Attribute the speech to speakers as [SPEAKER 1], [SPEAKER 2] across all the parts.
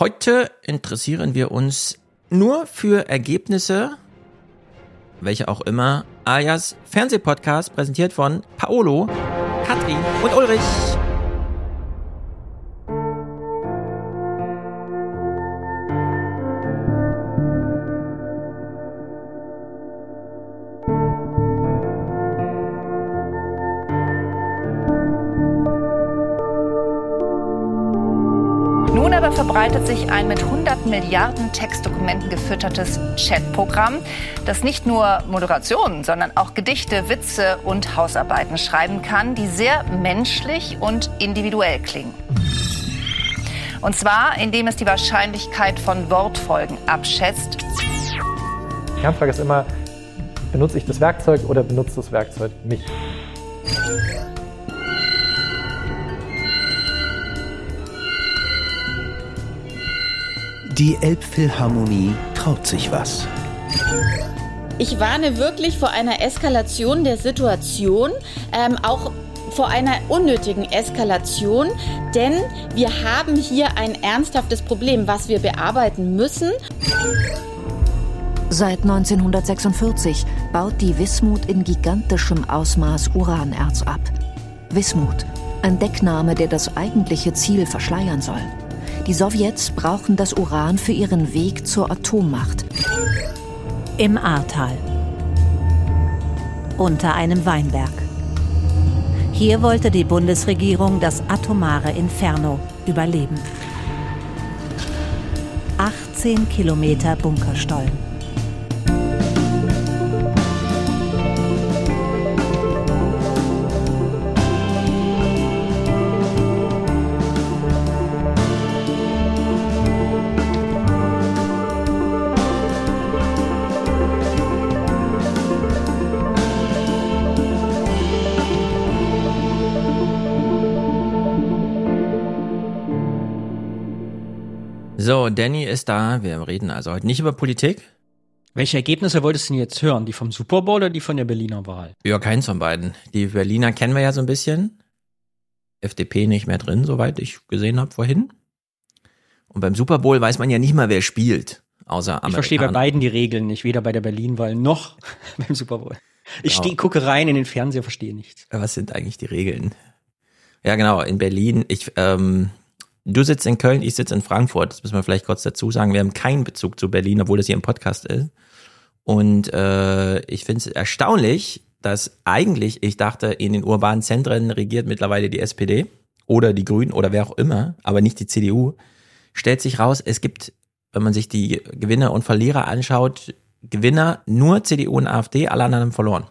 [SPEAKER 1] Heute interessieren wir uns nur für Ergebnisse, welche auch immer, alias Fernsehpodcast, präsentiert von Paolo, Katrin und Ulrich.
[SPEAKER 2] Sich ein mit 100 Milliarden Textdokumenten gefüttertes Chatprogramm, das nicht nur Moderationen, sondern auch Gedichte, Witze und Hausarbeiten schreiben kann, die sehr menschlich und individuell klingen. Und zwar, indem es die Wahrscheinlichkeit von Wortfolgen abschätzt.
[SPEAKER 3] Die Kernfrage ist immer, benutze ich das Werkzeug oder benutzt das Werkzeug mich?
[SPEAKER 4] Die Elbphilharmonie traut sich was.
[SPEAKER 5] Ich warne wirklich vor einer Eskalation der Situation, ähm, auch vor einer unnötigen Eskalation, denn wir haben hier ein ernsthaftes Problem, was wir bearbeiten müssen.
[SPEAKER 6] Seit 1946 baut die Wismut in gigantischem Ausmaß Uranerz ab. Wismut, ein Deckname, der das eigentliche Ziel verschleiern soll. Die Sowjets brauchen das Uran für ihren Weg zur Atommacht.
[SPEAKER 7] Im Ahrtal. Unter einem Weinberg. Hier wollte die Bundesregierung das atomare Inferno überleben. 18 Kilometer Bunkerstollen.
[SPEAKER 1] Danny ist da. Wir reden also heute nicht über Politik.
[SPEAKER 8] Welche Ergebnisse wolltest du denn jetzt hören? Die vom Super Bowl oder die von der Berliner Wahl?
[SPEAKER 1] Ja, keins von beiden. Die Berliner kennen wir ja so ein bisschen. FDP nicht mehr drin, soweit ich gesehen habe vorhin. Und beim Super Bowl weiß man ja nicht mal, wer spielt. Außer
[SPEAKER 8] Ich verstehe bei
[SPEAKER 1] Amerikaner.
[SPEAKER 8] beiden die Regeln nicht, weder bei der Berlin-Wahl noch beim Super Bowl. Ich
[SPEAKER 1] Genau.
[SPEAKER 8] steh, gucke rein in den Fernseher, verstehe nichts.
[SPEAKER 1] Was sind eigentlich die Regeln? Ja, genau, in Berlin. Ich, ähm, du sitzt in Köln, ich sitze in Frankfurt. Das müssen wir vielleicht kurz dazu sagen. Wir haben keinen Bezug zu Berlin, obwohl das hier im Podcast ist. Und äh, ich finde es erstaunlich, dass eigentlich, ich dachte, in den urbanen Zentren regiert mittlerweile die SPD oder die Grünen oder wer auch immer, aber nicht die CDU. Stellt sich raus, es gibt, wenn man sich die Gewinner und Verlierer anschaut, Gewinner nur CDU und AfD, alle anderen haben verloren.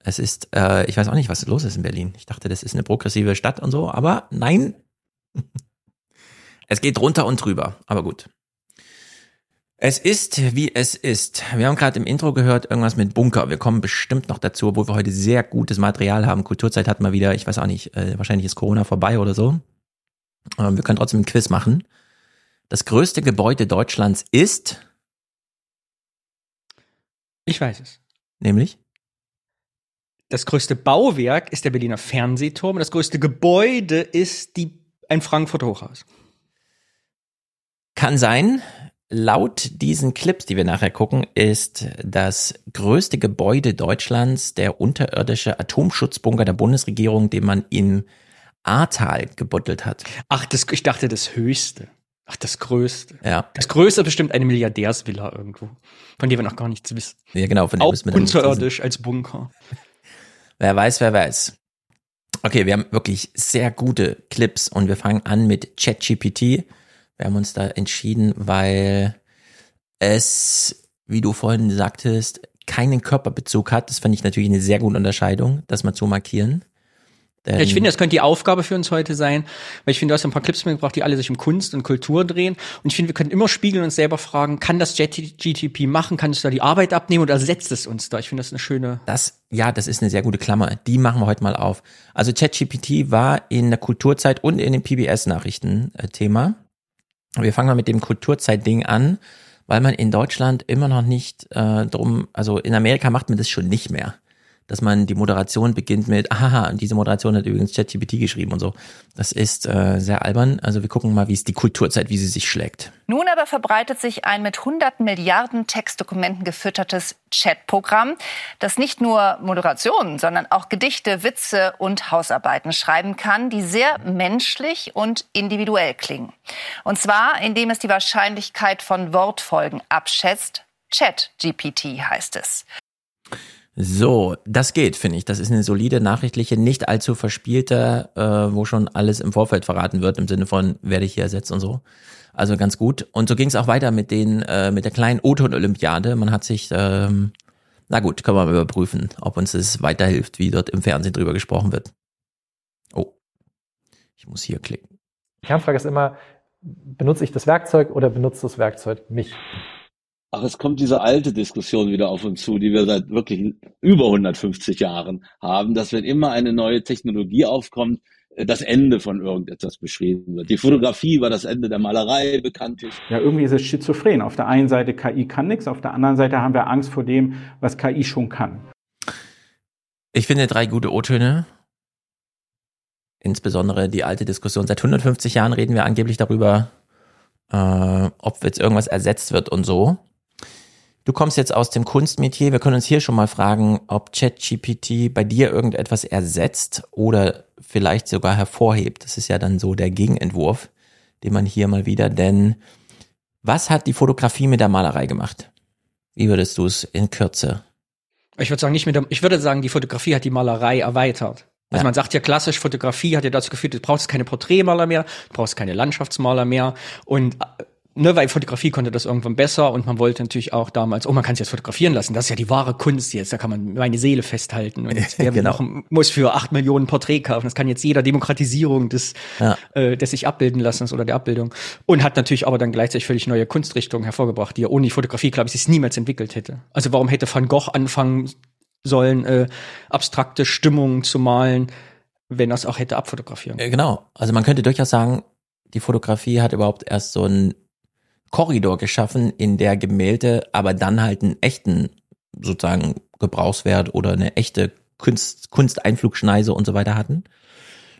[SPEAKER 1] Es ist, äh, ich weiß auch nicht, was los ist in Berlin. Ich dachte, das ist eine progressive Stadt und so, aber nein. Es geht runter und drüber, aber gut. Es ist, wie es ist. Wir haben gerade im Intro gehört, irgendwas mit Bunker. Wir kommen bestimmt noch dazu, obwohl wir heute sehr gutes Material haben. Kulturzeit hat mal wieder, ich weiß auch nicht, äh, wahrscheinlich ist Corona vorbei oder so. Ähm, wir können trotzdem ein Quiz machen. Das größte Gebäude Deutschlands ist,
[SPEAKER 8] Ich weiß es.
[SPEAKER 1] nämlich,
[SPEAKER 8] Das größte Bauwerk ist der Berliner Fernsehturm. und Das größte Gebäude ist die, ein Frankfurter Hochhaus.
[SPEAKER 1] Kann sein. Laut diesen Clips, die wir nachher gucken, ist das größte Gebäude Deutschlands der unterirdische Atomschutzbunker der Bundesregierung, den man im Ahrtal gebuddelt hat.
[SPEAKER 8] Ach, das, ich dachte das höchste. Ach, das größte.
[SPEAKER 1] Ja,
[SPEAKER 8] Das größte bestimmt eine Milliardärsvilla irgendwo, von der wir noch gar nichts wissen.
[SPEAKER 1] ja genau. Von dem
[SPEAKER 8] Auch
[SPEAKER 1] wir
[SPEAKER 8] unterirdisch als Bunker.
[SPEAKER 1] Wer weiß, wer weiß. Okay, wir haben wirklich sehr gute Clips und wir fangen an mit ChatGPT. Wir haben uns da entschieden, weil es, wie du vorhin sagtest, keinen Körperbezug hat. Das fand ich natürlich eine sehr gute Unterscheidung, das mal zu markieren. Denn,
[SPEAKER 8] Ich finde, das könnte die Aufgabe für uns heute sein, weil ich finde, du hast ein paar Clips mitgebracht, die alle sich um Kunst und Kultur drehen. Und ich finde, wir können immer spiegeln und uns selber fragen, kann das GTP machen? Kann es da die Arbeit abnehmen oder ersetzt es uns da? Ich finde das eine schöne.
[SPEAKER 1] Das, ja, das ist eine sehr gute Klammer. Die machen wir heute mal auf. Also ChatGPT war in der Kulturzeit und in den PBS-Nachrichten äh, Thema. Wir fangen mal mit dem Kulturzeit-Ding an, weil man in Deutschland immer noch nicht äh, drum, also in Amerika macht man das schon nicht mehr. Dass man die Moderation beginnt mit, aha, diese Moderation hat übrigens ChatGPT geschrieben und so. Das ist äh, sehr albern. Also wir gucken mal, wie es die Kulturzeit, wie sie sich schlägt.
[SPEAKER 2] Nun aber verbreitet sich ein mit hunderten Milliarden Textdokumenten gefüttertes Chatprogramm, das nicht nur Moderationen, sondern auch Gedichte, Witze und Hausarbeiten schreiben kann, die sehr menschlich und individuell klingen. Und zwar, indem es die Wahrscheinlichkeit von Wortfolgen abschätzt. ChatGPT heißt es.
[SPEAKER 1] So, das geht, finde ich. Das ist eine solide, nachrichtliche, nicht allzu verspielte, äh, wo schon alles im Vorfeld verraten wird, im Sinne von, werde ich hier ersetzt und so. Also ganz gut. Und so ging es auch weiter mit den, äh, mit der kleinen O-Ton-Olympiade. Man hat sich, ähm, na gut, können wir mal überprüfen, ob uns das weiterhilft, wie dort im Fernsehen drüber gesprochen wird. Oh, ich muss hier klicken.
[SPEAKER 3] Die Kernfrage ist immer, benutze ich das Werkzeug oder benutzt das Werkzeug mich?
[SPEAKER 9] Ach, es kommt diese alte Diskussion wieder auf uns zu, die wir seit wirklich über 150 Jahren haben, dass wenn immer eine neue Technologie aufkommt, äh, das Ende von irgendetwas beschrieben wird. Die Fotografie war das Ende der Malerei bekanntlich.
[SPEAKER 10] Ja, irgendwie ist es schizophren. Auf der einen Seite KI kann nichts, auf der anderen Seite haben wir Angst vor dem, was KI schon kann.
[SPEAKER 1] Ich finde drei gute O-Töne. Insbesondere die alte Diskussion. Seit 150 Jahren reden wir angeblich darüber, äh, ob jetzt irgendwas ersetzt wird und so. Du kommst jetzt aus dem Kunstmetier. Wir können uns hier schon mal fragen, ob ChatGPT bei dir irgendetwas ersetzt oder vielleicht sogar hervorhebt. Das ist ja dann so der Gegenentwurf, den man hier mal wieder, denn was hat die Fotografie mit der Malerei gemacht? Wie würdest du es in Kürze?
[SPEAKER 8] Ich würde sagen, nicht mit der, ich würde sagen, die Fotografie hat die Malerei erweitert. Also ja. man sagt ja klassisch, Fotografie hat ja dazu geführt, du brauchst keine Porträtmaler mehr, du brauchst keine Landschaftsmaler mehr und ne, weil Fotografie konnte das irgendwann besser und man wollte natürlich auch damals, oh, man kann es jetzt fotografieren lassen, das ist ja die wahre Kunst jetzt, da kann man meine Seele festhalten und jetzt, wer genau. muss für acht Millionen Porträt kaufen, das kann jetzt jeder Demokratisierung des, ja. äh, des sich abbilden lassen oder der Abbildung und hat natürlich aber dann gleichzeitig völlig neue Kunstrichtungen hervorgebracht, die er ohne die Fotografie, glaube ich, sich niemals entwickelt hätte. Also warum hätte Van Gogh anfangen sollen, äh, abstrakte Stimmungen zu malen, wenn er es auch hätte abfotografieren
[SPEAKER 1] können? Genau, also man könnte durchaus sagen, die Fotografie hat überhaupt erst so ein Korridor geschaffen, in der Gemälde aber dann halt einen echten sozusagen Gebrauchswert oder eine echte Kunst, Kunsteinflugschneise und so weiter hatten.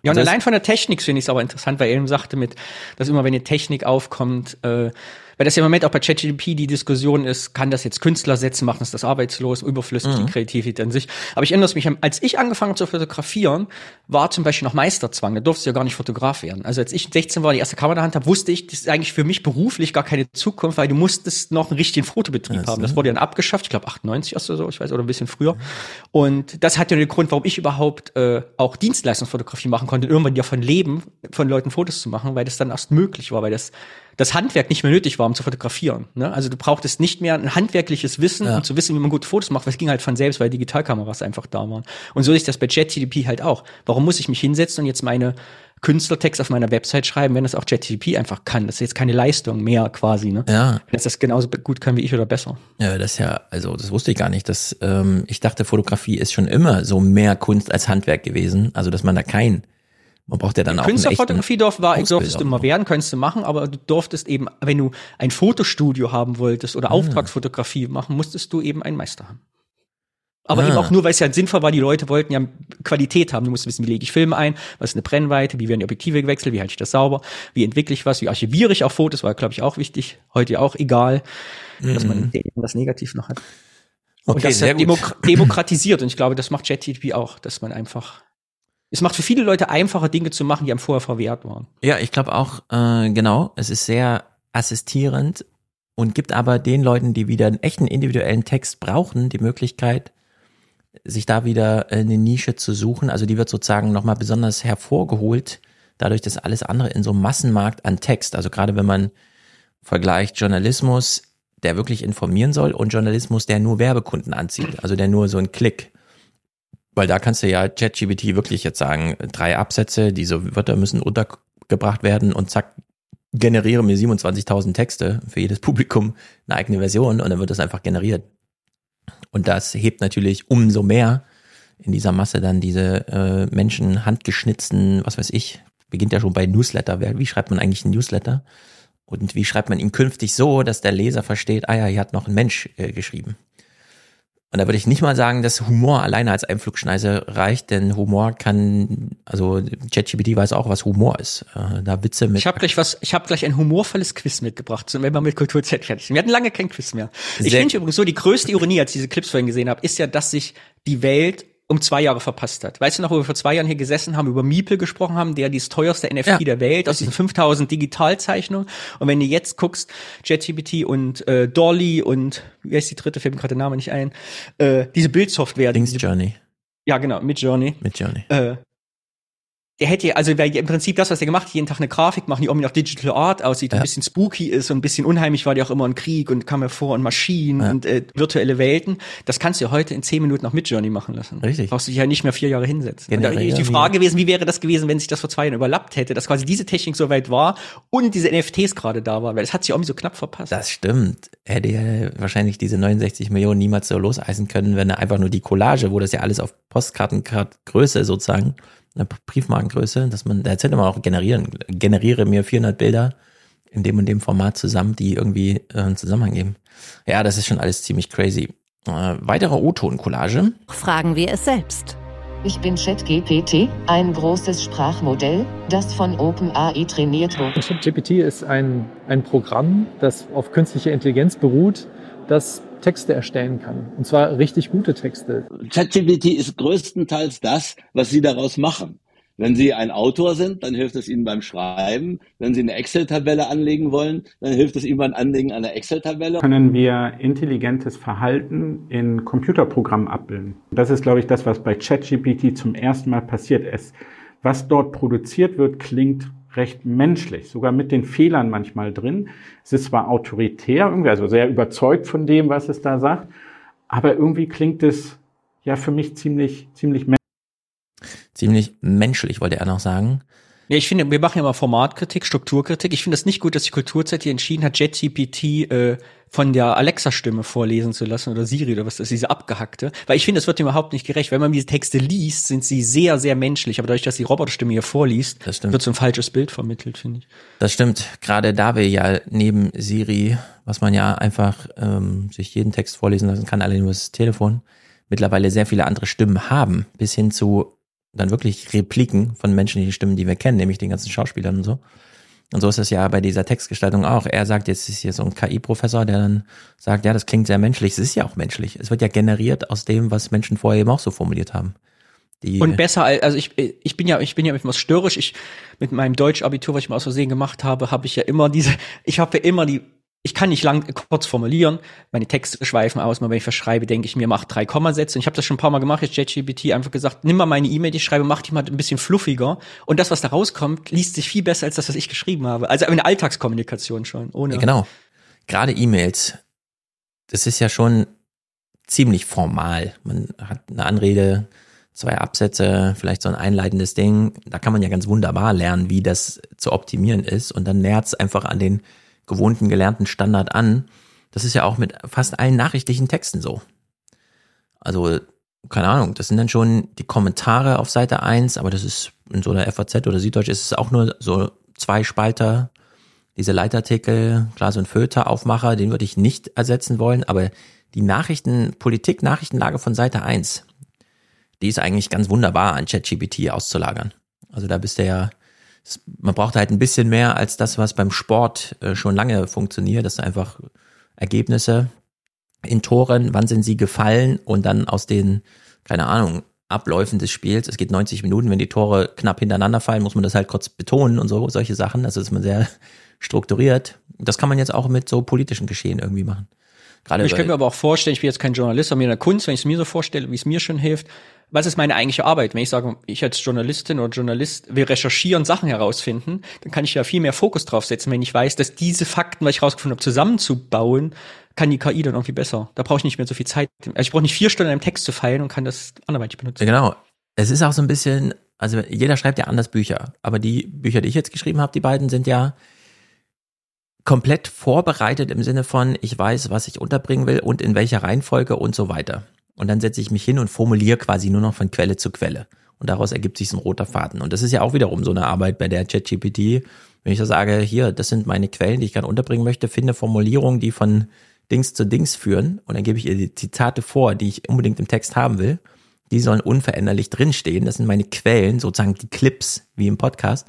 [SPEAKER 8] Ja, und, und allein von der Technik finde ich es aber interessant, weil er eben sagte mit, dass immer wenn eine Technik aufkommt, äh, weil das ja im Moment auch bei ChatGPT die Diskussion ist, kann das jetzt Künstler setzen, machen es das arbeitslos, überflüssig, mhm. die Kreativität an sich. Aber ich erinnere mich, als ich angefangen zu fotografieren, war zum Beispiel noch Meisterzwang, da durfte ja gar nicht Fotograf werden. Also als ich 16 war, die erste Kamera in der Hand habe, wusste ich, das ist eigentlich für mich beruflich gar keine Zukunft, weil du musstest noch einen richtigen Fotobetrieb das haben. Das wurde dann abgeschafft, ich glaube 98 oder so, ich weiß, oder ein bisschen früher. Und das hat ja den Grund, warum ich überhaupt äh, auch Dienstleistungsfotografie machen konnte, irgendwann davon leben, von Leuten Fotos zu machen, weil das dann erst möglich war, weil das das Handwerk nicht mehr nötig war, um zu fotografieren. Ne? Also du brauchtest nicht mehr ein handwerkliches Wissen, ja. um zu wissen, wie man gute Fotos macht, weil es ging halt von selbst, weil Digitalkameras einfach da waren. Und so ist das bei JetGDP halt auch. Warum muss ich mich hinsetzen und jetzt meine Künstlertext auf meiner Website schreiben, wenn das auch JetGDP einfach kann? Das ist jetzt keine Leistung mehr quasi. Ne?
[SPEAKER 1] Ja.
[SPEAKER 8] Wenn das genauso gut kann wie ich oder besser.
[SPEAKER 1] Ja, das ist ja, also das wusste ich gar nicht. Dass, ähm, ich dachte, Fotografie ist schon immer so mehr Kunst als Handwerk gewesen. Also dass man da kein man braucht ja dann auch
[SPEAKER 8] Künstlerfotografie darf, war, durftest du immer werden, könntest du machen, aber du durftest eben, wenn du ein Fotostudio haben wolltest oder ah. Auftragsfotografie machen, musstest du eben einen Meister haben. Aber ah. eben auch nur, weil es ja sinnvoll war, die Leute wollten ja Qualität haben. Du musst wissen, wie lege ich Filme ein, was ist eine Brennweite, wie werden die Objektive gewechselt, wie halte ich das sauber, wie entwickle ich was, wie archiviere ich auch Fotos, war, glaube ich, auch wichtig. Heute auch egal, mhm. dass man das negativ noch hat. Okay, und das sehr gut. demokratisiert. Und ich glaube, das macht JetGPT auch, dass man einfach es macht für viele Leute einfacher, Dinge zu machen, die einem vorher verwehrt waren.
[SPEAKER 1] Ja, ich glaube auch, äh, genau, es ist sehr assistierend und gibt aber den Leuten, die wieder einen echten individuellen Text brauchen, die Möglichkeit, sich da wieder eine Nische zu suchen. Also die wird sozusagen nochmal besonders hervorgeholt, dadurch, dass alles andere in so einem Massenmarkt an Text, also gerade wenn man vergleicht Journalismus, der wirklich informieren soll und Journalismus, der nur Werbekunden anzieht, also der nur so einen Klick weil da kannst du ja ChatGPT wirklich jetzt sagen, drei Absätze, diese Wörter müssen untergebracht werden und zack, generiere mir 27.000 Texte für jedes Publikum eine eigene Version und dann wird das einfach generiert. Und das hebt natürlich umso mehr in dieser Masse dann diese äh, Menschen handgeschnitzten, was weiß ich, beginnt ja schon bei Newsletter. Wie schreibt man eigentlich einen Newsletter? Und wie schreibt man ihn künftig so, dass der Leser versteht, ah ja, hier hat noch ein Mensch äh, geschrieben. Und da würde ich nicht mal sagen, dass Humor alleine als Einflugschneise reicht, denn Humor kann, also ChatGPT weiß auch, was Humor ist. Äh, da Witze mit.
[SPEAKER 8] Ich habe gleich was, ich habe gleich ein humorvolles Quiz mitgebracht, wenn wir mit Kultur Z fertig sind. Wir hatten lange kein Quiz mehr. Ich finde übrigens so, die größte Ironie, als ich diese Clips vorhin gesehen habe, ist ja, dass sich die Welt um zwei Jahre verpasst hat. Weißt du noch, wo wir vor zwei Jahren hier gesessen haben, über Miepel gesprochen haben, der dieses teuerste NFT ja. der Welt aus diesen 5000 Digitalzeichnungen. Und wenn du jetzt guckst, JetGPT und äh, Dolly und wie heißt die dritte, fällt mir gerade der Name nicht ein, äh, diese Bildsoftware.
[SPEAKER 1] Dings Journey.
[SPEAKER 8] Ja, genau, mit Journey.
[SPEAKER 1] Mit Journey.
[SPEAKER 8] Äh, der hätte, also weil im Prinzip das, was er gemacht hat, jeden Tag eine Grafik machen, die irgendwie nach Digital Art aussieht, ja. ein bisschen spooky ist und ein bisschen unheimlich war die auch immer ein Krieg und kam hervor und Maschinen ja. und äh, virtuelle Welten. Das kannst du ja heute in zehn Minuten auch mit Journey machen lassen.
[SPEAKER 1] Richtig.
[SPEAKER 8] Brauchst du dich ja nicht mehr vier Jahre hinsetzen. Genau, da ist die Frage gewesen, wie wäre das gewesen, wenn sich das vor zwei Jahren überlappt hätte, dass quasi diese Technik so weit war und diese NFTs gerade da waren, weil es hat sich irgendwie so knapp verpasst.
[SPEAKER 1] Das stimmt. Er hätte ja wahrscheinlich diese 69 Millionen niemals so loseisen können, wenn er einfach nur die Collage, wo das ja alles auf Postkartengröße sozusagen eine Briefmarkengröße, dass man, da hätte man auch generieren, generiere mir 400 Bilder in dem und dem Format zusammen, die irgendwie äh, einen Zusammenhang geben. Ja, das ist schon alles ziemlich crazy. Äh, weitere O-Ton-Collage.
[SPEAKER 7] Fragen wir es selbst.
[SPEAKER 11] Ich bin ChatGPT, ein großes Sprachmodell, das von OpenAI trainiert wurde.
[SPEAKER 3] ChatGPT ist ein, ein Programm, das auf künstlicher Intelligenz beruht, das Texte erstellen kann. Und zwar richtig gute Texte.
[SPEAKER 9] ChatGPT ist größtenteils das, was Sie daraus machen. Wenn Sie ein Autor sind, dann hilft es Ihnen beim Schreiben. Wenn Sie eine Excel-Tabelle anlegen wollen, dann hilft es Ihnen beim Anlegen einer Excel-Tabelle.
[SPEAKER 10] Können wir intelligentes Verhalten in Computerprogrammen abbilden? Das ist, glaube ich, das, was bei ChatGPT zum ersten Mal passiert ist. Was dort produziert wird, klingt recht menschlich, sogar mit den Fehlern manchmal drin. Es ist zwar autoritär, irgendwie, also sehr überzeugt von dem, was es da sagt, aber irgendwie klingt es ja für mich ziemlich, ziemlich menschlich.
[SPEAKER 1] Ziemlich menschlich, wollte er noch sagen.
[SPEAKER 8] Ja, ich finde, wir machen ja mal Formatkritik, Strukturkritik. Ich finde es nicht gut, dass die Kulturzeit hier entschieden hat, JetGPT äh, von der Alexa-Stimme vorlesen zu lassen oder Siri oder was das ist, diese abgehackte. Weil ich finde, das wird dem überhaupt nicht gerecht. Wenn man diese Texte liest, sind sie sehr, sehr menschlich. Aber dadurch, dass die Roboterstimme hier vorliest, wird so ein falsches Bild vermittelt, finde ich.
[SPEAKER 1] Das stimmt. Gerade da wir ja neben Siri, was man ja einfach ähm, sich jeden Text vorlesen lassen kann, allein über das Telefon, mittlerweile sehr viele andere Stimmen haben, bis hin zu dann wirklich Repliken von menschlichen Stimmen, die wir kennen, nämlich den ganzen Schauspielern und so. Und so ist es ja bei dieser Textgestaltung auch. Er sagt, jetzt ist hier so ein KI-Professor, der dann sagt, ja, das klingt sehr menschlich. Es ist ja auch menschlich. Es wird ja generiert aus dem, was Menschen vorher eben auch so formuliert haben.
[SPEAKER 8] Die und besser als, also ich, ich bin ja, ich bin ja etwas störrisch. Ich, mit meinem Deutsch-Abitur, was ich mal aus Versehen gemacht habe, habe ich ja immer diese, ich habe ja immer die ich kann nicht lang kurz formulieren, meine Texte schweifen aus, mal wenn ich verschreibe, denke ich mir, mach drei Kommasätze. Und ich habe das schon ein paar Mal gemacht, jetzt JetGPT einfach gesagt, nimm mal meine E-Mail, die ich schreibe, mach die mal ein bisschen fluffiger. Und das, was da rauskommt, liest sich viel besser als das, was ich geschrieben habe. Also eine Alltagskommunikation schon, ohne.
[SPEAKER 1] Ja, genau. Gerade E-Mails, das ist ja schon ziemlich formal. Man hat eine Anrede, zwei Absätze, vielleicht so ein einleitendes Ding. Da kann man ja ganz wunderbar lernen, wie das zu optimieren ist. Und dann nähert es einfach an den gewohnten, gelernten Standard an. Das ist ja auch mit fast allen nachrichtlichen Texten so. Also, keine Ahnung, das sind dann schon die Kommentare auf Seite 1, aber das ist in so einer FAZ oder Süddeutsch ist es auch nur so zwei Spalter, diese Leitartikel, Glas- und Filter-Aufmacher, den würde ich nicht ersetzen wollen, aber die Nachrichten, Politik, Nachrichtenlage von Seite 1, die ist eigentlich ganz wunderbar an ChatGPT auszulagern. Also da bist du ja man braucht halt ein bisschen mehr als das, was beim Sport äh, schon lange funktioniert. Das sind einfach Ergebnisse in Toren, wann sind sie gefallen und dann aus den, keine Ahnung, Abläufen des Spiels. Es geht 90 Minuten, wenn die Tore knapp hintereinander fallen, muss man das halt kurz betonen und so, solche Sachen. Also ist man sehr strukturiert. Das kann man jetzt auch mit so politischen Geschehen irgendwie machen.
[SPEAKER 8] Gerade ich könnte mir aber auch vorstellen, ich bin jetzt kein Journalist, aber mir in der Kunst, wenn ich es mir so vorstelle, wie es mir schon hilft, was ist meine eigentliche Arbeit? Wenn ich sage, ich als Journalistin oder Journalist will recherchieren, Sachen herausfinden, dann kann ich ja viel mehr Fokus drauf setzen, wenn ich weiß, dass diese Fakten, was ich rausgefunden habe, zusammenzubauen, kann die KI dann irgendwie besser. Da brauche ich nicht mehr so viel Zeit. Also ich brauche nicht vier Stunden an einem Text zu feilen und kann das anderweitig benutzen.
[SPEAKER 1] Genau. Es ist auch so ein bisschen, also jeder schreibt ja anders Bücher, aber die Bücher, die ich jetzt geschrieben habe, die beiden sind ja komplett vorbereitet im Sinne von, ich weiß, was ich unterbringen will und in welcher Reihenfolge und so weiter. Und dann setze ich mich hin und formuliere quasi nur noch von Quelle zu Quelle. Und daraus ergibt sich so ein roter Faden. Und das ist ja auch wiederum so eine Arbeit bei der ChatGPT. Wenn ich da sage, hier, das sind meine Quellen, die ich gerne unterbringen möchte, finde Formulierungen, die von Dings zu Dings führen und dann gebe ich ihr die Zitate vor, die ich unbedingt im Text haben will. Die sollen unveränderlich drinstehen. Das sind meine Quellen, sozusagen die Clips, wie im Podcast.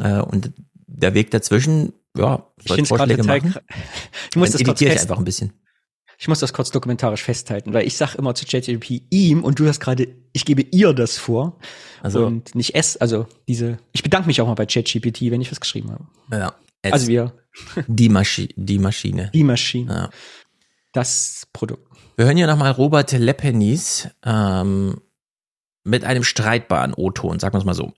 [SPEAKER 1] Äh, und der Weg dazwischen, ja,
[SPEAKER 8] ich soll Vorschläge machen.
[SPEAKER 1] Ich muss dann das editiere ich einfach ein bisschen.
[SPEAKER 8] Ich muss das kurz dokumentarisch festhalten, weil ich sag immer zu ChatGPT ihm und du hast gerade, ich gebe ihr das vor also, und nicht es, also diese, ich bedanke mich auch mal bei ChatGPT, wenn ich was geschrieben habe.
[SPEAKER 1] Ja.
[SPEAKER 8] Also wir.
[SPEAKER 1] Die, Maschi die Maschine.
[SPEAKER 8] Die Maschine. Ja. Das Produkt.
[SPEAKER 1] Wir hören hier nochmal Robert Lepenis ähm, mit einem streitbaren O-Ton, sagen wir es mal so.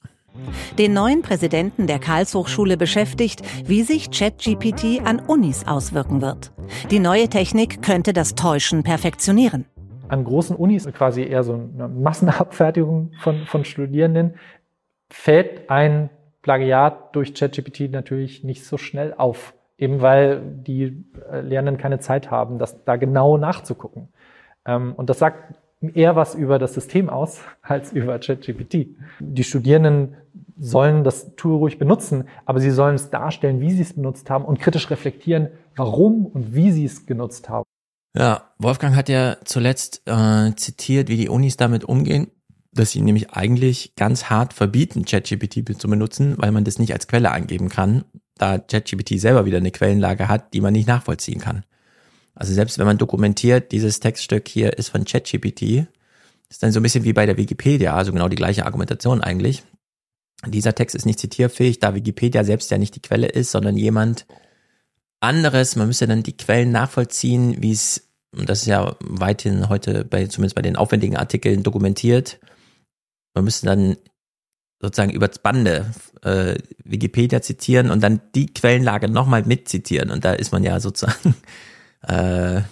[SPEAKER 7] Den neuen Präsidenten der Karlshochschule beschäftigt, wie sich ChatGPT an Unis auswirken wird. Die neue Technik könnte das Täuschen perfektionieren.
[SPEAKER 3] An großen Unis, quasi eher so eine Massenabfertigung von, von Studierenden, fällt ein Plagiat durch ChatGPT natürlich nicht so schnell auf. Eben weil die äh, Lernenden keine Zeit haben, das da genau nachzugucken. Ähm, und das sagt eher was über das System aus als über ChatGPT. Die Studierenden sollen das Tool ruhig benutzen, aber sie sollen es darstellen, wie sie es benutzt haben und kritisch reflektieren, warum und wie sie es genutzt haben.
[SPEAKER 1] Ja, Wolfgang hat ja zuletzt äh, zitiert, wie die Unis damit umgehen, dass sie nämlich eigentlich ganz hart verbieten, ChatGPT zu benutzen, weil man das nicht als Quelle angeben kann, da ChatGPT selber wieder eine Quellenlage hat, die man nicht nachvollziehen kann. Also selbst wenn man dokumentiert, dieses Textstück hier ist von ChatGPT, ist dann so ein bisschen wie bei der Wikipedia, also genau die gleiche Argumentation eigentlich. Dieser Text ist nicht zitierfähig, da Wikipedia selbst ja nicht die Quelle ist, sondern jemand anderes. Man müsste dann die Quellen nachvollziehen, wie es, und das ist ja weithin heute bei, zumindest bei den aufwendigen Artikeln dokumentiert. Man müsste dann sozusagen übers Bande äh, Wikipedia zitieren und dann die Quellenlage nochmal mitzitieren. Und da ist man ja sozusagen äh,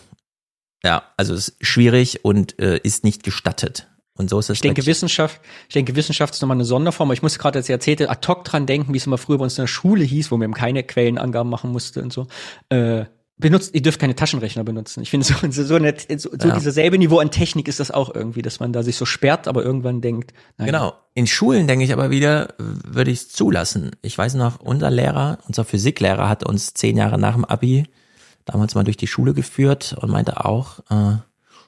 [SPEAKER 1] ja, also ist schwierig und äh, ist nicht gestattet. Und so ist es.
[SPEAKER 8] Ich denke, Wissenschaft, ich denke, Wissenschaft ist nochmal eine Sonderform. Aber ich muss gerade, als ich erzählte, ad hoc dran denken, wie es immer früher bei uns in der Schule hieß, wo man eben keine Quellenangaben machen musste und so. Äh, benutzt, ihr dürft keine Taschenrechner benutzen. Ich finde so, so, so, eine, so, so ja. dieses selbe Niveau an Technik ist das auch irgendwie, dass man da sich so sperrt, aber irgendwann denkt.
[SPEAKER 1] Nein. Genau. In Schulen denke ich aber wieder, würde ich es zulassen. Ich weiß noch, unser Lehrer, unser Physiklehrer hat uns zehn Jahre nach dem Abi damals mal durch die Schule geführt und meinte auch, äh,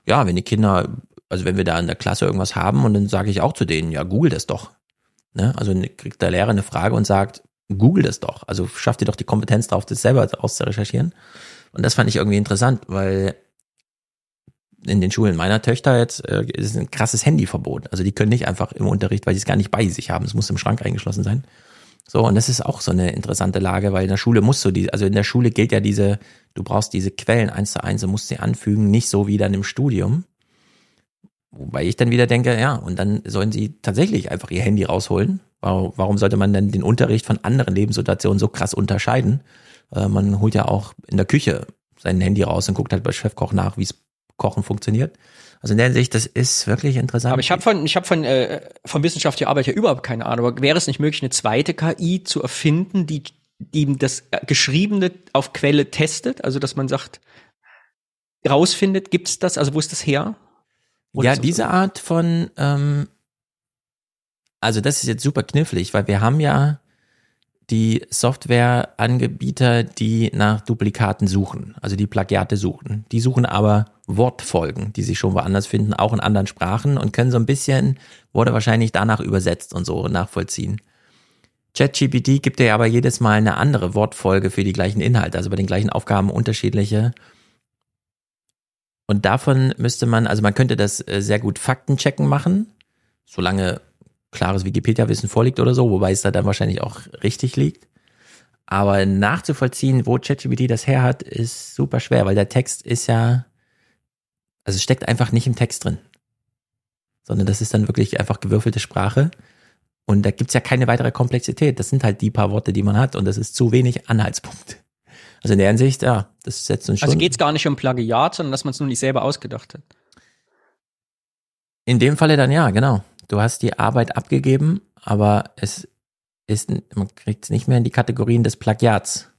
[SPEAKER 1] ja, wenn die Kinder, also wenn wir da in der Klasse irgendwas haben und dann sage ich auch zu denen, ja, google das doch. Ne? Also kriegt der Lehrer eine Frage und sagt, google das doch. Also schafft ihr doch die Kompetenz drauf, das selber auszurecherchieren. Und das fand ich irgendwie interessant, weil in den Schulen meiner Töchter jetzt äh, ist ein krasses Handyverbot. Also die können nicht einfach im Unterricht, weil sie es gar nicht bei sich haben. Es muss im Schrank eingeschlossen sein. So, und das ist auch so eine interessante Lage, weil in der Schule musst du die, also in der Schule gilt ja diese, du brauchst diese Quellen eins zu eins und musst sie anfügen, nicht so wie dann im Studium. Wobei ich dann wieder denke, ja, und dann sollen sie tatsächlich einfach ihr Handy rausholen. Warum sollte man denn den Unterricht von anderen Lebenssituationen so krass unterscheiden? Äh, man holt ja auch in der Küche sein Handy raus und guckt halt bei Chefkoch nach, wie es Kochen funktioniert. Also in der Hinsicht, das ist wirklich interessant.
[SPEAKER 8] Aber ich habe von, ich habe von, äh, von wissenschaftlicher Arbeit ja überhaupt keine Ahnung. Aber wäre es nicht möglich, eine zweite KI zu erfinden, die, die das Geschriebene auf Quelle testet? Also dass man sagt, rausfindet, gibt's das? Also wo ist das her?
[SPEAKER 1] Oder ja, so diese Art von, ähm, also das ist jetzt super knifflig, weil wir haben ja die Softwareanbieter, die nach Duplikaten suchen, also die Plagiate suchen. Die suchen aber Wortfolgen, die sich schon woanders finden, auch in anderen Sprachen und können so ein bisschen, wurde wahrscheinlich danach übersetzt und so nachvollziehen. ChatGPT gibt dir aber jedes Mal eine andere Wortfolge für die gleichen Inhalte, also bei den gleichen Aufgaben unterschiedliche. Und davon müsste man, also man könnte das äh, sehr gut Faktenchecken machen, solange klares Wikipedia-Wissen vorliegt oder so, wobei es da dann wahrscheinlich auch richtig liegt. Aber nachzuvollziehen, wo ChatGPT das her hat, ist super schwer, weil der Text ist ja, also es steckt einfach nicht im Text drin. Sondern das ist dann wirklich einfach gewürfelte Sprache. Und da gibt's ja keine weitere Komplexität. Das sind halt die paar Worte, die man hat und das ist zu wenig Anhaltspunkt. Also in der Hinsicht, ja, das setzt uns
[SPEAKER 8] also schon. Also geht's gar nicht um Plagiat, sondern dass man es nur nicht selber ausgedacht hat.
[SPEAKER 1] In dem Falle dann ja, genau du hast die Arbeit abgegeben, aber es ist, man kriegt es nicht mehr in die Kategorien des Plagiats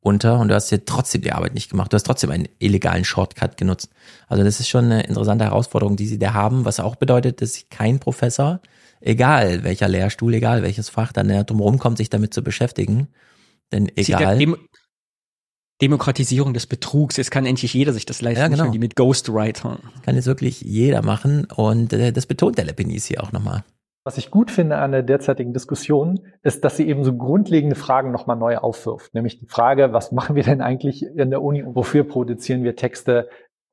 [SPEAKER 1] unter und du hast dir trotzdem die Arbeit nicht gemacht. Du hast trotzdem einen illegalen Shortcut genutzt. Also das ist schon eine interessante Herausforderung, die sie da haben, was auch bedeutet, dass kein Professor, egal welcher Lehrstuhl, egal welches Fach, dann drum kommt, sich damit zu beschäftigen. Denn egal.
[SPEAKER 8] Demokratisierung des Betrugs. Jetzt kann endlich jeder sich das leisten,
[SPEAKER 1] Ja, genau.
[SPEAKER 8] die mit Ghostwriter.
[SPEAKER 1] Kann jetzt wirklich jeder machen und äh, das betont der Lepenis hier auch nochmal.
[SPEAKER 3] Was ich gut finde an der derzeitigen Diskussion, ist, dass sie eben so grundlegende Fragen nochmal neu aufwirft. Nämlich die Frage, was machen wir denn eigentlich in der Uni und wofür produzieren wir Texte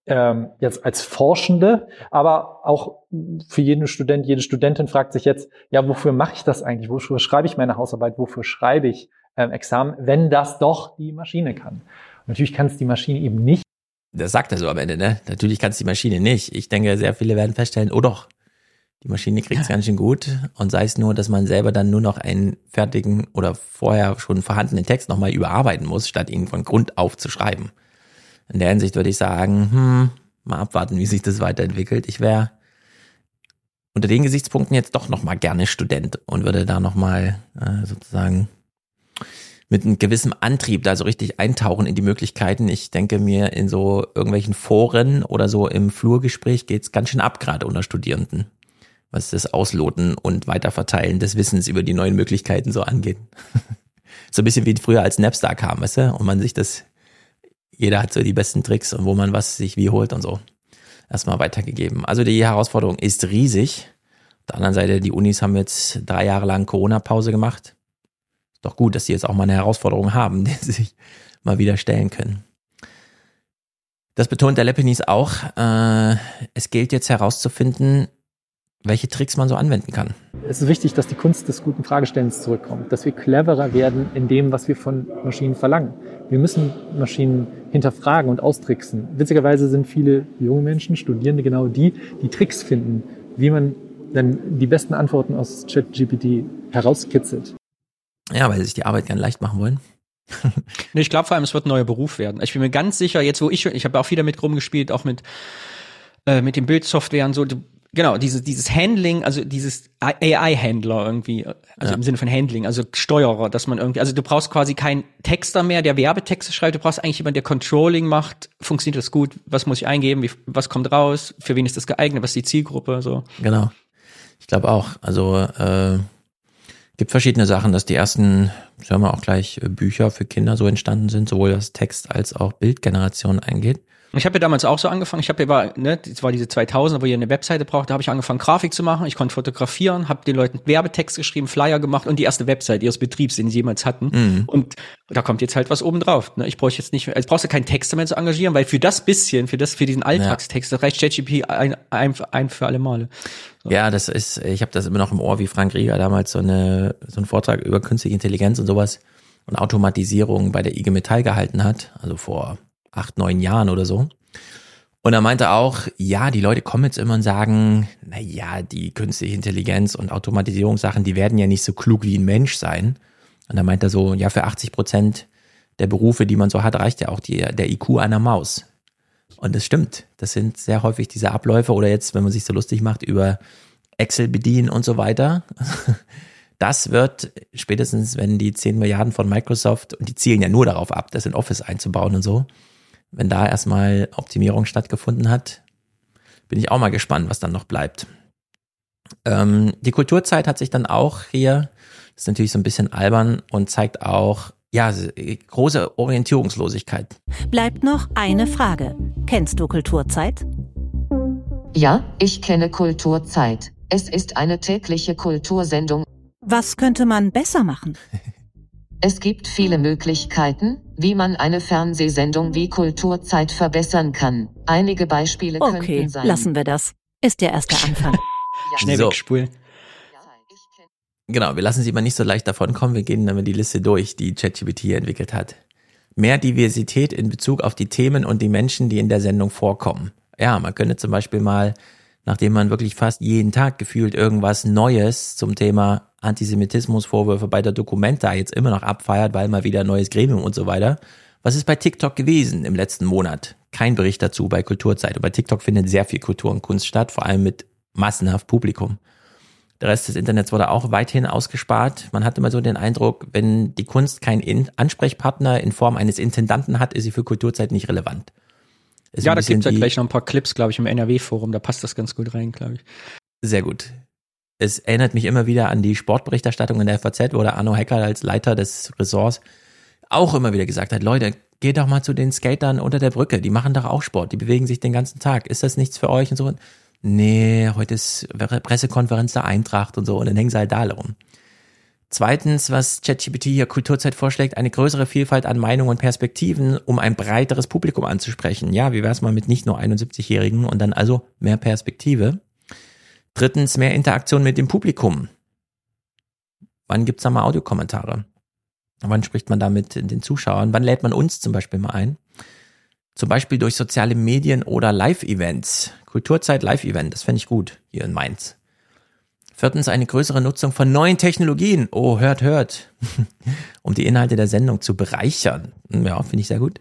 [SPEAKER 3] ähm, jetzt als Forschende, aber auch für jeden Student, jede Studentin fragt sich jetzt, ja, wofür mache ich das eigentlich? Wofür schreibe ich meine Hausarbeit? Wofür schreibe ich ähm, Examen, wenn das doch die Maschine kann? Und natürlich kann es die Maschine eben nicht.
[SPEAKER 1] Das sagt er so am Ende, ne? Natürlich kann es die Maschine nicht. Ich denke, sehr viele werden feststellen, oh doch, die Maschine kriegt es ganz schön gut und sei es nur, dass man selber dann nur noch einen fertigen oder vorher schon vorhandenen Text nochmal überarbeiten muss, statt ihn von Grund auf zu schreiben. In der Hinsicht würde ich sagen, hm, mal abwarten, wie sich das weiterentwickelt. Ich wäre unter den Gesichtspunkten jetzt doch nochmal gerne Student und würde da nochmal äh, sozusagen mit einem gewissen Antrieb da so richtig eintauchen in die Möglichkeiten. Ich denke mir, in so irgendwelchen Foren oder so im Flurgespräch geht's ganz schön ab, gerade unter Studierenden, was das Ausloten und Weiterverteilen des Wissens über die neuen Möglichkeiten so angeht. so ein bisschen wie früher als Napstar kam, weißt du, und man sich das, jeder hat so die besten Tricks und wo man was sich wie holt und so. Erstmal weitergegeben. Also die Herausforderung ist riesig. Auf der anderen Seite, die Unis haben jetzt drei Jahre lang Corona-Pause gemacht doch gut, dass sie jetzt auch mal eine Herausforderung haben, die sie sich mal wieder stellen können. Das betont der Lepenis auch. Äh, es gilt jetzt herauszufinden, welche Tricks man so anwenden kann.
[SPEAKER 3] Es ist wichtig, dass die Kunst des guten Fragestellens zurückkommt, dass wir cleverer werden in dem, was wir von Maschinen verlangen. Wir müssen Maschinen hinterfragen und austricksen. Witzigerweise sind viele junge Menschen, Studierende genau die, die Tricks finden, wie man dann die besten Antworten aus ChatGPT herauskitzelt.
[SPEAKER 1] Ja, weil sie sich die Arbeit gern leicht machen wollen.
[SPEAKER 8] Nee, ich glaube vor allem, es wird ein neuer Beruf werden. Ich bin mir ganz sicher, jetzt wo ich, ich habe auch viel damit rumgespielt, auch mit, äh, mit den Bildsoftware und so. Du, genau, diese, dieses Handling, also dieses AI-Händler irgendwie, also
[SPEAKER 1] Ja.
[SPEAKER 8] im Sinne von Handling, also Steuerer, dass man irgendwie, also du brauchst quasi keinen Texter mehr, der Werbetexte schreibt, du brauchst eigentlich jemanden, der Controlling macht. Funktioniert das gut? Was muss ich eingeben? Wie, was kommt raus? Für wen ist das geeignet? Was ist die Zielgruppe? So.
[SPEAKER 1] Genau. Ich glaube auch. Also äh, gibt verschiedene Sachen, dass die ersten, sagen wir auch gleich, äh, Bücher für Kinder so entstanden sind, sowohl was Text als auch Bildgeneration angeht.
[SPEAKER 8] Ich habe ja damals auch so angefangen. Ich habe ja, war, ne, das war diese 2000, wo ihr eine Webseite braucht. Da habe ich angefangen, Grafik zu machen. Ich konnte fotografieren, habe den Leuten Werbetext geschrieben, Flyer gemacht und die erste Website ihres Betriebs, den sie jemals hatten.
[SPEAKER 1] Mhm.
[SPEAKER 8] Und da kommt jetzt halt was oben drauf. Ne? Ich brauche jetzt nicht, also brauchst du keinen Texter mehr zu engagieren, weil für das bisschen, für das, für diesen Alltagstext, das reicht ChatGPT ein, ein, ein für alle Male.
[SPEAKER 1] Ja, das ist, ich habe das immer noch im Ohr, wie Frank Rieger damals so, eine, so einen Vortrag über künstliche Intelligenz und sowas und Automatisierung bei der IG Metall gehalten hat, also vor acht, neun Jahren oder so. Und er meinte auch, ja, die Leute kommen jetzt immer und sagen, na ja, die künstliche Intelligenz und Automatisierungssachen, die werden ja nicht so klug wie ein Mensch sein. Und er meinte so, ja, für 80 Prozent der Berufe, die man so hat, reicht ja auch die, der IQ einer Maus. Und das stimmt. Das sind sehr häufig diese Abläufe oder jetzt, wenn man sich so lustig macht über Excel bedienen und so weiter. Das wird spätestens, wenn die 10 Milliarden von Microsoft, und die zielen ja nur darauf ab, das in Office einzubauen und so, wenn da erstmal Optimierung stattgefunden hat, bin ich auch mal gespannt, was dann noch bleibt. Ähm, die Kulturzeit hat sich dann auch hier, das ist natürlich so ein bisschen albern und zeigt auch, ja, große Orientierungslosigkeit.
[SPEAKER 7] Bleibt noch eine Frage. Kennst du Kulturzeit?
[SPEAKER 11] Ja, ich kenne Kulturzeit. Es ist eine tägliche Kultursendung.
[SPEAKER 7] Was könnte man besser machen?
[SPEAKER 11] Es gibt viele Möglichkeiten, wie man eine Fernsehsendung wie Kulturzeit verbessern kann. Einige Beispiele
[SPEAKER 7] Okay,
[SPEAKER 11] könnten sein.
[SPEAKER 7] lassen wir das. Ist der erste Anfang.
[SPEAKER 8] Schnell
[SPEAKER 1] So.
[SPEAKER 8] wegspulen.
[SPEAKER 1] Genau, wir lassen sie mal nicht so leicht davonkommen. Wir gehen dann mal die Liste durch, die ChatGPT hier entwickelt hat. Mehr Diversität in Bezug auf die Themen und die Menschen, die in der Sendung vorkommen. Ja, man könnte zum Beispiel mal, nachdem man wirklich fast jeden Tag gefühlt irgendwas Neues zum Thema Antisemitismusvorwürfe bei der Documenta jetzt immer noch abfeiert, weil mal wieder ein neues Gremium und so weiter. Was ist bei TikTok gewesen im letzten Monat? Kein Bericht dazu bei Kulturzeit. Und bei TikTok findet sehr viel Kultur und Kunst statt, vor allem mit massenhaft Publikum. Der Rest des Internets wurde auch weithin ausgespart. Man hatte immer so den Eindruck, wenn die Kunst keinen In Ansprechpartner in Form eines Intendanten hat, ist sie für Kulturzeit nicht relevant. Ist
[SPEAKER 8] Ja, da
[SPEAKER 1] bisschen
[SPEAKER 8] gibt's ja gleich noch ein paar Clips, glaube ich, im NRW-Forum. Da passt das ganz gut rein, glaube ich.
[SPEAKER 1] Sehr gut. Es erinnert mich immer wieder an die Sportberichterstattung in der FAZ, wo der Arno Hecker als Leiter des Ressorts auch immer wieder gesagt hat, Leute, geh doch mal zu den Skatern unter der Brücke, die machen doch auch Sport, die bewegen sich den ganzen Tag. Ist das nichts für euch und so? Nee, heute ist Pressekonferenz der Eintracht und so und dann hängen sie halt da rum. Zweitens, was ChatGPT hier Kulturzeit vorschlägt, eine größere Vielfalt an Meinungen und Perspektiven, um ein breiteres Publikum anzusprechen. Ja, wie wär's mal mit nicht nur 71-Jährigen und dann also mehr Perspektive. Drittens, mehr Interaktion mit dem Publikum. Wann gibt's da mal Audiokommentare? Wann spricht man da mit den Zuschauern? Wann lädt man uns zum Beispiel mal ein? Zum Beispiel durch soziale Medien oder Live-Events. Kulturzeit Live-Event, das fände ich gut hier in Mainz. Viertens eine größere Nutzung von neuen Technologien. Oh, hört, hört. um die Inhalte der Sendung zu bereichern. Ja, finde ich sehr gut.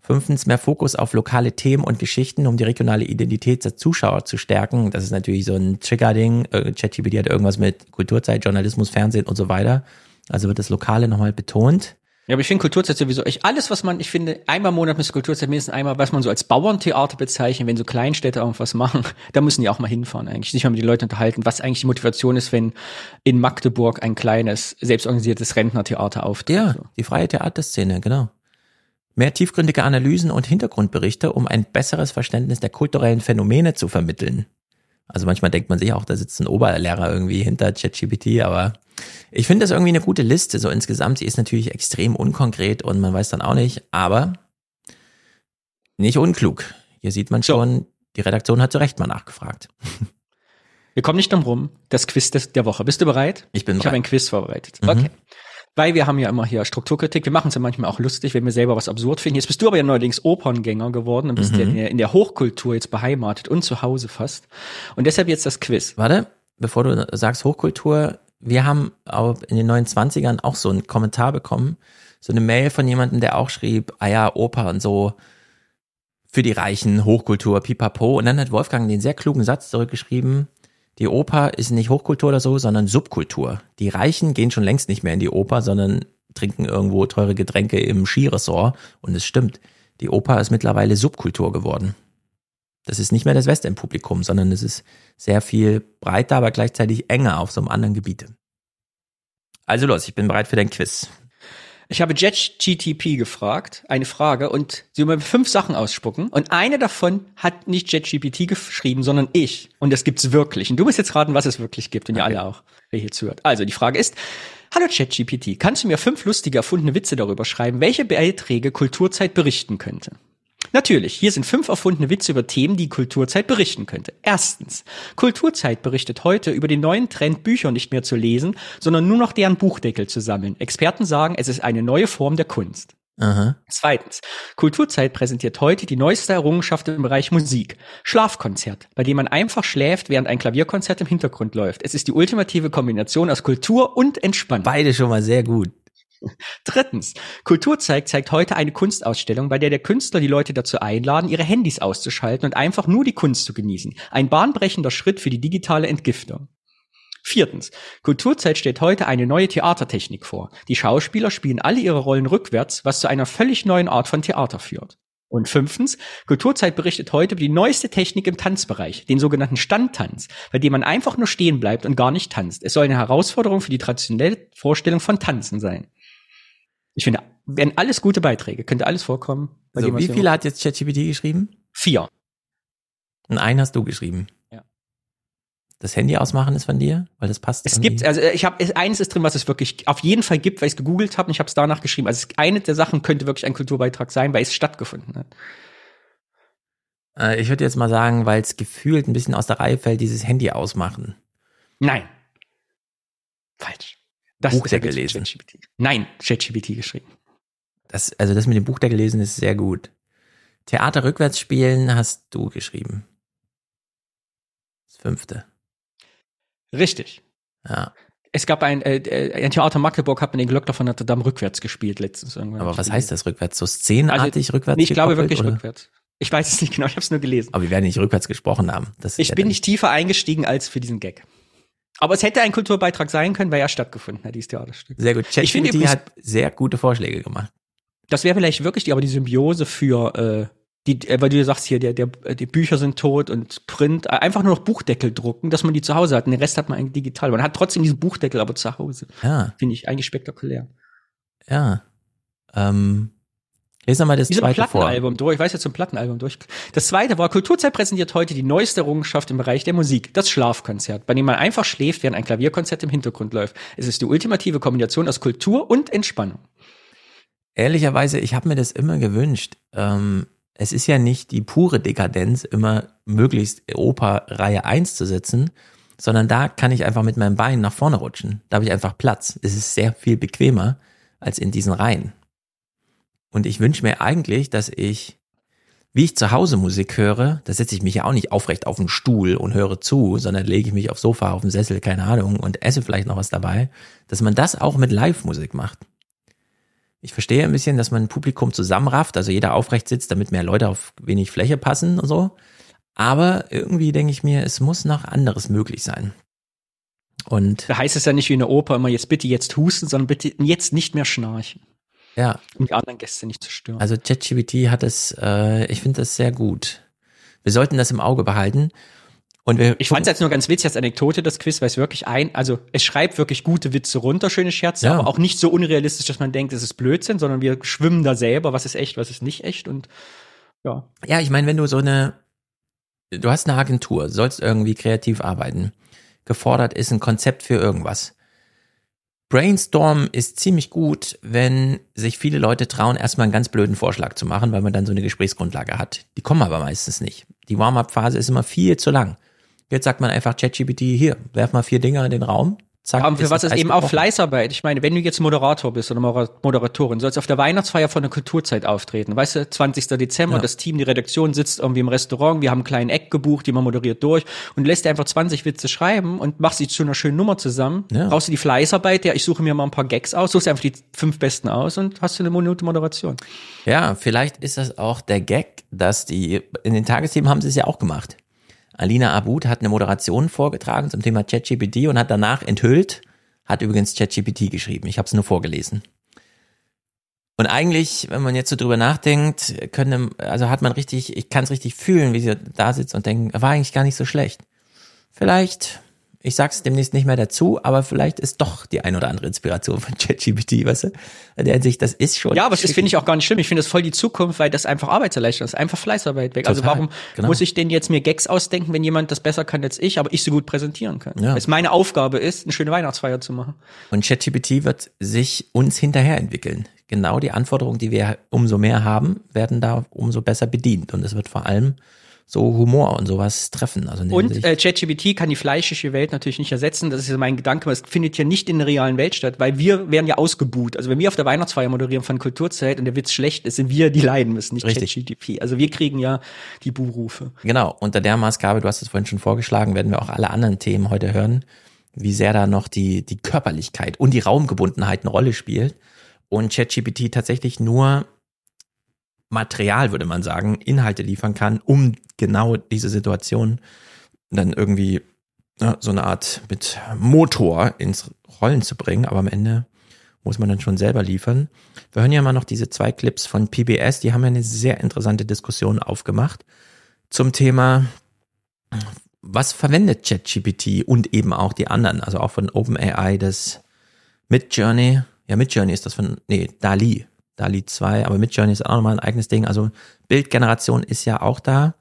[SPEAKER 1] Fünftens mehr Fokus auf lokale Themen und Geschichten, um die regionale Identität der Zuschauer zu stärken. Das ist natürlich so ein Trigger-Ding. Äh, ChatGPT hat irgendwas mit Kulturzeit, Journalismus, Fernsehen und so weiter. Also wird das Lokale nochmal betont.
[SPEAKER 8] Ja, aber ich finde Kulturzeit sowieso echt alles, was man, ich finde, einmal im Monat müsste Kulturzeit mindestens einmal, was man so als Bauerntheater bezeichnet, wenn so Kleinstädte irgendwas machen, da müssen die auch mal hinfahren eigentlich, sich mal mit den Leuten unterhalten, was eigentlich die Motivation ist, wenn in Magdeburg ein kleines, selbstorganisiertes Rentnertheater auftritt.
[SPEAKER 1] Ja, die freie Theaterszene, genau. Mehr tiefgründige Analysen und Hintergrundberichte, um ein besseres Verständnis der kulturellen Phänomene zu vermitteln. Also manchmal denkt man sich auch, da sitzt ein Oberlehrer irgendwie hinter ChatGPT, aber ich finde das irgendwie eine gute Liste. So insgesamt, sie ist natürlich extrem unkonkret und man weiß dann auch nicht, aber nicht unklug. Hier sieht man schon, die Redaktion hat zu Recht mal nachgefragt.
[SPEAKER 8] Wir kommen nicht drum rum. Das Quiz des, der Woche. Bist du bereit?
[SPEAKER 1] Ich bin bereit.
[SPEAKER 8] Ich habe ein Quiz vorbereitet. Mhm. Okay. Weil wir haben ja immer hier Strukturkritik. Wir machen es ja manchmal auch lustig, wenn wir selber was absurd finden. Jetzt bist du aber ja neuerdings Operngänger geworden und bist mhm. ja in der, in der Hochkultur jetzt beheimatet und zu Hause fast. Und deshalb jetzt das Quiz.
[SPEAKER 1] Warte, bevor du sagst Hochkultur, wir haben in den 29ern auch so einen Kommentar bekommen, so eine Mail von jemandem, der auch schrieb, ah ja, Oper und so für die Reichen, Hochkultur, pipapo. Und dann hat Wolfgang den sehr klugen Satz zurückgeschrieben, die Oper ist nicht Hochkultur oder so, sondern Subkultur. Die Reichen gehen schon längst nicht mehr in die Oper, sondern trinken irgendwo teure Getränke im Skiresort. Und es stimmt, die Oper ist mittlerweile Subkultur geworden. Das ist nicht mehr das Westend-Publikum, sondern es ist sehr viel breiter, aber gleichzeitig enger auf so einem anderen Gebiet. Also los, ich bin bereit für dein Quiz.
[SPEAKER 8] Ich habe JetGTP gefragt, eine Frage, und sie wollen fünf Sachen ausspucken. Und eine davon hat nicht JetGPT geschrieben, sondern ich. Und das gibt's wirklich. Und du musst jetzt raten, was es wirklich gibt. Und okay. ihr alle auch, wer hier zuhört. Also, die Frage ist, Hallo ChatGPT, kannst du mir fünf lustige erfundene Witze darüber schreiben, welche Beiträge Kulturzeit berichten könnte? Natürlich, hier sind fünf erfundene Witze über Themen, die Kulturzeit berichten könnte. Erstens, Kulturzeit berichtet heute über den neuen Trend, Bücher nicht mehr zu lesen, sondern nur noch deren Buchdeckel zu sammeln. Experten sagen, es ist eine neue Form der Kunst. Aha. Zweitens, Kulturzeit präsentiert heute die neueste Errungenschaft im Bereich Musik. Schlafkonzert, bei dem man einfach schläft, während ein Klavierkonzert im Hintergrund läuft. Es ist die ultimative Kombination aus Kultur und Entspannung.
[SPEAKER 1] Beide schon mal sehr gut.
[SPEAKER 8] Drittens, Kulturzeig zeigt heute eine Kunstausstellung, bei der der Künstler die Leute dazu einladen, ihre Handys auszuschalten und einfach nur die Kunst zu genießen. Ein bahnbrechender Schritt für die digitale Entgiftung. Viertens. Kulturzeit stellt heute eine neue Theatertechnik vor. Die Schauspieler spielen alle ihre Rollen rückwärts, was zu einer völlig neuen Art von Theater führt. Und fünftens, Kulturzeit berichtet heute über die neueste Technik im Tanzbereich, den sogenannten Standtanz, bei dem man einfach nur stehen bleibt und gar nicht tanzt. Es soll eine Herausforderung für die traditionelle Vorstellung von Tanzen sein. Ich finde, werden alles gute Beiträge, könnte alles vorkommen.
[SPEAKER 1] So, wie viele hat jetzt ChatGPT geschrieben?
[SPEAKER 8] Vier.
[SPEAKER 1] Und einen hast du geschrieben.
[SPEAKER 8] Ja.
[SPEAKER 1] Das Handy ausmachen ist von dir, weil das passt.
[SPEAKER 8] Es gibt, also ich habe eines ist drin, was es wirklich auf jeden Fall gibt, weil ich es gegoogelt habe und ich habe es danach geschrieben. Also eine der Sachen könnte wirklich ein Kulturbeitrag sein, weil es stattgefunden hat.
[SPEAKER 1] Äh, ich würde jetzt mal sagen, weil es gefühlt ein bisschen aus der Reihe fällt, dieses Handy ausmachen.
[SPEAKER 8] Nein. Falsch.
[SPEAKER 1] Das Buchdeckel lesen.
[SPEAKER 8] Nein, ChatGPT geschrieben.
[SPEAKER 1] Das, also das mit dem Buchdeckel lesen ist sehr gut. Theater rückwärts spielen hast du geschrieben. Das fünfte.
[SPEAKER 8] Richtig.
[SPEAKER 1] Ja.
[SPEAKER 8] Es gab ein, äh, äh ein Theater Magdeburg hat man den Glöckner von Notre Dame rückwärts gespielt letztens.
[SPEAKER 1] Irgendwann Aber was heißt das rückwärts? So szenenartig also, rückwärts?
[SPEAKER 8] Nee, ich glaube wirklich oder? rückwärts. Ich weiß es nicht genau, ich habe es nur gelesen.
[SPEAKER 1] Aber wir werden nicht rückwärts gesprochen haben.
[SPEAKER 8] ich ja bin nicht tiefer eingestiegen als für diesen Gag. Aber es hätte ein Kulturbeitrag sein können, weil er stattgefunden hat, dieses Theaterstück.
[SPEAKER 1] Sehr gut. ChatGPT hat sehr gute Vorschläge gemacht.
[SPEAKER 8] Das wäre vielleicht wirklich die, aber die Symbiose für äh, die, äh, weil du sagst hier, der, der, die Bücher sind tot und Print, äh, einfach nur noch Buchdeckel drucken, dass man die zu Hause hat. Und den Rest hat man eigentlich digital. Man hat trotzdem diesen Buchdeckel aber zu Hause.
[SPEAKER 1] Ja.
[SPEAKER 8] Finde ich eigentlich spektakulär.
[SPEAKER 1] Ja. Ähm, Lesen wir mal das
[SPEAKER 8] Wie so ein
[SPEAKER 1] zweite vor.
[SPEAKER 8] Plattenalbum durch. Ich weiß jetzt zum Plattenalbum durch. Das zweite war, Kulturzeit präsentiert heute die neueste Errungenschaft im Bereich der Musik. Das Schlafkonzert, bei dem man einfach schläft, während ein Klavierkonzert im Hintergrund läuft. Es ist die ultimative Kombination aus Kultur und Entspannung.
[SPEAKER 1] Ehrlicherweise, ich habe mir das immer gewünscht. Ähm, es ist ja nicht die pure Dekadenz, immer möglichst Oper Reihe 1 zu sitzen, sondern da kann ich einfach mit meinem Bein nach vorne rutschen. Da habe ich einfach Platz. Es ist sehr viel bequemer als in diesen Reihen. Und ich wünsche mir eigentlich, dass ich, wie ich zu Hause Musik höre, da setze ich mich ja auch nicht aufrecht auf den Stuhl und höre zu, sondern lege ich mich aufs Sofa, auf den Sessel, keine Ahnung, und esse vielleicht noch was dabei, dass man das auch mit Live-Musik macht. Ich verstehe ein bisschen, dass man ein Publikum zusammenrafft, also jeder aufrecht sitzt, damit mehr Leute auf wenig Fläche passen und so. Aber irgendwie denke ich mir, es muss noch anderes möglich sein. Und
[SPEAKER 8] Da heißt es ja nicht wie in der Oper immer jetzt bitte jetzt husten, sondern bitte jetzt nicht mehr schnarchen,
[SPEAKER 1] ja,
[SPEAKER 8] um die anderen Gäste nicht zu stören.
[SPEAKER 1] also ChatGPT hat es, äh, ich finde das sehr gut. Wir sollten das im Auge behalten. Und wir
[SPEAKER 8] Ich fand es jetzt nur ganz witzig als Anekdote, das Quiz, weil es wirklich ein, also es schreibt wirklich gute Witze runter, schöne Scherze,
[SPEAKER 1] Ja.
[SPEAKER 8] aber auch nicht so unrealistisch, dass man denkt, es ist Blödsinn, sondern wir schwimmen da selber, was ist echt, was ist nicht echt und ja.
[SPEAKER 1] Ja, ich meine, wenn du so eine, du hast eine Agentur, sollst irgendwie kreativ arbeiten, gefordert ist ein Konzept für irgendwas. Brainstorm ist ziemlich gut, wenn sich viele Leute trauen, erstmal einen ganz blöden Vorschlag zu machen, weil man dann so eine Gesprächsgrundlage hat. Die kommen aber meistens nicht. Die Warm-up-Phase ist immer viel zu lang. Jetzt sagt man einfach ChatGPT, hier, werf mal vier Dinger in den Raum. Zack,
[SPEAKER 8] und für was ist eben auch. Fleißarbeit. Ich meine, wenn du jetzt Moderator bist oder Moderatorin, sollst auf der Weihnachtsfeier von der Kulturzeit auftreten. Weißt du, 20. Dezember,
[SPEAKER 1] Ja.
[SPEAKER 8] das Team, die Redaktion sitzt irgendwie im Restaurant, wir haben einen kleinen Eck gebucht, die man moderiert durch und lässt dir einfach 20 Witze schreiben und machst sie zu einer schönen Nummer zusammen.
[SPEAKER 1] Ja.
[SPEAKER 8] Brauchst du die Fleißarbeit, ja, ich suche mir mal ein paar Gags aus, suchst einfach die fünf besten aus und hast du eine Minute Moderation.
[SPEAKER 1] Ja, vielleicht ist das auch der Gag, dass die, in den Tagesthemen haben sie es ja auch gemacht. Alina Abud hat eine Moderation vorgetragen zum Thema ChatGPT und hat danach enthüllt, hat übrigens ChatGPT geschrieben. Ich habe es nur vorgelesen. Und eigentlich, wenn man jetzt so drüber nachdenkt, können, also hat man richtig, ich kann es richtig fühlen, wie sie da sitzt und denkt, war eigentlich gar nicht so schlecht. Vielleicht, ich sag's demnächst nicht mehr dazu, aber vielleicht ist doch die ein oder andere Inspiration von ChatGPT, weißt du? Der Hinsicht, das ist schon.
[SPEAKER 8] Ja, aber das finde ich auch gar nicht schlimm. Ich finde das voll die Zukunft, weil das einfach Arbeitserleichterung ist, einfach Fleißarbeit weg. Also
[SPEAKER 1] Total,
[SPEAKER 8] warum
[SPEAKER 1] genau.
[SPEAKER 8] muss ich denn jetzt mir Gags ausdenken, wenn jemand das besser kann als ich, aber ich so gut präsentieren kann?
[SPEAKER 1] Ja.
[SPEAKER 8] Weil Es meine Aufgabe ist, eine schöne Weihnachtsfeier zu machen.
[SPEAKER 1] Und ChatGPT wird sich uns hinterher entwickeln. Genau die Anforderungen, die wir umso mehr haben, werden da umso besser bedient. Und es wird vor allem so Humor und sowas treffen. Also
[SPEAKER 8] Und äh, ChatGPT kann die fleischliche Welt natürlich nicht ersetzen. Das ist ja mein Gedanke. aber Es findet ja nicht in der realen Welt statt, weil wir werden ja ausgebuht. Also wenn wir auf der Weihnachtsfeier moderieren von Kulturzeit und der Witz schlecht ist, sind wir, die leiden müssen, nicht. ChatGPT. Also wir kriegen ja die Buhrufe.
[SPEAKER 1] Genau, unter der Maßgabe, du hast es vorhin schon vorgeschlagen, werden wir auch alle anderen Themen heute hören, wie sehr da noch die, die Körperlichkeit und die Raumgebundenheit eine Rolle spielt. Und ChatGPT tatsächlich nur Material, würde man sagen, Inhalte liefern kann, um genau diese Situation dann irgendwie ja, so eine Art mit Motor ins Rollen zu bringen. Aber am Ende muss man dann schon selber liefern. Wir hören ja mal noch diese zwei Clips von PBS, die haben ja eine sehr interessante Diskussion aufgemacht zum Thema, was verwendet ChatGPT und eben auch die anderen, also auch von OpenAI, das Midjourney, ja Midjourney ist das von, nee, DALI, DALI 2, aber Midjourney ist auch nochmal ein eigenes Ding, also Bildgeneration ist ja auch da.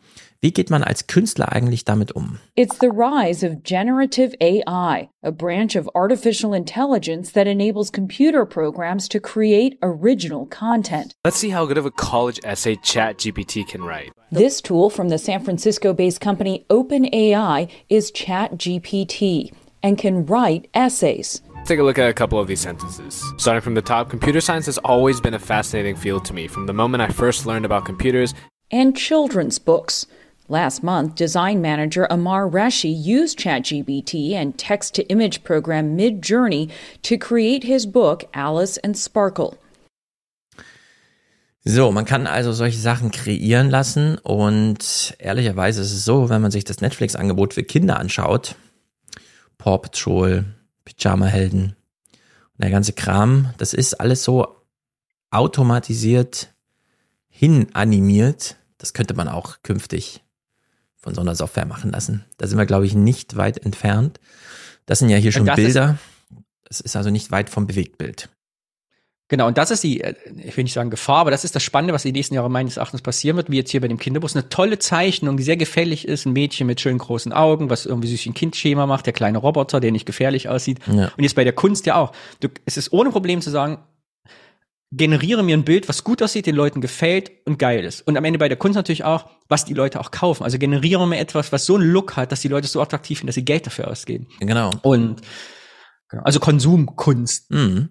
[SPEAKER 1] Wie geht man als Künstler eigentlich damit um?
[SPEAKER 12] It's the rise of generative AI, a branch of artificial intelligence that enables computer programs to create original content.
[SPEAKER 13] Let's see how good of a college essay ChatGPT can write.
[SPEAKER 12] This tool from the San Francisco based company OpenAI is ChatGPT and can write essays.
[SPEAKER 13] Let's take a look at a couple of these sentences. Starting from the top, computer science has always been a fascinating field to me from the moment I first learned about computers.
[SPEAKER 12] and children's books. Last month, design manager Amar Reshi used ChatGPT and text to image program Midjourney to create his book Alice and Sparkle.
[SPEAKER 1] So, man kann also solche Sachen kreieren lassen und ehrlicherweise ist es so, wenn man sich das Netflix-Angebot für Kinder anschaut, Paw Patrol, Pyjama-Helden und der ganze Kram, das ist alles so automatisiert hinanimiert. Das könnte man auch künftig von so einer Software machen lassen. Da sind wir, glaube ich, nicht weit entfernt. Das sind ja hier schon
[SPEAKER 8] das ist-
[SPEAKER 1] Bilder. Das ist also nicht weit vom Bewegtbild.
[SPEAKER 8] Genau, und das ist die, äh, ich will nicht sagen Gefahr, aber das ist das Spannende, was die nächsten Jahre meines Erachtens passieren wird, wie jetzt hier bei dem Kinderbus. Eine tolle Zeichnung, die sehr gefällig ist, ein Mädchen mit schönen großen Augen, was irgendwie sich ein Kindschema macht, der kleine Roboter, der nicht gefährlich aussieht. Ja. Und jetzt bei der Kunst ja auch. Du, es ist ohne Problem zu sagen, generiere mir ein Bild, was gut aussieht, den Leuten gefällt und geil ist. Und am Ende bei der Kunst natürlich auch, was die Leute auch kaufen. Also generiere mir etwas, was so einen Look hat, dass die Leute es so attraktiv finden, dass sie Geld dafür ausgeben.
[SPEAKER 1] Genau.
[SPEAKER 8] Und genau, also Konsumkunst. Mhm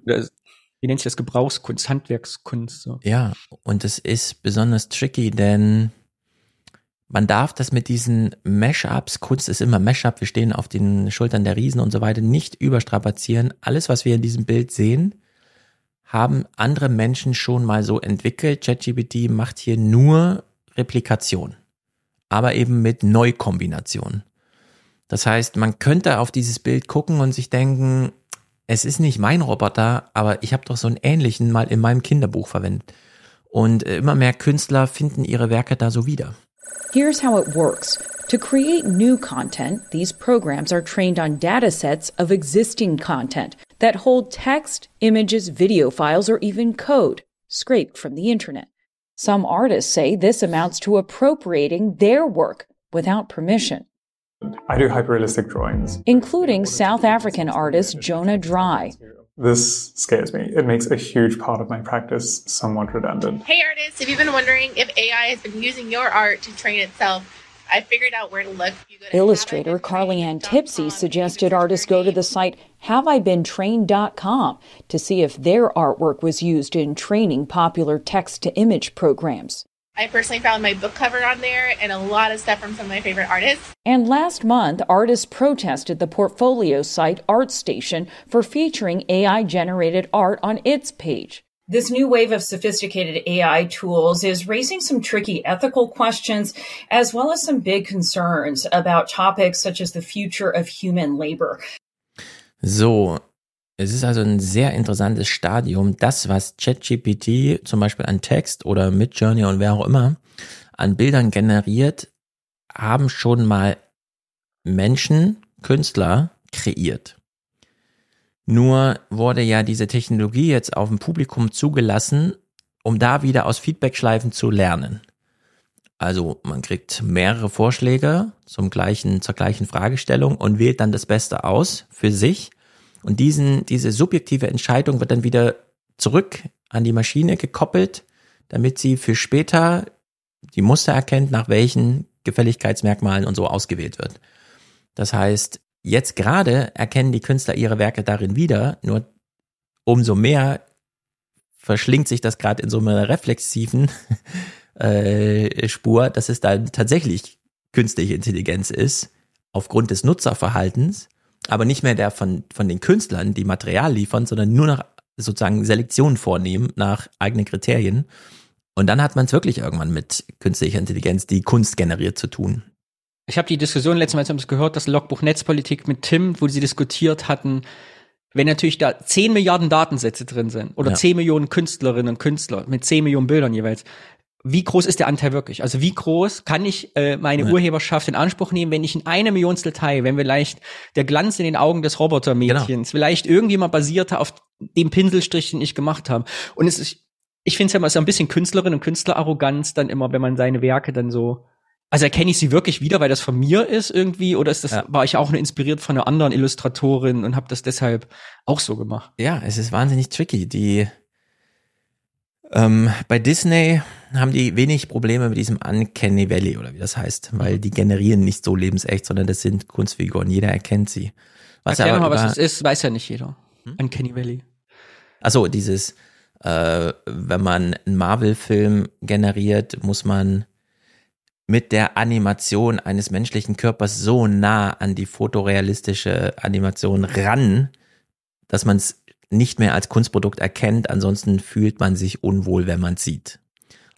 [SPEAKER 8] wie nennt sich das, Gebrauchskunst, Handwerkskunst. So.
[SPEAKER 1] Ja, und es ist besonders tricky, denn man darf das mit diesen Mashups, Kunst ist immer Mashup, wir stehen auf den Schultern der Riesen und so weiter, nicht überstrapazieren. Alles, was wir in diesem Bild sehen, haben andere Menschen schon mal so entwickelt. ChatGPT macht hier nur Replikation, aber eben mit Neukombination. Das heißt, man könnte auf dieses Bild gucken und sich denken, es ist nicht mein Roboter, aber ich habe doch so einen ähnlichen mal in meinem Kinderbuch verwendet. Und äh, immer mehr Künstler finden ihre Werke da so wieder.
[SPEAKER 12] Here's how it works. To create new content, these programs are trained on datasets of existing content that hold text, images, video files, or even code scraped from the internet. Some artists say this amounts to appropriating their work without permission.
[SPEAKER 14] I do hyperrealistic drawings.
[SPEAKER 12] Including South African artist Jonah Dry.
[SPEAKER 14] This scares me. It makes a huge part of my practice somewhat redundant.
[SPEAKER 15] Hey artists, if you've been wondering if AI has been using your art to train itself, I figured out where to look.
[SPEAKER 12] Illustrator Carly Ann Tipsy suggested artists go to the site haveibeentrained.com to see if their artwork was used in training popular text to image programs.
[SPEAKER 15] I personally found my book cover on there and a lot of stuff from some of my favorite artists.
[SPEAKER 12] And last month, artists protested the portfolio site ArtStation for featuring AI generated art on its page.
[SPEAKER 16] This new wave of sophisticated AI tools is raising some tricky ethical questions as well as some big concerns about topics such as the future of human labor.
[SPEAKER 1] So, Es ist also ein sehr interessantes Stadium. Das, was ChatGPT zum Beispiel an Text oder Midjourney und wer auch immer an Bildern generiert, haben schon mal Menschen, Künstler kreiert. Nur wurde ja diese Technologie jetzt auf dem Publikum zugelassen, um da wieder aus Feedbackschleifen zu lernen. Also man kriegt mehrere Vorschläge zum gleichen, zur gleichen Fragestellung und wählt dann das Beste aus für sich und diesen, diese subjektive Entscheidung wird dann wieder zurück an die Maschine gekoppelt, damit sie für später die Muster erkennt, nach welchen Gefälligkeitsmerkmalen und so ausgewählt wird. Das heißt, jetzt gerade erkennen die Künstler ihre Werke darin wieder, nur umso mehr verschlingt sich das gerade in so einer reflexiven äh, Spur, dass es dann tatsächlich künstliche Intelligenz ist, aufgrund des Nutzerverhaltens aber nicht mehr der von, von den Künstlern, die Material liefern, sondern nur noch sozusagen Selektion vornehmen nach eigenen Kriterien. Und dann hat man es wirklich irgendwann mit künstlicher Intelligenz, die Kunst generiert, zu tun.
[SPEAKER 8] Ich habe die Diskussion letztes Mal haben gehört, das Logbuch Netzpolitik mit Tim, wo sie diskutiert hatten, wenn natürlich da 10 Milliarden Datensätze drin sind oder ja. 10 Millionen Künstlerinnen und Künstler mit 10 Millionen Bildern jeweils, wie groß ist der Anteil wirklich? Also wie groß kann ich äh, meine ja. Urheberschaft in Anspruch nehmen, wenn ich in eine Millionstel Teil, wenn vielleicht der Glanz in den Augen des Robotermädchens, genau. vielleicht irgendjemand basierte auf dem Pinselstrich, den ich gemacht habe. Und es ist, ich finde es ja immer so ein bisschen Künstlerin und Künstlerarroganz dann immer, wenn man seine Werke dann so also erkenne ich sie wirklich wieder, weil das von mir ist irgendwie, oder ist das, ja. war ich auch nur inspiriert von einer anderen Illustratorin und habe das deshalb auch so gemacht?
[SPEAKER 1] Ja, es ist wahnsinnig tricky. Die ähm, bei Disney haben die wenig Probleme mit diesem Uncanny Valley oder wie das heißt, weil die generieren nicht so lebensecht, sondern das sind Kunstfiguren. Jeder erkennt sie.
[SPEAKER 8] Was Erklär aber mal, was das ist, weiß ja nicht jeder. Hm? Uncanny Valley.
[SPEAKER 1] Also dieses, äh, wenn man einen Marvel-Film generiert, muss man mit der Animation eines menschlichen Körpers so nah an die fotorealistische Animation ran, dass man es nicht mehr als Kunstprodukt erkennt. Ansonsten fühlt man sich unwohl, wenn man es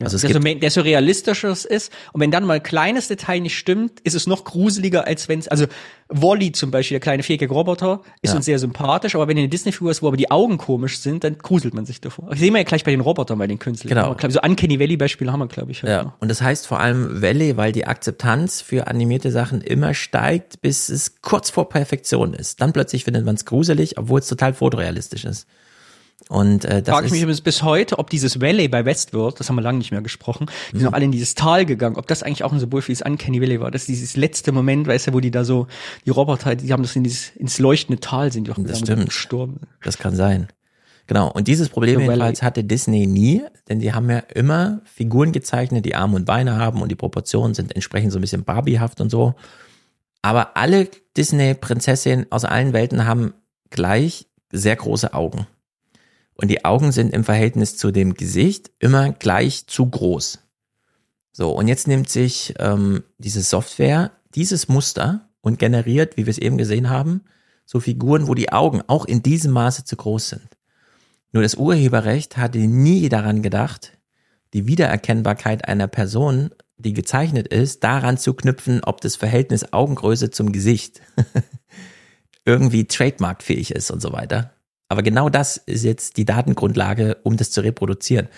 [SPEAKER 8] Also es desto, gibt, desto realistischer es ist. Und wenn dann mal ein kleines Detail nicht stimmt, ist es noch gruseliger, als wenn es, also Wally zum Beispiel, der kleine viereckige Roboter, ist ja. uns sehr sympathisch, aber wenn eine Disney-Figur ist, wo aber die Augen komisch sind, dann gruselt man sich davor. Das sehen wir ja gleich bei den Robotern, bei den Künstlern. Genau. Aber, so Uncanny Valley-Beispiele haben wir, glaube ich.
[SPEAKER 1] Halt ja, noch. und das heißt vor allem Valley, weil die Akzeptanz für animierte Sachen immer steigt, bis es kurz vor Perfektion ist. Dann plötzlich findet man es gruselig, obwohl es total fotorealistisch ist. Und äh, das
[SPEAKER 8] Frage ich mich übrigens bis heute, ob dieses Valley bei Westworld, das haben wir lange nicht mehr gesprochen, die sind
[SPEAKER 1] Mhm.
[SPEAKER 8] noch alle in dieses Tal gegangen, ob das eigentlich auch ein Symbol für dieses Uncanny Valley war. Das ist dieses letzte Moment, weißt du, wo die da so, die Roboter, die haben das in dieses, ins leuchtende Tal sind, die auch
[SPEAKER 1] Das
[SPEAKER 8] da
[SPEAKER 1] stimmt.
[SPEAKER 8] gestorben.
[SPEAKER 1] Das kann sein. Genau. Und dieses Problem
[SPEAKER 8] Valley.
[SPEAKER 1] jedenfalls hatte Disney nie, denn die haben ja immer Figuren gezeichnet, die Arme und Beine haben und die Proportionen sind entsprechend so ein bisschen Barbiehaft und so. Aber alle Disney-Prinzessinnen aus allen Welten haben gleich sehr große Augen. Und die Augen sind im Verhältnis zu dem Gesicht immer gleich zu groß. So, und jetzt nimmt sich ähm, diese Software dieses Muster und generiert, wie wir es eben gesehen haben, so Figuren, wo die Augen auch in diesem Maße zu groß sind. Nur das Urheberrecht hatte nie daran gedacht, die Wiedererkennbarkeit einer Person, die gezeichnet ist, daran zu knüpfen, ob das Verhältnis Augengröße zum Gesicht irgendwie trademarkfähig ist und so weiter. Aber genau das ist jetzt die Datengrundlage, um das zu reproduzieren.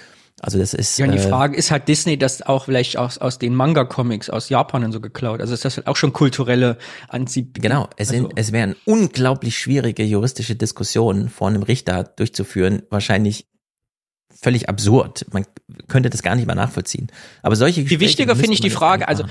[SPEAKER 1] Also das ist
[SPEAKER 8] Ja, und die
[SPEAKER 1] äh,
[SPEAKER 8] Frage ist halt Disney das auch vielleicht aus, aus den Manga-Comics aus Japan und so geklaut. Also ist das halt auch schon kulturelle Anzieh.
[SPEAKER 1] Genau, es, sind, es wären unglaublich schwierige juristische Diskussionen vor einem Richter durchzuführen, wahrscheinlich völlig absurd. Man könnte das gar nicht mal nachvollziehen. Aber solche
[SPEAKER 8] Viel wichtiger finde ich die Frage, also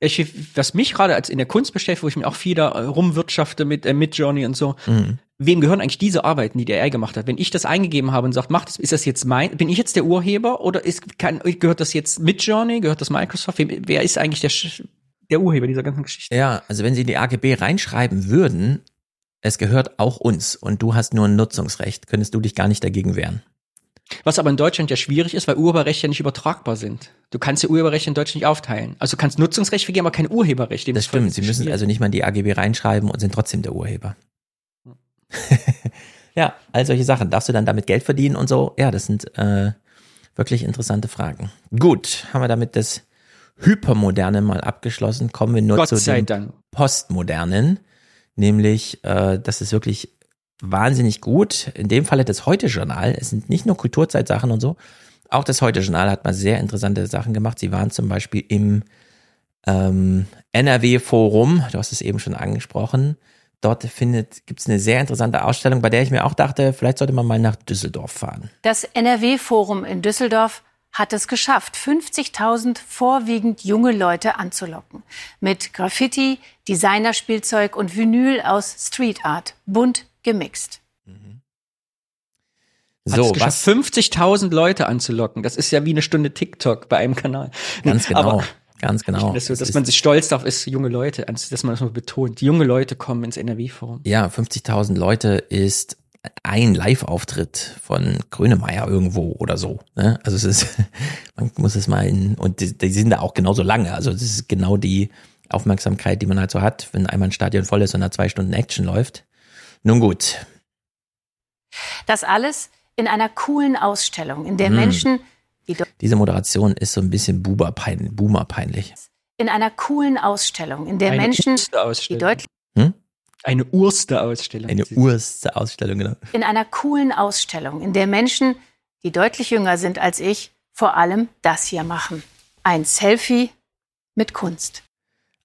[SPEAKER 8] ich, was mich gerade als in der Kunst beschäftigt, wo ich mir auch viel da rumwirtschafte mit äh, mit Journey und so.
[SPEAKER 1] Mhm.
[SPEAKER 8] Wem gehören eigentlich diese Arbeiten, die der AI gemacht hat? Wenn ich das eingegeben habe und sagt, macht das, ist das jetzt mein, bin ich jetzt der Urheber oder ist, kann, gehört das jetzt mit Journey, gehört das Microsoft? Wem, wer ist eigentlich der, der Urheber dieser ganzen Geschichte?
[SPEAKER 1] Ja, also wenn Sie in die AGB reinschreiben würden, es gehört auch uns und du hast nur ein Nutzungsrecht, könntest du dich gar nicht dagegen wehren.
[SPEAKER 8] Was aber in Deutschland ja schwierig ist, weil Urheberrechte ja nicht übertragbar sind. Du kannst ja Urheberrechte in Deutschland nicht aufteilen. Also du kannst Nutzungsrecht vergeben, aber kein Urheberrecht.
[SPEAKER 1] Das stimmt, Sie müssen also nicht mal in die AGB reinschreiben und sind trotzdem der Urheber. ja, all solche Sachen. Darfst du dann damit Geld verdienen und so? Ja, das sind äh, wirklich interessante Fragen. Gut, haben wir damit das Hypermoderne mal abgeschlossen. Kommen wir nur
[SPEAKER 8] Gott
[SPEAKER 1] zu dem
[SPEAKER 8] Dank.
[SPEAKER 1] Postmodernen. Nämlich, äh, das ist wirklich wahnsinnig gut. In dem Falle das Heute-Journal. Es sind nicht nur Kulturzeitsachen und so. Auch das Heute-Journal hat mal sehr interessante Sachen gemacht. Sie waren zum Beispiel im ähm, NRW-Forum. Du hast es eben schon angesprochen. Dort findet, gibt es eine sehr interessante Ausstellung, bei der ich mir auch dachte, vielleicht sollte man mal nach Düsseldorf fahren.
[SPEAKER 17] Das NRW-Forum in Düsseldorf hat es geschafft, 50.000 vorwiegend junge Leute anzulocken. Mit Graffiti, Designerspielzeug und Vinyl aus Street Art. Bunt gemixt.
[SPEAKER 8] Hat es geschafft, 50.000 Leute anzulocken. Das ist ja wie eine Stunde TikTok bei einem Kanal.
[SPEAKER 1] Ganz genau.
[SPEAKER 8] Aber
[SPEAKER 1] ganz genau. Es
[SPEAKER 8] dass
[SPEAKER 1] ist-
[SPEAKER 8] man sich stolz darauf ist, junge Leute, dass man das mal betont. Junge Leute kommen ins NRW-Forum.
[SPEAKER 1] Ja, 50.000 Leute ist ein Live-Auftritt von Grönemeyer irgendwo oder so. Ne? Also es ist, man muss es mal in, und die, die sind da auch genauso lange. Also das ist genau die Aufmerksamkeit, die man halt so hat, wenn einmal ein Stadion voll ist und da zwei Stunden Action läuft. Nun gut.
[SPEAKER 17] Das alles in einer coolen Ausstellung, in der
[SPEAKER 1] Mm.
[SPEAKER 17] Menschen,
[SPEAKER 1] Diese Moderation ist so ein bisschen Boomer-peinlich. Boomer-peinlich.
[SPEAKER 17] in einer coolen Ausstellung, in der
[SPEAKER 8] Eine
[SPEAKER 17] Menschen, die
[SPEAKER 8] Urste-Ausstellung.
[SPEAKER 17] deutlich
[SPEAKER 1] Hm?
[SPEAKER 8] Eine Urste-Ausstellung.
[SPEAKER 1] Eine urste Ausstellung, genau.
[SPEAKER 17] in einer coolen Ausstellung, in der Menschen, die deutlich jünger sind als ich, vor allem das hier machen. Ein Selfie mit Kunst.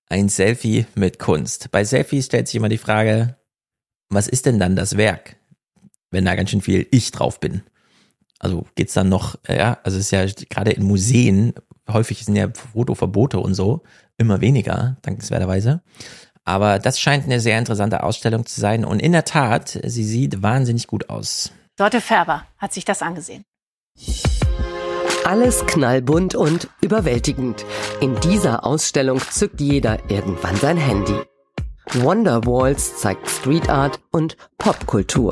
[SPEAKER 1] Ein Selfie mit Kunst. Bei Selfies stellt sich immer die Frage, was ist denn dann das Werk, wenn da ganz schön viel ich drauf bin? Also geht's dann noch, ja, also es ist ja gerade in Museen, häufig sind ja Fotoverbote und so, immer weniger, dankenswerterweise. Aber das scheint eine sehr interessante Ausstellung zu sein und in der Tat, sie sieht wahnsinnig gut aus.
[SPEAKER 17] Dorte Färber hat sich das angesehen.
[SPEAKER 18] Alles knallbunt und überwältigend. In dieser Ausstellung zückt jeder irgendwann sein Handy. Wonderwalls zeigt Street Art und Popkultur.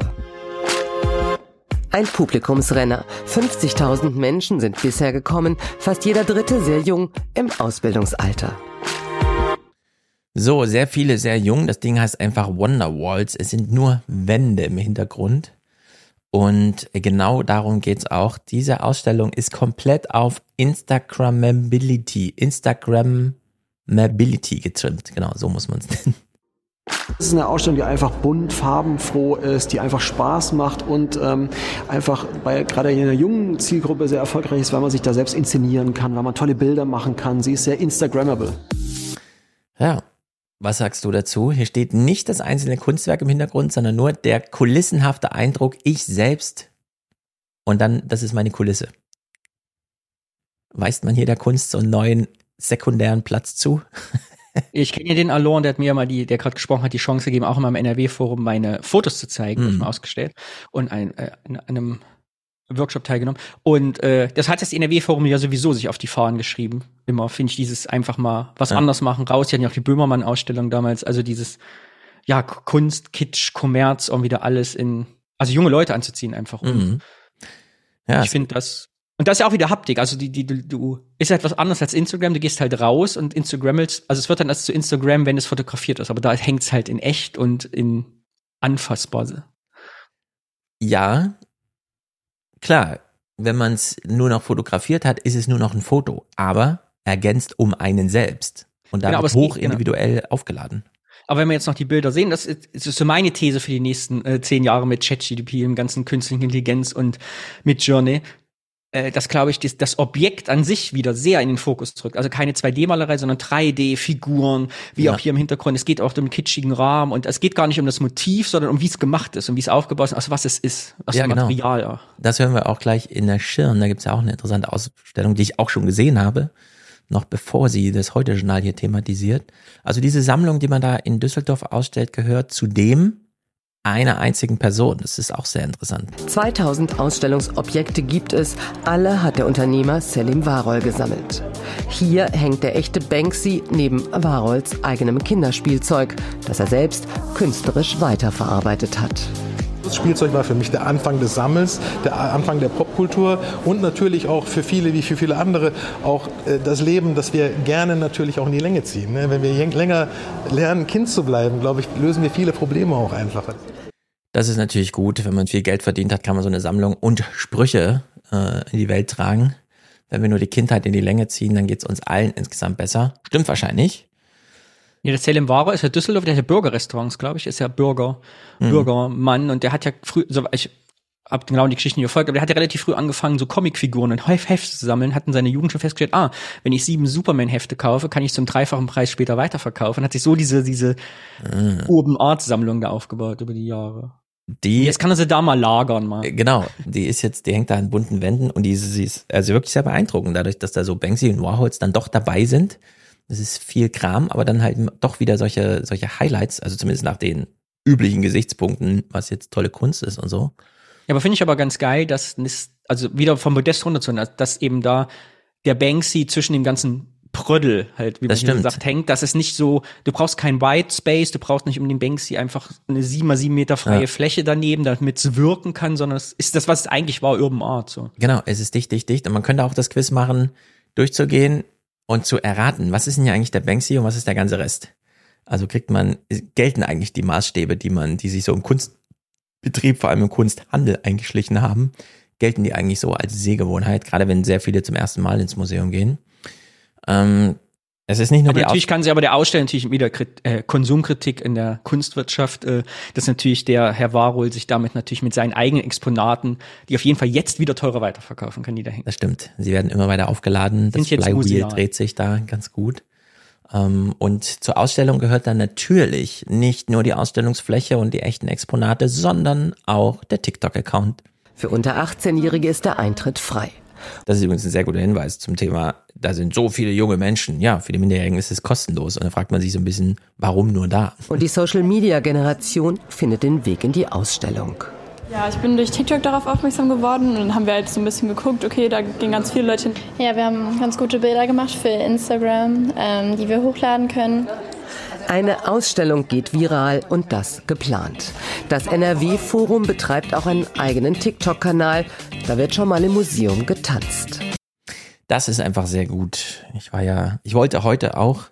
[SPEAKER 18] Ein Publikumsrenner. 50.000 Menschen sind bisher gekommen, fast jeder dritte sehr jung im Ausbildungsalter.
[SPEAKER 1] So, sehr viele, sehr jung. Das Ding heißt einfach Wonderwalls. Es sind nur Wände im Hintergrund. Und genau darum geht's auch. Diese Ausstellung ist komplett auf Instagrammability, Instagrammability getrimmt. Genau, so muss man es nennen.
[SPEAKER 19] Es ist eine Ausstellung, die einfach bunt, farbenfroh ist, die einfach Spaß macht und ähm, einfach bei gerade in einer jungen Zielgruppe sehr erfolgreich ist, weil man sich da selbst inszenieren kann, weil man tolle Bilder machen kann. Sie ist sehr Instagrammable.
[SPEAKER 1] Ja. Was sagst du dazu? Hier steht nicht das einzelne Kunstwerk im Hintergrund, sondern nur der kulissenhafte Eindruck, ich selbst und dann, das ist meine Kulisse. Weist man hier der Kunst so einen neuen sekundären Platz zu?
[SPEAKER 8] Ich kenne ja den Alon, der hat mir mal die, der gerade gesprochen hat, die Chance gegeben, auch immer im NRW-Forum meine Fotos zu zeigen,
[SPEAKER 1] Mhm.
[SPEAKER 8] mm. ausgestellt und ein, äh, an einem Workshop teilgenommen. Und äh, das hat das NRW-Forum ja sowieso sich auf die Fahnen geschrieben. Immer finde ich dieses einfach mal was
[SPEAKER 1] Ja.
[SPEAKER 8] anders machen raus. Die hatten ja auch die Böhmermann-Ausstellung damals, also dieses ja Kunst, Kitsch, Kommerz und wieder alles in also junge Leute anzuziehen einfach.
[SPEAKER 1] Mhm. Ja,
[SPEAKER 8] ich finde das und das ist ja auch wieder Haptik. Also die, die, du, du ist halt was anderes als Instagram. Du gehst halt raus und Instagrammelst. Also es wird dann erst zu Instagram, wenn es fotografiert ist. Aber da hängt's halt in echt und in anfassbar.
[SPEAKER 1] Ja, klar, wenn man es nur noch fotografiert hat, ist es nur noch ein Foto, aber ergänzt um einen selbst und
[SPEAKER 8] Genau,
[SPEAKER 1] damit
[SPEAKER 8] aber es geht-
[SPEAKER 1] hoch individuell aufgeladen.
[SPEAKER 8] Aber wenn wir jetzt noch die Bilder sehen, das ist, das ist so meine These für die nächsten äh, zehn Jahre mit ChatGDP, im ganzen künstlichen Intelligenz und mit Journey. Äh, das glaube ich, das, das Objekt an sich wieder sehr in den Fokus drückt. Also keine 2D-Malerei, sondern 3D-Figuren, wie
[SPEAKER 1] Ja.
[SPEAKER 8] auch hier im Hintergrund. Es geht auch um den kitschigen Rahmen und es geht gar nicht um das Motiv, sondern um wie es gemacht ist und wie es aufgebaut ist, also was es ist, was
[SPEAKER 1] Ja, genau.
[SPEAKER 8] Material auch.
[SPEAKER 1] Das hören wir auch gleich in der Schirn. Da gibt's ja auch eine interessante Ausstellung, die ich auch schon gesehen habe, noch bevor sie das Heute-Journal hier thematisiert. Also diese Sammlung, die man da in Düsseldorf ausstellt, gehört zu dem einer einzigen Person. Das ist auch sehr interessant.
[SPEAKER 18] 2000 Ausstellungsobjekte gibt es. Alle hat der Unternehmer Selim Warol gesammelt. Hier hängt der echte Banksy neben Warols eigenem Kinderspielzeug, das er selbst künstlerisch weiterverarbeitet hat.
[SPEAKER 20] Das Spielzeug war für mich der Anfang des Sammels, der Anfang der Popkultur und natürlich auch für viele, wie für viele andere, auch äh, das Leben, das wir gerne natürlich auch in die Länge ziehen. ne? Wenn wir länger lernen, Kind zu bleiben, glaube ich, lösen wir viele Probleme auch einfacher.
[SPEAKER 1] Das ist natürlich gut. Wenn man viel Geld verdient hat, kann man so eine Sammlung und Sprüche äh, in die Welt tragen. Wenn wir nur die Kindheit in die Länge ziehen, dann geht's uns allen insgesamt besser. Stimmt wahrscheinlich.
[SPEAKER 8] Ja, der Selim Wara ist ja Düsseldorf, der hat ja Bürgerrestaurants, glaube ich, ist ja Bürger,
[SPEAKER 1] Mhm.
[SPEAKER 8] Bürgermann und der hat ja früh, so, ich hab genau die Geschichten nicht verfolgt, aber der hat ja relativ früh angefangen, so Comicfiguren und Hef- Hefte zu sammeln, hat in seiner Jugend schon festgestellt, ah, wenn ich sieben Superman-Hefte kaufe, kann ich zum dreifachen Preis später weiterverkaufen und hat sich so diese, diese
[SPEAKER 1] Mhm.
[SPEAKER 8] Urban Art-Sammlung da aufgebaut über die Jahre.
[SPEAKER 1] Die,
[SPEAKER 8] Jetzt kann er sie da mal lagern, mal.
[SPEAKER 1] Genau, die ist jetzt, die hängt da an bunten Wänden und die, sie ist also wirklich sehr beeindruckend, dadurch, dass da so Banksy und Warhols dann doch dabei sind. Das ist viel Kram, aber dann halt doch wieder solche, solche Highlights, also zumindest nach den üblichen Gesichtspunkten, was jetzt tolle Kunst ist und so.
[SPEAKER 8] Ja, aber finde ich aber ganz geil, dass, also wieder vom Modest runterzuholen, dass- dass eben da der Banksy zwischen dem ganzen Prödel halt, wie
[SPEAKER 1] Das
[SPEAKER 8] man hier sagt, hängt, dass es nicht so, du brauchst kein White Space, du brauchst nicht um den Banksy einfach eine sieben mal sieben Meter freie
[SPEAKER 1] Ja.
[SPEAKER 8] Fläche daneben, damit es wirken kann, sondern es ist das, was es eigentlich war, Urban Art, so.
[SPEAKER 1] Genau, es ist dicht, dicht, dicht. Und man könnte auch das Quiz machen, durchzugehen und zu erraten, was ist denn ja eigentlich der Banksy und was ist der ganze Rest? Also kriegt man, gelten eigentlich die Maßstäbe, die man, die sich so im Kunstbetrieb, vor allem im Kunsthandel eingeschlichen haben, gelten die eigentlich so als Sehgewohnheit, gerade wenn sehr viele zum ersten Mal ins Museum gehen. Ähm, es ist nicht nur
[SPEAKER 8] Aber
[SPEAKER 1] die
[SPEAKER 8] natürlich kann sie aber der Aussteller natürlich wieder Krit äh, Konsumkritik in der Kunstwirtschaft, äh, dass natürlich der Herr Warhol sich damit natürlich mit seinen eigenen Exponaten, die auf jeden Fall jetzt wieder teurer weiterverkaufen kann, die da hängen.
[SPEAKER 1] Das stimmt. Sie werden immer weiter aufgeladen. Das Flywheel dreht sich da ganz gut. Ähm, Und zur Ausstellung gehört dann natürlich nicht nur die Ausstellungsfläche und die echten Exponate, sondern auch der TikTok-Account.
[SPEAKER 18] Für unter 18-Jährige ist der Eintritt frei.
[SPEAKER 1] Das ist übrigens ein sehr guter Hinweis zum Thema, da sind so viele junge Menschen. Ja, für die Minderjährigen ist es kostenlos. Und da fragt man sich so ein bisschen, warum nur da?
[SPEAKER 18] Und die Social-Media-Generation findet den Weg in die Ausstellung.
[SPEAKER 21] Ja, ich bin durch TikTok darauf aufmerksam geworden und dann haben wir halt so ein bisschen geguckt, okay, da gehen ganz viele Leute hin.
[SPEAKER 22] Ja, wir haben ganz gute Bilder gemacht für Instagram, ähm, die wir hochladen können.
[SPEAKER 18] Eine Ausstellung geht viral und das geplant. Das NRW-Forum betreibt auch einen eigenen TikTok-Kanal. Da wird schon mal im Museum getanzt.
[SPEAKER 1] Das ist einfach sehr gut. Ich war ja, ich wollte heute auch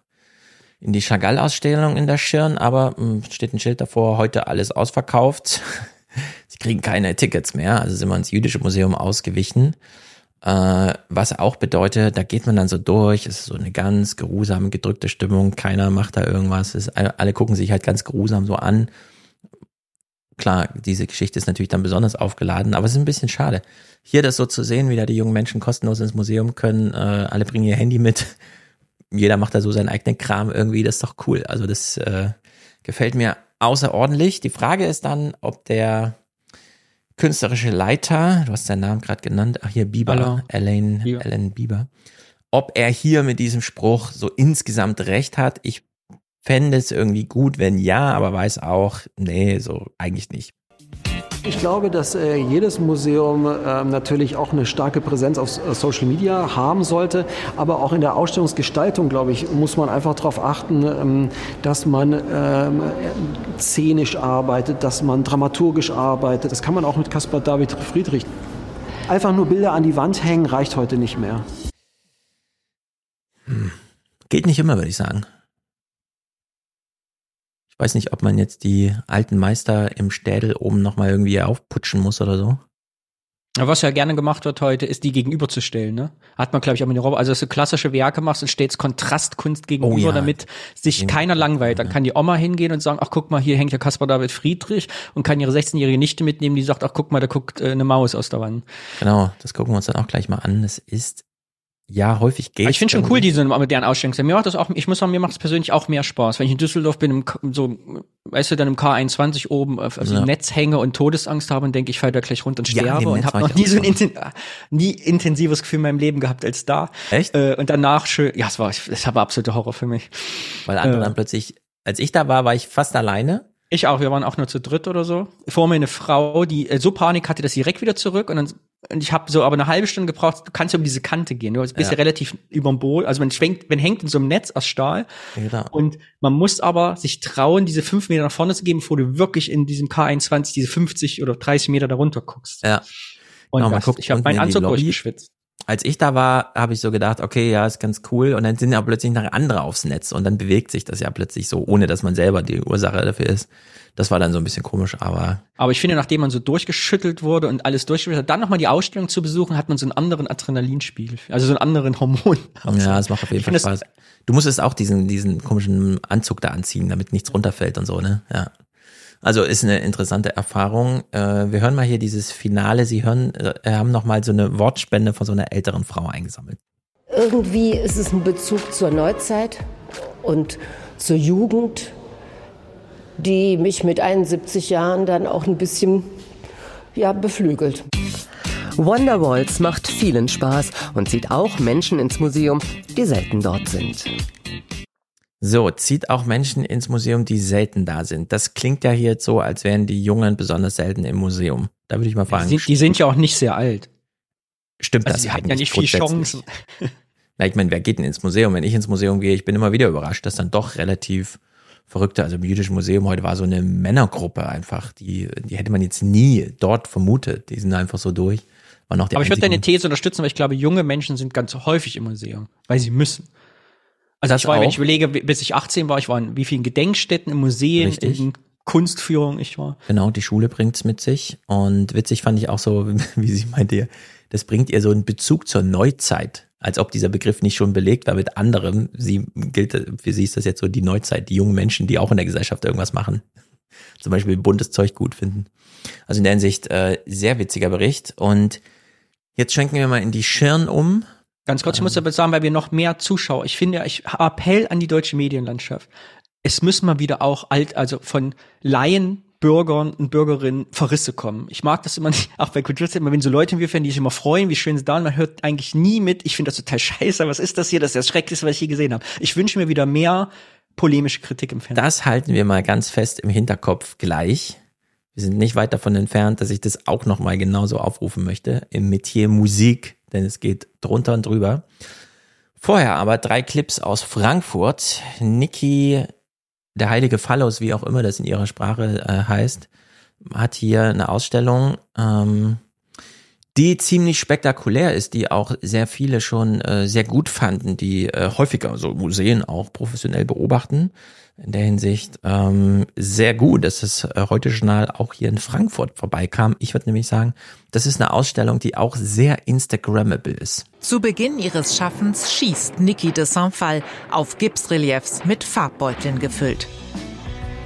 [SPEAKER 1] in die Chagall-Ausstellung in der Schirn, aber mh, steht ein Schild davor, heute alles ausverkauft. Sie kriegen keine Tickets mehr, also sind wir ins jüdische Museum ausgewichen. Äh, was auch bedeutet, da geht man dann so durch, es ist so eine ganz geruhsame, gedrückte Stimmung, keiner macht da irgendwas, ist, alle, alle gucken sich halt ganz geruhsam so an. Klar, diese Geschichte ist natürlich dann besonders aufgeladen, aber es ist ein bisschen schade. Hier das so zu sehen, wie da die jungen Menschen kostenlos ins Museum können, äh, alle bringen ihr Handy mit, jeder macht da so seinen eigenen Kram irgendwie, das ist doch cool. Also das äh, gefällt mir außerordentlich. Die Frage ist dann, ob der künstlerische Leiter, du hast seinen Namen gerade genannt, ach hier Bieber,
[SPEAKER 8] Hallo.
[SPEAKER 1] Elaine,
[SPEAKER 8] Bieber.
[SPEAKER 1] Ellen Bieber. Ob er hier mit diesem Spruch so insgesamt recht hat, ich fände es irgendwie gut, wenn ja, aber weiß auch, nee, so eigentlich nicht.
[SPEAKER 19] Ich glaube, dass äh, jedes Museum ähm, natürlich auch eine starke Präsenz auf äh, Social Media haben sollte, aber auch in der Ausstellungsgestaltung, glaube ich, muss man einfach darauf achten, ähm, dass man ähm, szenisch arbeitet, dass man dramaturgisch arbeitet. Das kann man auch mit Caspar David Friedrich. Einfach nur Bilder an die Wand hängen reicht heute nicht mehr.
[SPEAKER 1] Geht nicht immer, würde ich sagen. Ich weiß nicht, ob man jetzt die alten Meister im Städel oben nochmal irgendwie aufputschen muss oder so.
[SPEAKER 8] Was ja gerne gemacht wird heute, ist die gegenüberzustellen. Ne? Hat man, glaube ich, auch mit den Roboter. Also, dass du klassische Werke machst und stellst Kontrastkunst gegenüber,
[SPEAKER 1] Oh ja.
[SPEAKER 8] damit sich keiner langweilt. Dann kann die Oma hingehen und sagen, ach guck mal, hier hängt ja Caspar David Friedrich und kann ihre 16-jährige Nichte mitnehmen, die sagt, ach guck mal, da guckt äh, eine Maus aus der Wand.
[SPEAKER 1] Genau, das gucken wir uns dann auch gleich mal an. Das ist, ja, häufig geht
[SPEAKER 8] Aber ich finde schon cool, diese modernen Ausstellungen. Mir macht das auch, ich muss sagen, mir macht es persönlich auch mehr Spaß. Wenn ich in Düsseldorf bin, im, so, weißt du, dann im K21 oben auf, auf
[SPEAKER 1] Ja.
[SPEAKER 8] dem Netz hänge und Todesangst habe und denke, ich falle da gleich runter und
[SPEAKER 1] Ja,
[SPEAKER 8] sterbe
[SPEAKER 1] dem
[SPEAKER 8] und habe noch nie so ein inten nie intensives Gefühl in meinem Leben gehabt als da.
[SPEAKER 1] Echt?
[SPEAKER 8] Äh, und danach schön, ja, es war, es war absoluter Horror für mich.
[SPEAKER 1] Weil andere
[SPEAKER 8] Äh.
[SPEAKER 1] dann plötzlich, als ich da war, war ich fast alleine.
[SPEAKER 8] Ich auch, wir waren auch nur zu dritt oder so. Vor mir eine Frau, die äh, so Panik hatte, dass sie direkt wieder zurück und dann und ich habe so aber eine halbe Stunde gebraucht, du kannst ja um diese Kante gehen. Du bist ja,
[SPEAKER 1] Ja.
[SPEAKER 8] relativ überm Boot, also man schwenkt, man hängt in so einem Netz aus Stahl
[SPEAKER 1] Genau.
[SPEAKER 8] und man muss aber sich trauen, diese fünf Meter nach vorne zu gehen, bevor du wirklich in diesem K21 diese 50 oder 30 Meter darunter guckst.
[SPEAKER 1] Ja.
[SPEAKER 8] Und
[SPEAKER 1] Genau,
[SPEAKER 8] das, ich habe meinen Anzug durchgeschwitzt.
[SPEAKER 1] Als ich da war, habe ich so gedacht, okay, ja, ist ganz cool. Und dann sind ja plötzlich noch andere aufs Netz und dann bewegt sich das ja plötzlich so, ohne dass man selber die Ursache dafür ist. Das war dann so ein bisschen komisch, aber
[SPEAKER 8] Aber ich finde, nachdem man so durchgeschüttelt wurde und alles durchgeschüttelt hat, dann nochmal die Ausstellung zu besuchen, hat man so einen anderen Adrenalinspiegel, also so einen anderen Hormon.
[SPEAKER 1] ja, es macht auf jeden Fall
[SPEAKER 8] das-
[SPEAKER 1] Spaß. Du musstest auch diesen, diesen komischen Anzug da anziehen, damit nichts runterfällt und so, ne? Ja. Also ist eine interessante Erfahrung. Äh, wir hören mal hier dieses Finale. Sie hören, äh, haben noch mal so eine Wortspende von so einer älteren Frau eingesammelt.
[SPEAKER 23] Irgendwie ist es ein Bezug zur Neuzeit und zur Jugend, die mich mit 71 Jahren dann auch ein bisschen ja, beflügelt.
[SPEAKER 18] Wonderwalls macht vielen Spaß und zieht auch Menschen ins Museum, die selten dort sind.
[SPEAKER 1] So, zieht auch Menschen ins Museum, die selten da sind. Das klingt ja hier jetzt so, als wären die Jungen besonders selten im Museum. Da würde ich mal
[SPEAKER 8] Die
[SPEAKER 1] fragen,
[SPEAKER 8] sind, die sind ja auch nicht sehr alt.
[SPEAKER 1] stimmt
[SPEAKER 8] Also
[SPEAKER 1] das
[SPEAKER 8] sie hatten ja nicht viel? Chancen.
[SPEAKER 1] Na, ich meine, wer geht denn ins Museum? Wenn ich ins Museum gehe, ich bin immer wieder überrascht, dass dann doch relativ verrückte, also im jüdischen Museum heute war so eine Männergruppe einfach, die, die hätte man jetzt nie dort vermutet. Die sind einfach so durch. Die
[SPEAKER 8] Aber ich würde deine These unterstützen, weil ich glaube, junge Menschen sind ganz häufig im Museum, weil sie müssen. Also ich war, wenn
[SPEAKER 1] auch.
[SPEAKER 8] ich überlege, bis ich 18 war, ich war in wie vielen Gedenkstätten, in Museen,
[SPEAKER 1] Richtig.
[SPEAKER 8] in Kunstführungen ich war.
[SPEAKER 1] Genau, die Schule bringt's mit sich. Und witzig fand ich auch so, wie sie meinte, das bringt ihr so einen Bezug zur Neuzeit. Als ob dieser Begriff nicht schon belegt war mit anderem. Sie gilt, für sie ist das jetzt so die Neuzeit, die jungen Menschen, die auch in der Gesellschaft irgendwas machen. Zum Beispiel buntes Zeug gut finden. Also in der Hinsicht äh, sehr witziger Bericht. Und jetzt schwenken wir mal in die Schirn um.
[SPEAKER 8] Ganz kurz, ich muss aber sagen, weil wir noch mehr Zuschauer, ich finde, ich Appell an die deutsche Medienlandschaft. Es müssen mal wieder auch alt, also von Laien, Bürgern und Bürgerinnen Verrisse kommen. Ich mag das immer nicht, auch bei Kulturzeit, immer wenn so Leute wie wir die sich immer freuen, wie schön sie da sind, man hört eigentlich nie mit. Ich finde das total scheiße. Was ist das hier? Das ist das Schrecklichste, was ich je gesehen habe. Ich wünsche mir wieder mehr polemische Kritik im Fernsehen.
[SPEAKER 1] Das halten wir mal ganz fest im Hinterkopf gleich. Wir sind nicht weit davon entfernt, dass ich das auch noch mal genauso aufrufen möchte im Metier Musik, denn es geht drunter und drüber. Vorher aber drei Clips aus Frankfurt. Niki, der heilige Phallus, wie auch immer das in ihrer Sprache äh, heißt, hat hier eine Ausstellung, ähm, die ziemlich spektakulär ist, die auch sehr viele schon äh, sehr gut fanden, die äh, häufiger so Museen auch professionell beobachten. In der Hinsicht ähm, sehr gut, dass das äh, heute Journal auch hier in Frankfurt vorbeikam. Ich würde nämlich sagen, das ist eine Ausstellung, die auch sehr Instagrammable ist.
[SPEAKER 24] Zu Beginn ihres Schaffens schießt Niki de Saint-Phal auf Gipsreliefs mit Farbbeuteln gefüllt.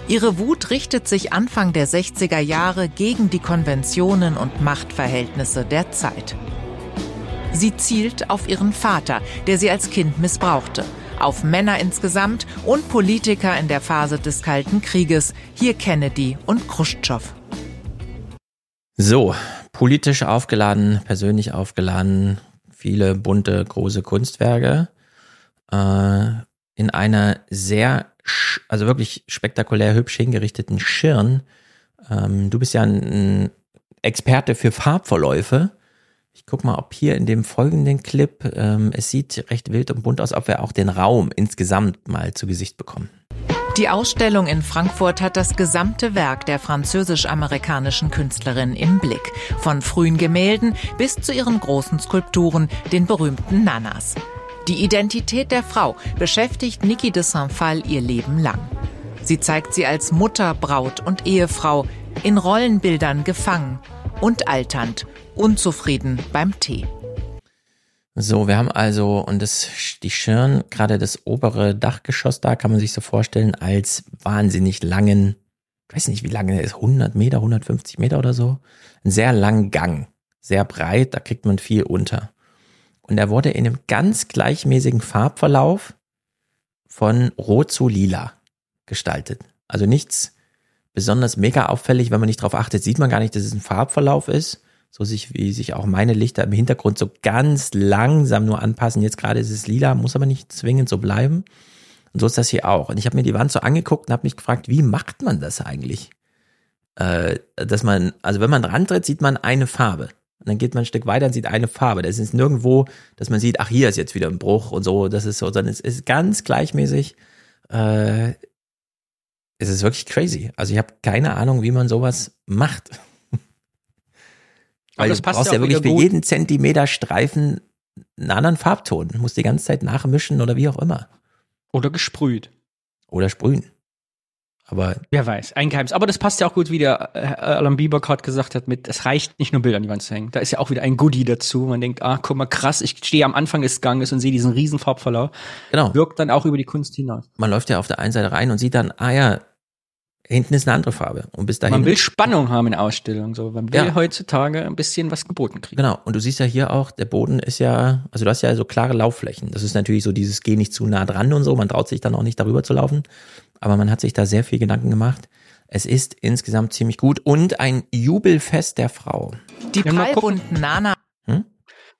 [SPEAKER 24] Ihre Wut richtet sich Anfang der 60er Jahre gegen die Konventionen und Machtverhältnisse der Zeit. Sie zielt auf ihren Vater, der sie als Kind missbrauchte, auf Männer insgesamt und Politiker in der Phase des Kalten Krieges, hier Kennedy und Khrushchev.
[SPEAKER 1] So, politisch aufgeladen, persönlich aufgeladen, viele bunte, große Kunstwerke äh, in einer sehr, also wirklich spektakulär hübsch hingerichteten Schirn. Ähm, du bist ja ein, ein Experte für Farbverläufe. Ich guck mal, ob hier in dem folgenden Clip, ähm, es sieht recht wild und bunt aus, ob wir auch den Raum insgesamt mal zu Gesicht bekommen.
[SPEAKER 24] Die Ausstellung in Frankfurt hat das gesamte Werk der französisch-amerikanischen Künstlerin im Blick. Von frühen Gemälden bis zu ihren großen Skulpturen, den berühmten Nanas. Die Identität der Frau beschäftigt Niki de Saint-Phal ihr Leben lang. Sie zeigt sie als Mutter, Braut und Ehefrau, in Rollenbildern gefangen und alternd, unzufrieden beim Tee.
[SPEAKER 1] So, wir haben also, und das, die Schirn, gerade das obere Dachgeschoss da, kann man sich so vorstellen, als wahnsinnig langen, ich weiß nicht, wie lange der ist, 100 Meter, 150 Meter oder so. Einen sehr langen Gang, sehr breit, da kriegt man viel unter. Und er wurde in einem ganz gleichmäßigen Farbverlauf von rot zu lila gestaltet. Also nichts besonders mega auffällig, wenn man nicht drauf achtet, sieht man gar nicht, dass es ein Farbverlauf ist so sich, wie sich auch meine Lichter im Hintergrund so ganz langsam nur anpassen. Jetzt gerade ist es lila, muss aber nicht zwingend so bleiben. Und so ist das hier auch. Und ich habe mir die Wand so angeguckt und habe mich gefragt, wie macht man das eigentlich? Äh, dass man, also wenn man dran tritt, sieht man eine Farbe. Und dann geht man ein Stück weiter und sieht eine Farbe. Das ist nirgendwo, dass man sieht, ach, hier ist jetzt wieder ein Bruch und so. Das ist so, sondern es ist ganz gleichmäßig. Äh, es ist wirklich crazy. Also ich habe keine Ahnung, wie man sowas macht. Weil du brauchst ja, wirklich für jeden Zentimeter Streifen einen anderen Farbton. Du musst die ganze Zeit nachmischen oder wie auch immer.
[SPEAKER 8] Oder gesprüht.
[SPEAKER 1] Oder sprühen. Aber
[SPEAKER 8] wer weiß, ein Geheimnis. Aber das passt ja auch gut, wie der äh, Alan Bieber gerade gesagt hat, mit, es reicht nicht nur Bilder an die Wand zu hängen. Da ist ja auch wieder ein Goodie dazu. Man denkt, ah, guck mal, krass, ich stehe am Anfang des Ganges und sehe diesen riesen Farbverlauf. Genau. Wirkt dann auch über die Kunst hinaus.
[SPEAKER 1] Man läuft ja auf der einen Seite rein und sieht dann, ah ja, Hinten ist eine andere Farbe. Und bis dahin.
[SPEAKER 8] Man will Spannung haben in Ausstellungen, so. Man will ja. heutzutage ein bisschen was geboten kriegen.
[SPEAKER 1] Genau. Und du siehst ja hier auch, der Boden ist ja, also du hast ja so klare Laufflächen. Das ist natürlich so dieses Geh nicht zu nah dran und so. Man traut sich dann auch nicht darüber zu laufen. Aber man hat sich da sehr viel Gedanken gemacht. Es ist insgesamt ziemlich gut und ein Jubelfest der Frau.
[SPEAKER 24] Die prallbunten Nana.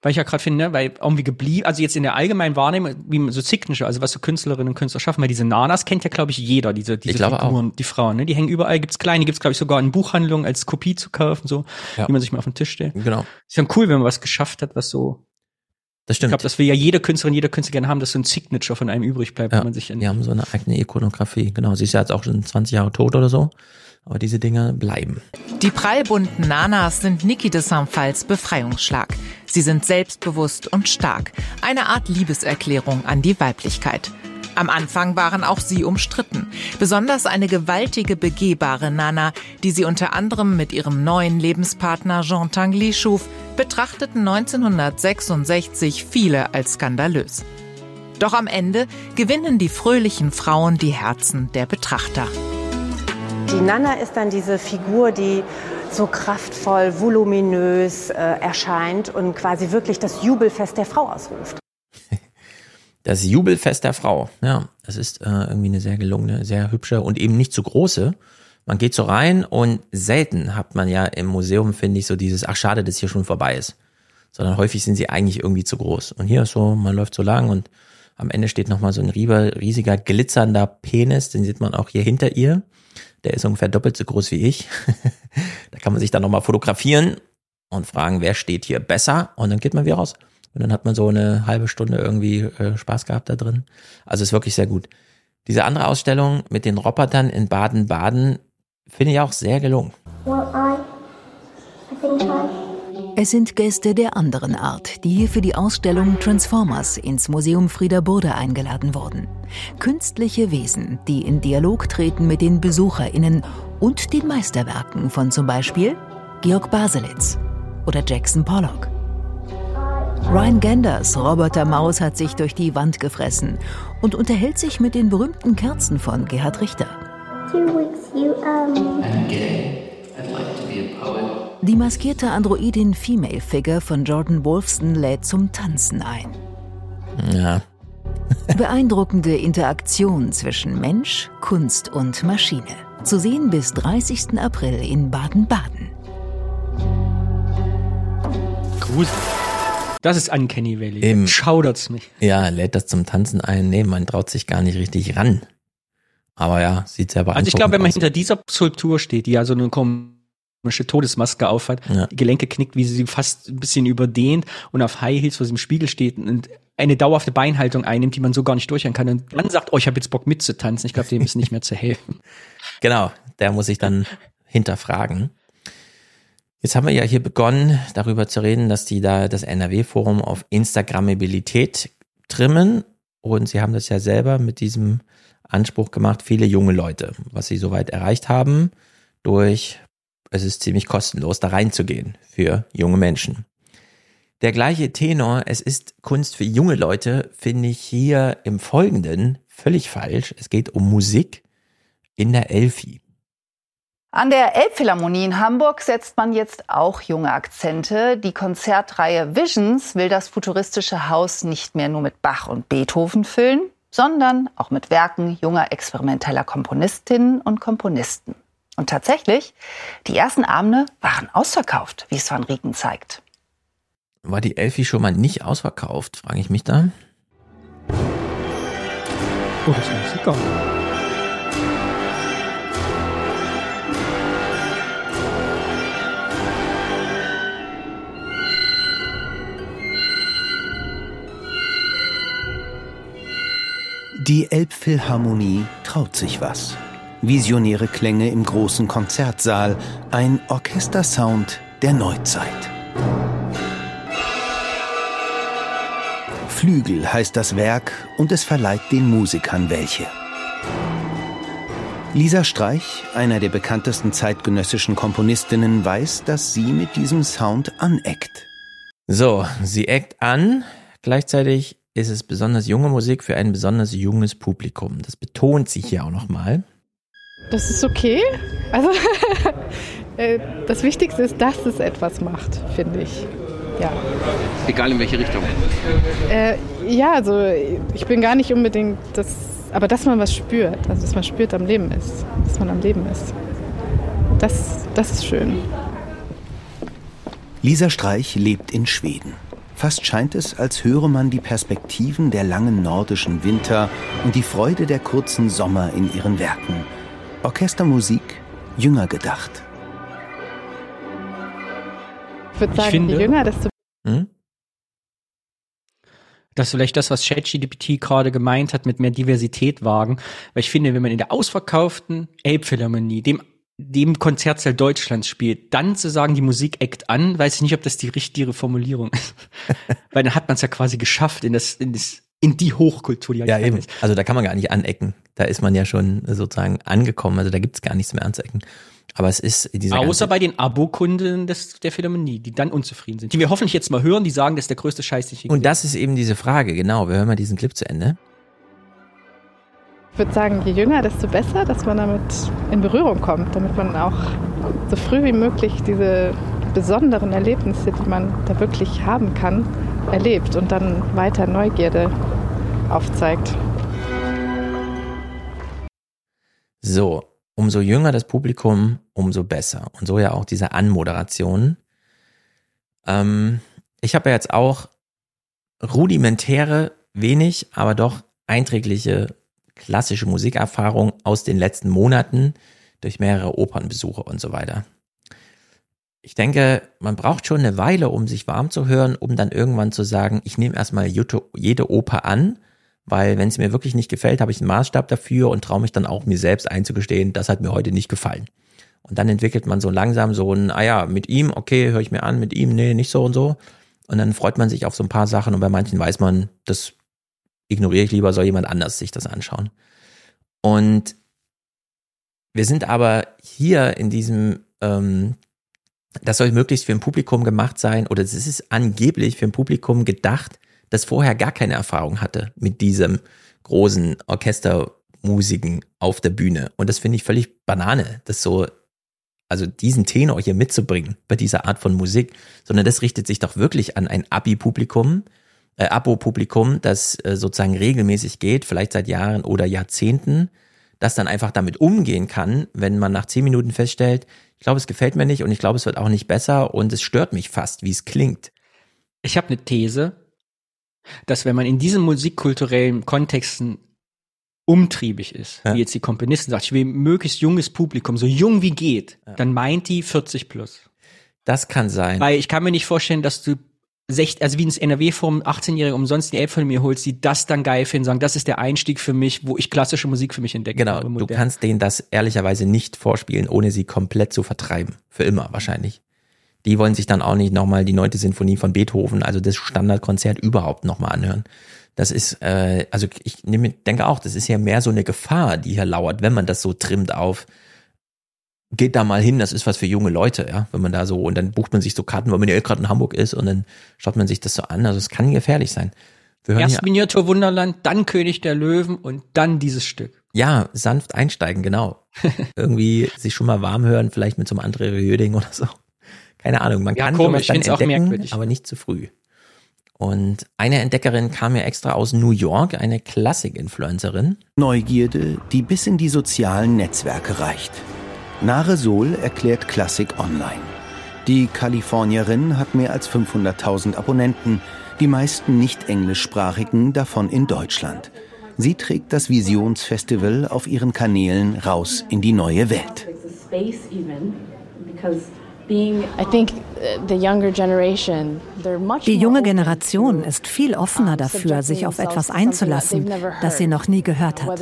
[SPEAKER 8] Weil ich ja gerade finde, weil irgendwie geblieben, also jetzt in der allgemeinen Wahrnehmung, wie so Signature, also was so Künstlerinnen und Künstler schaffen, weil diese Nanas kennt ja, glaube ich, jeder, diese, diese Figuren, auch. die Frauen, ne? Die hängen überall, gibt's kleine, gibt's, glaube ich, sogar in Buchhandlungen als Kopie zu kaufen, so, ja. wie man sich mal auf den Tisch stellt.
[SPEAKER 1] Genau.
[SPEAKER 8] Ist ja cool, wenn man was geschafft hat, was so.
[SPEAKER 1] Das stimmt.
[SPEAKER 8] Ich glaube, dass wir ja jede Künstlerin, jeder Künstler gerne haben, dass so ein Signature von einem übrig bleibt,
[SPEAKER 1] ja,
[SPEAKER 8] wenn man sich
[SPEAKER 1] Die haben so eine eigene Ikonografie, genau. Sie ist ja jetzt auch schon 20 Jahre tot oder so. Aber diese Dinge bleiben.
[SPEAKER 24] Die prallbunten Nanas sind Niki de Saint-Phals Befreiungsschlag. Sie sind selbstbewusst und stark. Eine Art Liebeserklärung an die Weiblichkeit. Am Anfang waren auch sie umstritten. Besonders eine gewaltige, begehbare Nana, die sie unter anderem mit ihrem neuen Lebenspartner Jean Tanguy schuf, betrachteten 1966 viele als skandalös. Doch am Ende gewinnen die fröhlichen Frauen die Herzen der Betrachter.
[SPEAKER 25] Die Nana ist dann diese Figur, die so kraftvoll, voluminös äh, erscheint und quasi wirklich das Jubelfest der Frau ausruft.
[SPEAKER 1] Das Jubelfest der Frau, ja, das ist äh, irgendwie eine sehr gelungene, sehr hübsche und eben nicht zu große. Man geht so rein und selten hat man ja im Museum, finde ich, so dieses, ach schade, dass hier schon vorbei ist. Sondern häufig sind sie eigentlich irgendwie zu groß. Und hier ist so, man läuft so lang und am Ende steht nochmal so ein riesiger, glitzernder Penis, den sieht man auch hier hinter ihr. Der ist ungefähr doppelt so groß wie ich. da kann man sich dann nochmal fotografieren und fragen, wer steht hier besser? Und dann geht man wieder raus. Und dann hat man so eine halbe Stunde irgendwie äh, Spaß gehabt da drin. Also ist wirklich sehr gut. Diese andere Ausstellung mit den Robotern in Baden-Baden finde ich auch sehr gelungen. Well, I,
[SPEAKER 7] I es sind Gäste der anderen Art, die hier für die Ausstellung Transformers ins Museum Frieder Burde eingeladen wurden. Künstliche Wesen, die in Dialog treten mit den BesucherInnen und den Meisterwerken von zum Beispiel Georg Baselitz oder Jackson Pollock. Ryan Genders Roboter Maus hat sich durch die Wand gefressen und unterhält sich mit den berühmten Kerzen von Gerhard Richter. Two weeks, you, um... I'm gay. I'd like to be a poet. Die maskierte Androidin Female Figure von Jordan Wolfson lädt zum Tanzen ein.
[SPEAKER 1] Ja.
[SPEAKER 7] Beeindruckende Interaktion zwischen Mensch, Kunst und Maschine. Zu sehen bis 30. April in Baden-Baden.
[SPEAKER 8] gruselig. Das ist Uncanny Valley.
[SPEAKER 1] Eben.
[SPEAKER 8] Schaudert's mich.
[SPEAKER 1] Ja, lädt das zum Tanzen ein. Nee, man traut sich gar nicht richtig ran. Aber ja, sieht sehr beeindruckend
[SPEAKER 8] Also ich glaube, wenn man
[SPEAKER 1] aus.
[SPEAKER 8] hinter dieser Skulptur steht, die ja so eine komische Todesmaske aufhat,
[SPEAKER 1] Ja.
[SPEAKER 8] die Gelenke knickt, wie sie sie fast ein bisschen überdehnt und auf High Heels vor diesem Spiegel steht und eine dauerhafte Beinhaltung einnimmt, die man so gar nicht durchhören kann und dann sagt, oh, ich habe jetzt Bock mitzutanzen. Ich glaube, dem ist nicht mehr zu helfen.
[SPEAKER 1] Genau, der muss ich dann hinterfragen. Jetzt haben wir ja hier begonnen, darüber zu reden, dass die da das NRW-Forum auf Instagrammabilität trimmen. Und sie haben das ja selber mit diesem Anspruch gemacht, viele junge Leute, was sie soweit erreicht haben, durch, es ist ziemlich kostenlos, da reinzugehen für junge Menschen. Der gleiche Tenor, es ist Kunst für junge Leute, finde ich hier im Folgenden völlig falsch. Es geht um Musik in der Elfi.
[SPEAKER 26] An der Elbphilharmonie in Hamburg setzt man jetzt auch junge Akzente. Die Konzertreihe Visions will das futuristische Haus nicht mehr nur mit Bach und Beethoven füllen, sondern auch mit Werken junger experimenteller Komponistinnen und Komponisten. Und tatsächlich, die ersten Abende waren ausverkauft, wie es Van Rieken zeigt.
[SPEAKER 1] War die Elfi schon mal nicht ausverkauft, frage ich mich da.
[SPEAKER 8] Oh, das ist Musiker.
[SPEAKER 27] Die Elbphilharmonie traut sich was. Visionäre Klänge im großen Konzertsaal, ein Orchestersound der Neuzeit. Flügel heißt das Werk und es verleiht den Musikern welche. Lisa Streich, einer der bekanntesten zeitgenössischen Komponistinnen, weiß, dass sie mit diesem Sound aneckt.
[SPEAKER 1] So, sie eckt an. Gleichzeitig ist es besonders junge Musik für ein besonders junges Publikum. Das betont sie hier auch nochmal.
[SPEAKER 28] Das ist okay. Also äh, das Wichtigste ist, dass es etwas macht, finde ich. Ja.
[SPEAKER 29] Egal in welche Richtung.
[SPEAKER 28] Äh, ja, also ich bin gar nicht unbedingt das, aber dass man was spürt, also dass man spürt am Leben ist, dass man am Leben ist. Das, das ist schön.
[SPEAKER 27] Lisa Streich lebt in Schweden. Fast scheint es, als höre man die Perspektiven der langen nordischen Winter und die Freude der kurzen Sommer in ihren Werken. Orchestermusik jünger gedacht.
[SPEAKER 28] Ich würde
[SPEAKER 8] Ich
[SPEAKER 28] sagen,
[SPEAKER 8] finde-
[SPEAKER 28] je jünger, desto
[SPEAKER 1] Hm?
[SPEAKER 8] Das ist vielleicht das, was ChatGPT gerade gemeint hat, mit mehr Diversität wagen. Weil ich finde, wenn man in der ausverkauften Elbphilharmonie, dem, dem Konzertsaal Deutschlands spielt, dann zu sagen, die Musik eckt an, weiß ich nicht, ob das die richtige Formulierung ist. Weil dann hat man es ja quasi geschafft in das, in das, in die Hochkultur, die
[SPEAKER 1] Ja, eben.
[SPEAKER 8] ist.
[SPEAKER 1] Also da kann man gar nicht anecken. Da ist man ja schon sozusagen angekommen. Also da gibt's gar nichts mehr anzuecken. Aber es ist dieser
[SPEAKER 8] Außer bei den Abokunden des, der Philharmonie, die dann unzufrieden sind. Die wir hoffentlich jetzt mal hören, die sagen, das ist der größte Scheiß, den ich je
[SPEAKER 1] Und das ist eben diese Frage, genau. Wir hören mal diesen Clip zu Ende.
[SPEAKER 28] Ich würde sagen, je jünger, desto besser, dass man damit in Berührung kommt, damit man auch so früh wie möglich diese besonderen Erlebnisse, die man da wirklich haben kann, erlebt und dann weiter Neugierde aufzeigt.
[SPEAKER 1] So, umso jünger das Publikum, umso besser. Und so ja auch diese Anmoderation. Ähm, ich habe ja jetzt auch rudimentäre, wenig, aber doch einträgliche klassische Musikerfahrung aus den letzten Monaten durch mehrere Opernbesuche und so weiter. Ich denke, man braucht schon eine Weile, um sich warm zu hören, um dann irgendwann zu sagen, ich nehme erstmal jede Oper an, weil wenn es mir wirklich nicht gefällt, habe ich einen Maßstab dafür und traue mich dann auch mir selbst einzugestehen, das hat mir heute nicht gefallen. Und dann entwickelt man so langsam so ein, ah ja, mit ihm, okay, höre ich mir an, mit ihm, nee, nicht so und so. Und dann freut man sich auf so ein paar Sachen und bei manchen weiß man, das ignoriere ich lieber, soll jemand anders sich das anschauen. Und wir sind aber hier in diesem, ähm, das soll möglichst für ein Publikum gemacht sein oder es ist angeblich für ein Publikum gedacht, das vorher gar keine Erfahrung hatte mit diesem großen Orchestermusiken auf der Bühne. Und das finde ich völlig Banane, das so, also diesen Tenor hier mitzubringen bei dieser Art von Musik, sondern das richtet sich doch wirklich an ein Abi-Publikum, äh, Abo-Publikum, das äh, sozusagen regelmäßig geht, vielleicht seit Jahren oder Jahrzehnten, das dann einfach damit umgehen kann, wenn man nach zehn Minuten feststellt, ich glaube, es gefällt mir nicht und ich glaube, es wird auch nicht besser und es stört mich fast, wie es klingt.
[SPEAKER 8] Ich habe eine These, dass wenn man in diesen musikkulturellen Kontexten umtriebig ist, ja. wie jetzt die Komponisten sagt, ich will möglichst junges Publikum, so jung wie geht, ja. dann meint die 40 plus.
[SPEAKER 1] Das kann sein.
[SPEAKER 8] Weil ich kann mir nicht vorstellen, dass du also wie ins NRW-Forum 18-Jährige umsonst die App von mir holst, die das dann geil finden, sagen, das ist der Einstieg für mich, wo ich klassische Musik für mich entdecke.
[SPEAKER 1] Genau, du kannst denen das ehrlicherweise nicht vorspielen, ohne sie komplett zu vertreiben. Für immer wahrscheinlich. Die wollen sich dann auch nicht nochmal die neunte Sinfonie von Beethoven, also das Standardkonzert überhaupt nochmal anhören. Das ist, äh, also ich nehme, denke auch, das ist ja mehr so eine Gefahr, die hier lauert, wenn man das so trimmt auf, geht da mal hin, das ist was für junge Leute, ja, wenn man da so, und dann bucht man sich so Karten, weil man ja gerade in Hamburg ist und dann schaut man sich das so an, also es kann gefährlich sein.
[SPEAKER 8] Wir hören Erst Miniatur Wunderland, dann König der Löwen und dann dieses Stück.
[SPEAKER 1] Ja, sanft einsteigen, genau. Irgendwie sich schon mal warm hören, vielleicht mit so einem André Rieu-Ding oder so. Keine Ahnung, man ja, kann komisch, dann entdecken, aber nicht zu früh. Und eine Entdeckerin kam ja extra aus New York, eine Klassik-Influencerin.
[SPEAKER 27] Neugierde, die bis in die sozialen Netzwerke reicht. Nare Sol erklärt Klassik online. Die Kalifornierin hat mehr als 500.000 Abonnenten, die meisten nicht englischsprachigen davon in Deutschland. Sie trägt das Visionsfestival auf ihren Kanälen raus in die neue Welt.
[SPEAKER 30] Uh, die junge Generation ist viel offener dafür, sich auf etwas einzulassen, das sie noch nie gehört hat.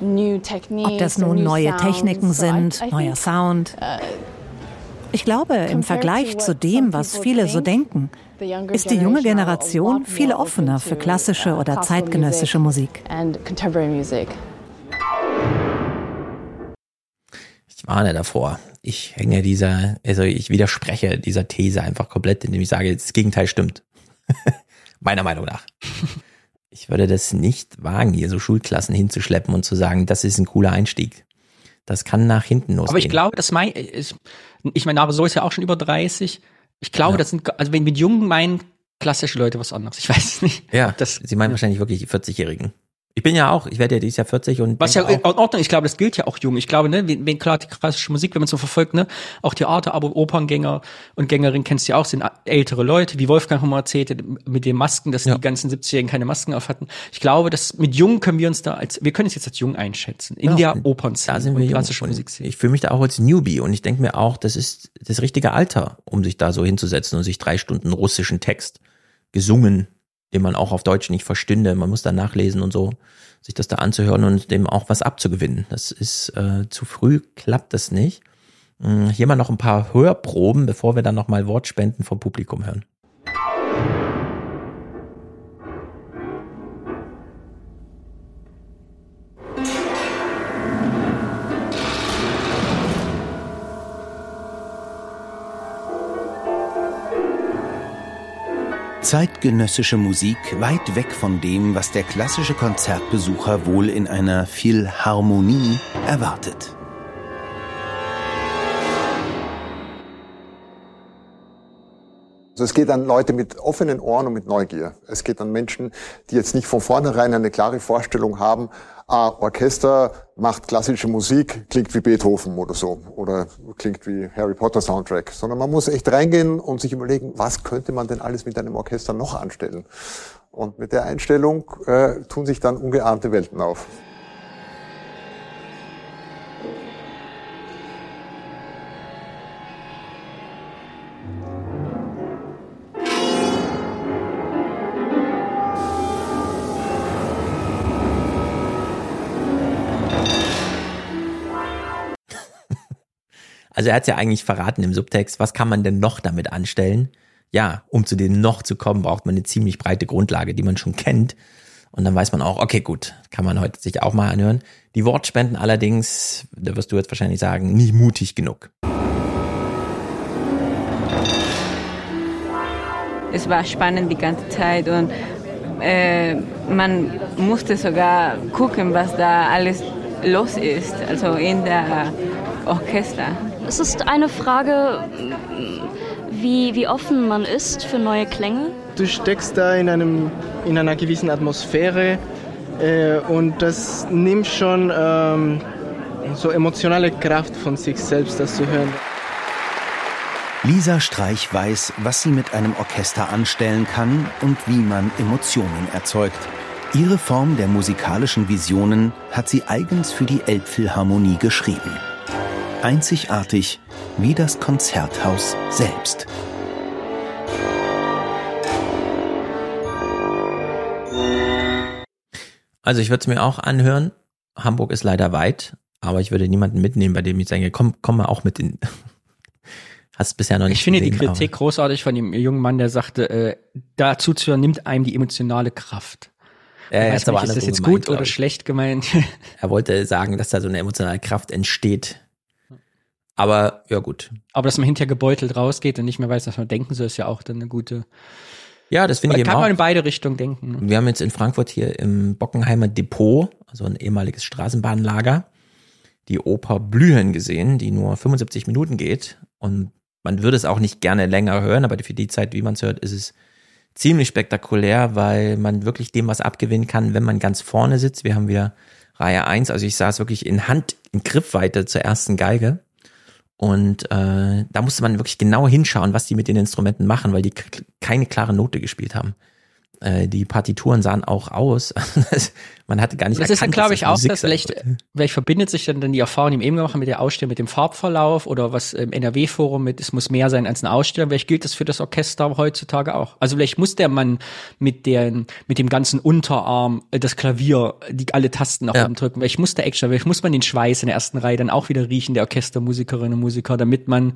[SPEAKER 30] Ob das nun neue Techniken sind, neuer Sound. Uh, ich glaube, im Vergleich zu dem, was viele so denken, ist die junge Generation viel offener für klassische uh, oder zeitgenössische Musik.
[SPEAKER 1] Ich warne davor. Ich hänge dieser, also ich widerspreche dieser These einfach komplett, indem ich sage, das Gegenteil stimmt. Meiner Meinung nach. Ich würde das nicht wagen, hier so Schulklassen hinzuschleppen und zu sagen, das ist ein cooler Einstieg. Das kann nach hinten losgehen.
[SPEAKER 8] Aber ich glaube, das mein, ich, ich meine, aber so ist ja auch schon über 30. Ich glaube, ja. das sind, also wenn mit Jungen meinen klassische Leute was anderes. Ich weiß es nicht.
[SPEAKER 1] Ja, das, sie meinen wahrscheinlich wirklich 40-Jährigen. Ich bin ja auch, ich werde ja dieses Jahr 40 und.
[SPEAKER 8] Was ja in Ordnung, ich glaube, das gilt ja auch jung. Ich glaube, ne, wenn, klar die klassische Musik, wenn man so verfolgt, ne, auch Theater, aber Operngänger und Gängerinnen kennst du ja auch, sind ältere Leute, wie Wolfgang mal erzählte, mit den Masken, dass ja. die ganzen 70-Jährigen keine Masken auf hatten. Ich glaube, dass mit jung können wir uns da als, wir können es jetzt als jung einschätzen. In ja, der Opernszene
[SPEAKER 1] da sind wir klassische jung. Musik. Ich fühle mich da auch als Newbie und ich denke mir auch, das ist das richtige Alter, um sich da so hinzusetzen und sich drei Stunden russischen Text gesungen, den man auch auf Deutsch nicht verstünde. Man muss da nachlesen und so sich das da anzuhören und dem auch was abzugewinnen. Das ist äh, zu früh, klappt das nicht. Hm, hier mal noch ein paar Hörproben, bevor wir dann nochmal Wortspenden vom Publikum hören.
[SPEAKER 27] Zeitgenössische Musik weit weg von dem, was der klassische Konzertbesucher wohl in einer Philharmonie erwartet.
[SPEAKER 31] Also es geht an Leute mit offenen Ohren und mit Neugier. Es geht an Menschen, die jetzt nicht von vornherein eine klare Vorstellung haben, ah, Orchester macht klassische Musik, klingt wie Beethoven oder so oder klingt wie Harry Potter Soundtrack, sondern man muss echt reingehen und sich überlegen, was könnte man denn alles mit einem Orchester noch anstellen. Und mit der Einstellung äh, tun sich dann ungeahnte Welten auf.
[SPEAKER 1] Also er hat ja eigentlich verraten im Subtext, was kann man denn noch damit anstellen? Ja, um zu dem noch zu kommen, braucht man eine ziemlich breite Grundlage, die man schon kennt. Und dann weiß man auch, okay, gut, kann man heute sich auch mal anhören. Die Wortspenden allerdings, da wirst du jetzt wahrscheinlich sagen, nicht mutig genug.
[SPEAKER 32] Es war spannend die ganze Zeit und äh, man musste sogar gucken, was da alles los ist, also in der Orchester.
[SPEAKER 33] Es ist eine Frage, wie, wie offen man ist für neue Klänge.
[SPEAKER 34] Du steckst da in, einem, in einer gewissen Atmosphäre äh, und das nimmt schon ähm, so emotionale Kraft von sich selbst, das zu hören.
[SPEAKER 27] Lisa Streich weiß, was sie mit einem Orchester anstellen kann und wie man Emotionen erzeugt. Ihre Form der musikalischen Visionen hat sie eigens für die Elbphilharmonie geschrieben. Einzigartig wie das Konzerthaus selbst.
[SPEAKER 1] Also ich würde es mir auch anhören. Hamburg ist leider weit, aber ich würde niemanden mitnehmen, bei dem ich sage, komm, komm mal auch mit in. Hast bisher noch nicht
[SPEAKER 8] Ich finde
[SPEAKER 1] gesehen,
[SPEAKER 8] die Kritik großartig von dem jungen Mann, der sagte, äh, dazu zu hören, nimmt einem die emotionale Kraft.
[SPEAKER 1] Er
[SPEAKER 8] weiß
[SPEAKER 1] aber
[SPEAKER 8] nicht, ist das jetzt
[SPEAKER 1] gemeint,
[SPEAKER 8] gut oder schlecht gemeint?
[SPEAKER 1] Er wollte sagen, dass da so eine emotionale Kraft entsteht. Aber ja gut.
[SPEAKER 8] Aber dass man hinterher gebeutelt rausgeht und nicht mehr weiß, was man denken soll, ist ja auch dann eine gute.
[SPEAKER 1] Ja, das finde ich
[SPEAKER 8] Man
[SPEAKER 1] eben
[SPEAKER 8] kann man in beide Richtungen denken. ne?
[SPEAKER 1] Wir haben jetzt in Frankfurt hier im Bockenheimer Depot, also ein ehemaliges Straßenbahnlager, die Oper Blühen gesehen, die nur 75 Minuten geht. Und man würde es auch nicht gerne länger hören, aber für die Zeit, wie man es hört, ist es ziemlich spektakulär, weil man wirklich dem was abgewinnen kann, wenn man ganz vorne sitzt. Wir haben wieder Reihe 1, also ich saß wirklich in Hand, in Griffweite zur ersten Geige. Und äh, da musste man wirklich genau hinschauen, was die mit den Instrumenten machen, weil die keine klare Note gespielt haben. Äh, die Partituren sahen auch aus. man hatte gar nicht
[SPEAKER 8] Das ist dann,
[SPEAKER 1] erkannt,
[SPEAKER 8] glaube ich,
[SPEAKER 1] das
[SPEAKER 8] auch,
[SPEAKER 1] Musik
[SPEAKER 8] dass
[SPEAKER 1] sein
[SPEAKER 8] vielleicht, vielleicht verbindet sich dann, dann die Erfahrung, die wir eben gemacht haben mit der Ausstellung, mit dem Farbverlauf oder was im NRW-Forum mit, es muss mehr sein als eine Ausstellung. Vielleicht gilt das für das Orchester heutzutage auch. Also vielleicht muss der Mann mit den, mit dem ganzen Unterarm äh, das Klavier, die alle Tasten nach
[SPEAKER 1] Ja.
[SPEAKER 8] oben drücken. Vielleicht muss der extra, vielleicht muss man den Schweiß in der ersten Reihe dann auch wieder riechen, der Orchestermusikerinnen und Musiker, damit man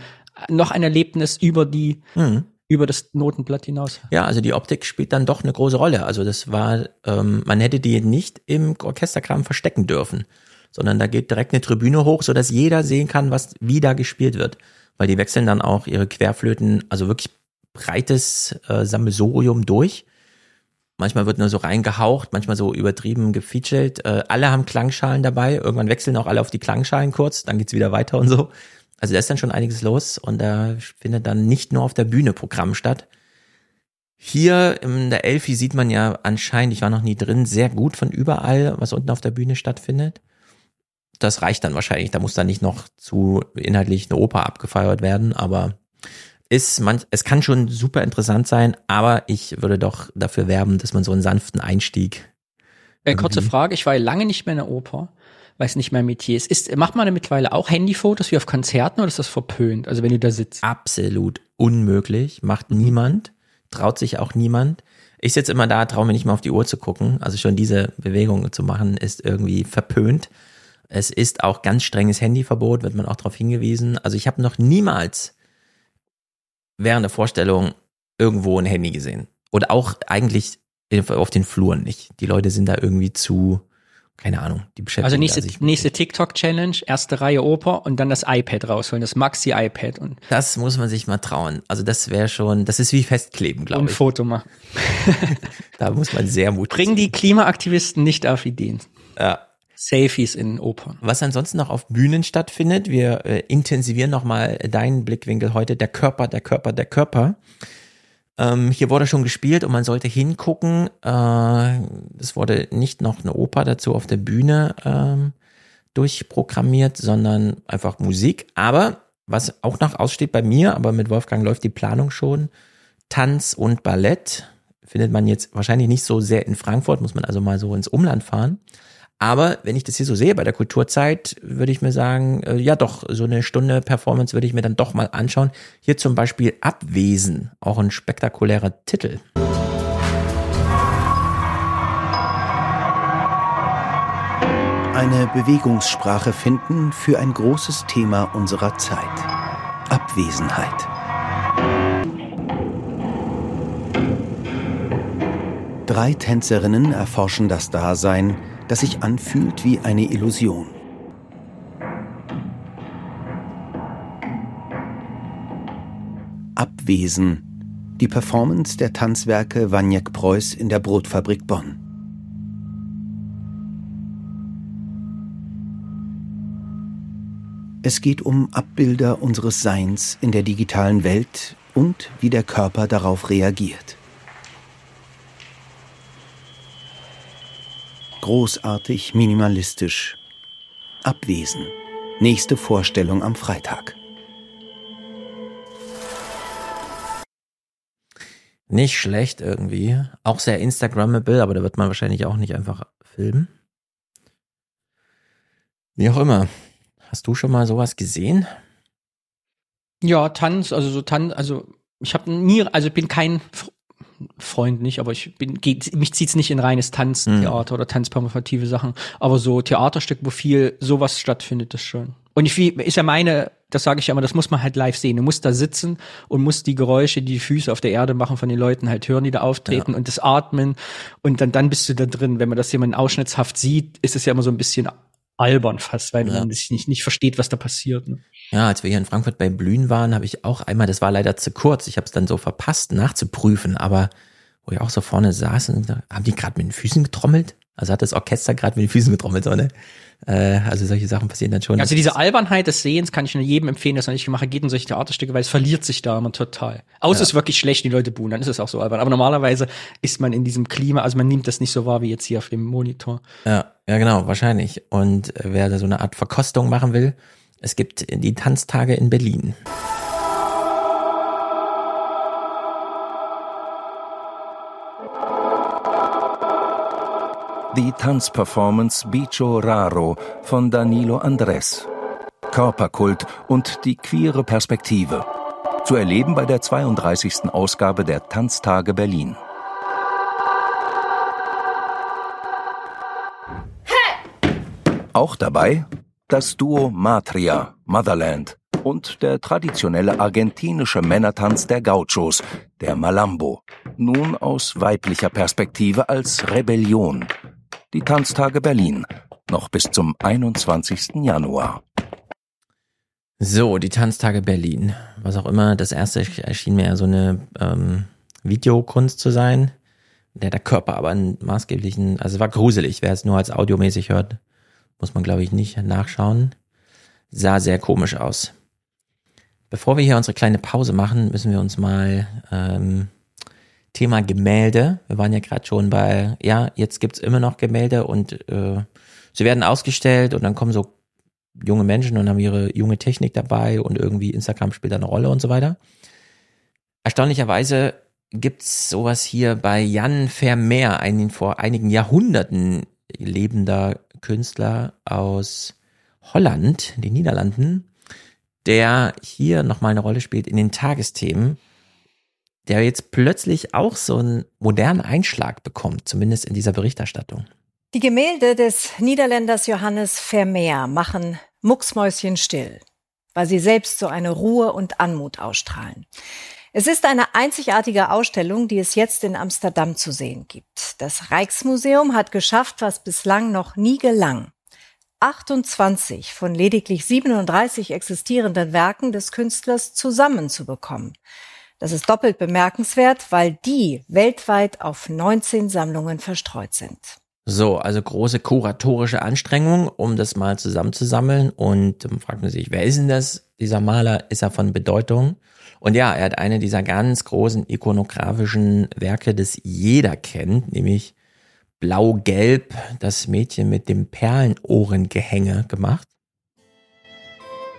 [SPEAKER 8] noch ein Erlebnis über die,
[SPEAKER 1] Mhm.
[SPEAKER 8] Über das Notenblatt hinaus.
[SPEAKER 1] Ja, also die Optik spielt dann doch eine große Rolle. Also das war, ähm, man hätte die nicht im Orchesterkram verstecken dürfen, sondern da geht direkt eine Tribüne hoch, so dass jeder sehen kann, was wie da gespielt wird, weil die wechseln dann auch ihre Querflöten, also wirklich breites äh, Sammelsurium durch. Manchmal wird nur so reingehaucht, manchmal so übertrieben gefeatured. Äh, alle haben Klangschalen dabei. Irgendwann wechseln auch alle auf die Klangschalen kurz, dann geht's wieder weiter und so. Also da ist dann schon einiges los und da findet dann nicht nur auf der Bühne Programm statt. Hier in der Elfi sieht man ja anscheinend, ich war noch nie drin, sehr gut von überall, was unten auf der Bühne stattfindet. Das reicht dann wahrscheinlich. Da muss dann nicht noch zu inhaltlich eine Oper abgefeiert werden, aber ist man, es kann schon super interessant sein, aber ich würde doch dafür werben, dass man so einen sanften Einstieg.
[SPEAKER 8] Äh, kurze Frage, ich war ja lange nicht mehr in der Oper, weil es nicht mein Metier ist. ist. Macht man mittlerweile auch Handyfotos wie auf Konzerten oder ist das verpönt? Also wenn du da sitzt?
[SPEAKER 1] Absolut unmöglich, macht niemand, traut sich auch niemand. Ich sitze immer da, traue mir nicht mal auf die Uhr zu gucken. Also schon diese Bewegung zu machen, ist irgendwie verpönt. Es ist auch ganz strenges Handyverbot, wird man auch darauf hingewiesen. Also ich habe noch niemals während der Vorstellung irgendwo ein Handy gesehen. Oder auch eigentlich auf den Fluren nicht. Die Leute sind da irgendwie zu, keine Ahnung, die beschäftigen
[SPEAKER 8] Also nächste, nächste TikTok-Challenge, erste Reihe Oper und dann das iPad rausholen, das Maxi-iPad und,
[SPEAKER 1] Das muss man sich mal trauen. Also das wäre schon, das ist wie Festkleben, glaube
[SPEAKER 8] ein
[SPEAKER 1] ich.
[SPEAKER 8] Foto machen.
[SPEAKER 1] Da muss man sehr mutig
[SPEAKER 8] Bringen die Klimaaktivisten nicht auf Ideen.
[SPEAKER 1] Ja.
[SPEAKER 8] Selfies in Opern.
[SPEAKER 1] Was ansonsten noch auf Bühnen stattfindet, wir äh, intensivieren nochmal deinen Blickwinkel heute, der Körper, der Körper, der Körper. Ähm, hier wurde schon gespielt und man sollte hingucken. Äh, es wurde nicht noch eine Oper dazu auf der Bühne ähm, durchprogrammiert, sondern einfach Musik. Aber was auch noch aussteht bei mir, aber mit Wolfgang läuft die Planung schon, Tanz und Ballett findet man jetzt wahrscheinlich nicht so sehr in Frankfurt, muss man also mal so ins Umland fahren. Aber wenn ich das hier so sehe bei der Kulturzeit, würde ich mir sagen, äh, ja doch, so eine Stunde Performance würde ich mir dann doch mal anschauen. Hier zum Beispiel Abwesen, auch ein spektakulärer Titel.
[SPEAKER 27] Eine Bewegungssprache finden für ein großes Thema unserer Zeit. Abwesenheit. Drei Tänzerinnen erforschen das Dasein, das sich anfühlt wie eine Illusion. Abwesen. Die Performance der Tanzwerke Waniek Preuß in der Brotfabrik Bonn. Es geht um Abbilder unseres Seins in der digitalen Welt und wie der Körper darauf reagiert. Großartig, minimalistisch. Abwesen. Nächste Vorstellung am Freitag.
[SPEAKER 1] Nicht schlecht irgendwie. Auch sehr Instagrammable, aber da wird man wahrscheinlich auch nicht einfach filmen. Wie auch immer. Hast du schon mal sowas gesehen?
[SPEAKER 8] Ja, Tanz, also so Tanz, also ich habe nie, also ich bin kein Freund nicht, aber ich bin, geht, mich zieht's nicht in reines Tanztheater mhm. oder tanzperformative Sachen, aber so Theaterstück, wo viel sowas stattfindet, das schon. Und ich, ist ja meine, das sage ich ja immer, das muss man halt live sehen. Du musst da sitzen und musst die Geräusche, die die Füße auf der Erde machen von den Leuten halt hören, die da auftreten ja. und das Atmen und dann, dann bist du da drin. Wenn man das jemand ausschnittshaft sieht, ist es ja immer so ein bisschen albern fast, weil ja. man sich nicht, nicht versteht, was da passiert. Ne?
[SPEAKER 1] Ja, als wir hier in Frankfurt bei Blühen waren, habe ich auch einmal, das war leider zu kurz, ich habe es dann so verpasst nachzuprüfen, aber wo ich auch so vorne saß und haben die gerade mit den Füßen getrommelt? Also hat das Orchester gerade mit den Füßen getrommelt, so, ne? Äh, also solche Sachen passieren dann schon.
[SPEAKER 8] Also diese Albernheit des Sehens kann ich nur jedem empfehlen, dass er nicht gemacht geht in solche Theaterstücke, weil es verliert sich da immer total. Außer ja. es ist wirklich schlecht, die Leute buhen, dann ist es auch so albern. Aber normalerweise ist man in diesem Klima, also man nimmt das nicht so wahr wie jetzt hier auf dem Monitor.
[SPEAKER 1] Ja, ja genau, wahrscheinlich. Und wer da so eine Art Verkostung machen will, es gibt die Tanztage in Berlin.
[SPEAKER 35] Die Tanzperformance Bicho Raro von Danilo Andres. Körperkult und die queere Perspektive. Zu erleben bei der 32. Ausgabe der Tanztage Berlin. Auch dabei das Duo Matria, Motherland und der traditionelle argentinische Männertanz der Gauchos, der Malambo, nun aus weiblicher Perspektive als Rebellion. Die Tanztage Berlin, noch bis zum 21. Januar.
[SPEAKER 1] So, die Tanztage Berlin. Was auch immer, das erste erschien mir ja so eine ähm, Videokunst zu sein, der der Körper aber einen maßgeblichen, also es war gruselig, wer es nur als audiomäßig hört, muss man, glaube ich, nicht nachschauen. Sah sehr komisch aus. Bevor wir hier unsere kleine Pause machen, müssen wir uns mal ähm, Thema Gemälde. Wir waren ja gerade schon bei, ja, jetzt gibt's immer noch Gemälde und äh, sie werden ausgestellt und dann kommen so junge Menschen und haben ihre junge Technik dabei und irgendwie Instagram spielt da eine Rolle und so weiter. Erstaunlicherweise gibt's sowas hier bei Jan Vermeer, einen vor einigen Jahrhunderten lebender Künstler aus Holland, den Niederlanden, der hier nochmal eine Rolle spielt in den Tagesthemen, der jetzt plötzlich auch so einen modernen Einschlag bekommt, zumindest in dieser Berichterstattung.
[SPEAKER 30] Die Gemälde des Niederländers Johannes Vermeer machen Mucksmäuschen still, weil sie selbst so eine Ruhe und Anmut ausstrahlen. Es ist eine einzigartige Ausstellung, die es jetzt in Amsterdam zu sehen gibt. Das Rijksmuseum hat geschafft, was bislang noch nie gelang. 28 von lediglich 37 existierenden Werken des Künstlers zusammenzubekommen. Das ist doppelt bemerkenswert, weil die weltweit auf 19 Sammlungen verstreut sind.
[SPEAKER 1] So, also große kuratorische Anstrengung, um das mal zusammenzusammeln. Und dann fragt man sich, wer ist denn das? Dieser Maler ist er von Bedeutung. Und ja, er hat eine dieser ganz großen ikonografischen Werke, das jeder kennt, nämlich Blau-Gelb, das Mädchen mit dem Perlenohrengehänge gemacht.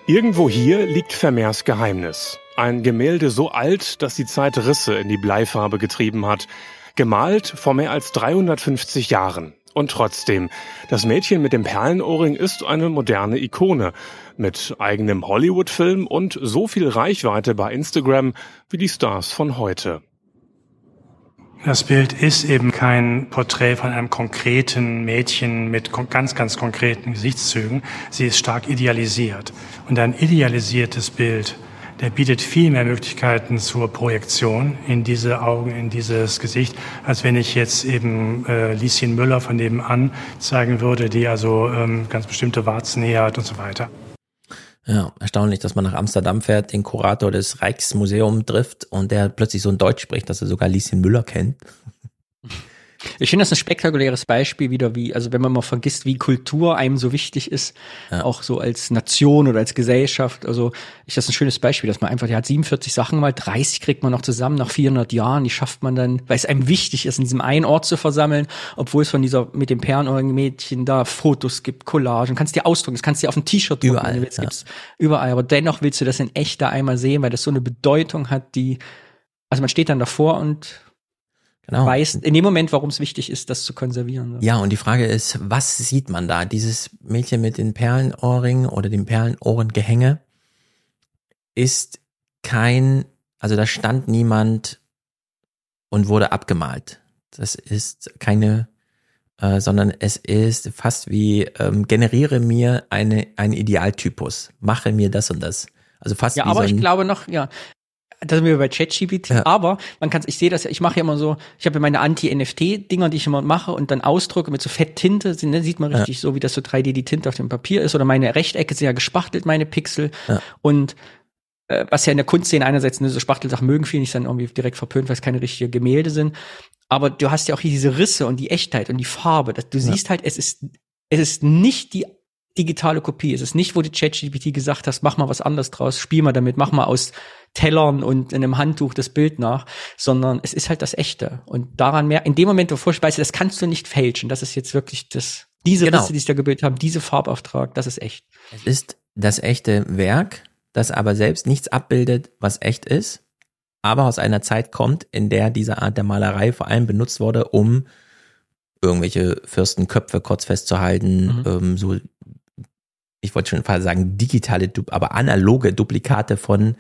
[SPEAKER 36] Irgendwo hier liegt Vermeers Geheimnis. Ein Gemälde so alt, dass die Zeit Risse in die Bleifarbe getrieben hat. Gemalt vor mehr als 350 Jahren. Und trotzdem, das Mädchen mit dem Perlenohrring ist eine moderne Ikone mit eigenem Hollywood-Film und so viel Reichweite bei Instagram wie die Stars von heute.
[SPEAKER 37] Das Bild ist eben kein Porträt von einem konkreten Mädchen mit ganz, ganz konkreten Gesichtszügen. Sie ist stark idealisiert. Und ein idealisiertes Bild der bietet viel mehr Möglichkeiten zur Projektion in diese Augen, in dieses Gesicht, als wenn ich jetzt eben äh, Lieschen Müller von nebenan zeigen würde, die also ähm, ganz bestimmte Warzen her hat und so weiter.
[SPEAKER 1] Ja, erstaunlich, dass man nach Amsterdam fährt, den Kurator des Rijksmuseums trifft und der plötzlich so ein Deutsch spricht, dass er sogar Lieschen Müller kennt.
[SPEAKER 8] Ich finde das ein spektakuläres Beispiel wieder, wie, also wenn man mal vergisst, wie Kultur einem so wichtig ist, ja. auch so als Nation oder als Gesellschaft. Also ist das ein schönes Beispiel, dass man einfach, der hat 47 Sachen mal, 30 kriegt man noch zusammen nach 400 Jahren, die schafft man dann, weil es einem wichtig ist, in diesem einen Ort zu versammeln, obwohl es von dieser, mit dem Perlenohrigen Mädchen da Fotos gibt, Collagen, kannst dir ausdrucken, das kannst du dir auf ein T-Shirt drucken, überall, willst, ja. gibt's überall, aber dennoch willst du das in echt da einmal sehen, weil das so eine Bedeutung hat, die Also man steht dann davor und genau. weiß in dem Moment, warum es wichtig ist, das zu konservieren.
[SPEAKER 1] Ja, und die Frage ist, was sieht man da? Dieses Mädchen mit den Perlenohrringen oder dem Perlenohrengehänge ist kein, also da stand niemand und wurde abgemalt. Das ist keine, äh, sondern es ist fast wie ähm, generiere mir eine einen Idealtypus, mache mir das und das. Also fast
[SPEAKER 8] ja,
[SPEAKER 1] wie
[SPEAKER 8] aber
[SPEAKER 1] so ein,
[SPEAKER 8] ich glaube noch, ja, da sind wir bei ChatGPT, ja. aber man kann ich sehe das ja, ich mache ja immer so, ich habe ja meine Anti-NFT-Dinger, die ich immer mache und dann ausdrucke mit so Fetttinte, ne, sieht man richtig ja. so, wie das so 3D die Tinte auf dem Papier ist oder meine Rechtecke sind ja gespachtelt, meine Pixel ja. und äh, was ja in der Kunstszene einerseits ne, so Spachtelsachen mögen viele nicht dann irgendwie direkt verpönt, weil es keine richtigen Gemälde sind, aber du hast ja auch hier diese Risse und die Echtheit und die Farbe, du siehst halt, es ist es ist nicht die digitale Kopie. Es ist nicht, wo die ChatGPT gesagt hast, mach mal was anderes draus, spiel mal damit, mach mal aus Tellern und in einem Handtuch das Bild nach, sondern es ist halt das Echte. Und daran mehr, in dem Moment, wo weißt das kannst du nicht fälschen. Das ist jetzt wirklich das, diese genau. Risse, die es da gebildet haben, diese Farbauftrag, das ist echt.
[SPEAKER 1] Es ist das echte Werk, das aber selbst nichts abbildet, was echt ist, aber aus einer Zeit kommt, in der diese Art der Malerei vor allem benutzt wurde, um irgendwelche Fürstenköpfe kurz festzuhalten, mhm. ähm, so ich wollte schon fast sagen digitale, aber analoge Duplikate von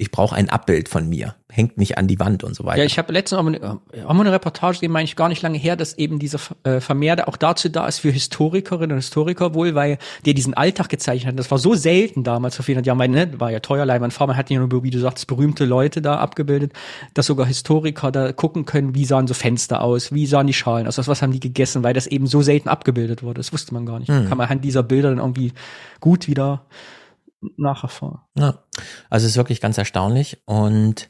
[SPEAKER 1] ich brauche ein Abbild von mir, hängt mich an die Wand und so weiter.
[SPEAKER 8] Ja, ich habe letztens auch eine, auch eine Reportage gesehen, meine ich gar nicht lange her, dass eben dieser äh, Vermehrte auch dazu da ist für Historikerinnen und Historiker wohl, weil der diesen Alltag gezeichnet hat. Das war so selten damals vor vielen Jahren, weil, ne, war ja teuer, Leimann Farmer hat ja nur, wie du sagst, berühmte Leute da abgebildet, dass sogar Historiker da gucken können, wie sahen so Fenster aus, wie sahen die Schalen aus, was haben die gegessen, weil das eben so selten abgebildet wurde. Das wusste man gar nicht. Mhm. Kann man anhand dieser Bilder dann irgendwie gut wieder nachher
[SPEAKER 1] Ja, also es ist wirklich ganz erstaunlich und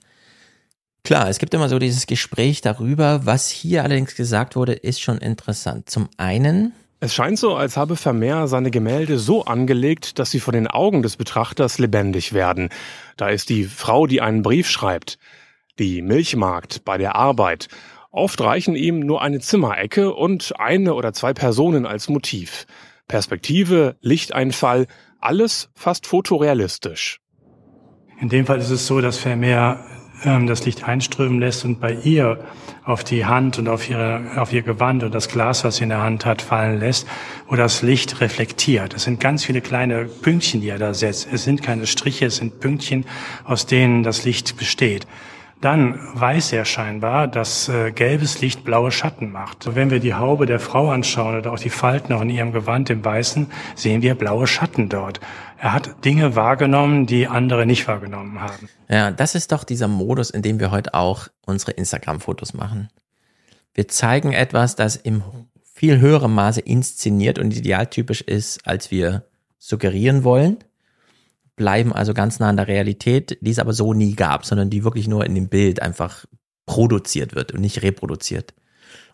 [SPEAKER 1] klar, es gibt immer so dieses Gespräch darüber, was hier allerdings gesagt wurde, ist schon interessant. Zum einen
[SPEAKER 36] es scheint so, als habe Vermeer seine Gemälde so angelegt, dass sie vor den Augen des Betrachters lebendig werden. Da ist die Frau, die einen Brief schreibt, die Milchmarkt bei der Arbeit. Oft reichen ihm nur eine Zimmerecke und eine oder zwei Personen als Motiv. Perspektive, Lichteinfall, alles fast fotorealistisch.
[SPEAKER 37] In dem Fall ist es so, dass Vermeer ähm, das Licht einströmen lässt und bei ihr auf die Hand und auf, ihre, auf ihr Gewand und das Glas, was sie in der Hand hat, fallen lässt, wo das Licht reflektiert. Es sind ganz viele kleine Pünktchen, die er da setzt. Es sind keine Striche, es sind Pünktchen, aus denen das Licht besteht dann weiß er scheinbar, dass äh, gelbes Licht blaue Schatten macht. Und wenn wir die Haube der Frau anschauen oder auch die Falten auch in ihrem Gewand im Weißen, sehen wir blaue Schatten dort. Er hat Dinge wahrgenommen, die andere nicht wahrgenommen haben.
[SPEAKER 1] Ja, das ist doch dieser Modus, in dem wir heute auch unsere Instagram-Fotos machen. Wir zeigen etwas, das im viel höherem Maße inszeniert und idealtypisch ist, als wir suggerieren wollen bleiben also ganz nah an der Realität, die es aber so nie gab, sondern die wirklich nur in dem Bild einfach produziert wird und nicht reproduziert.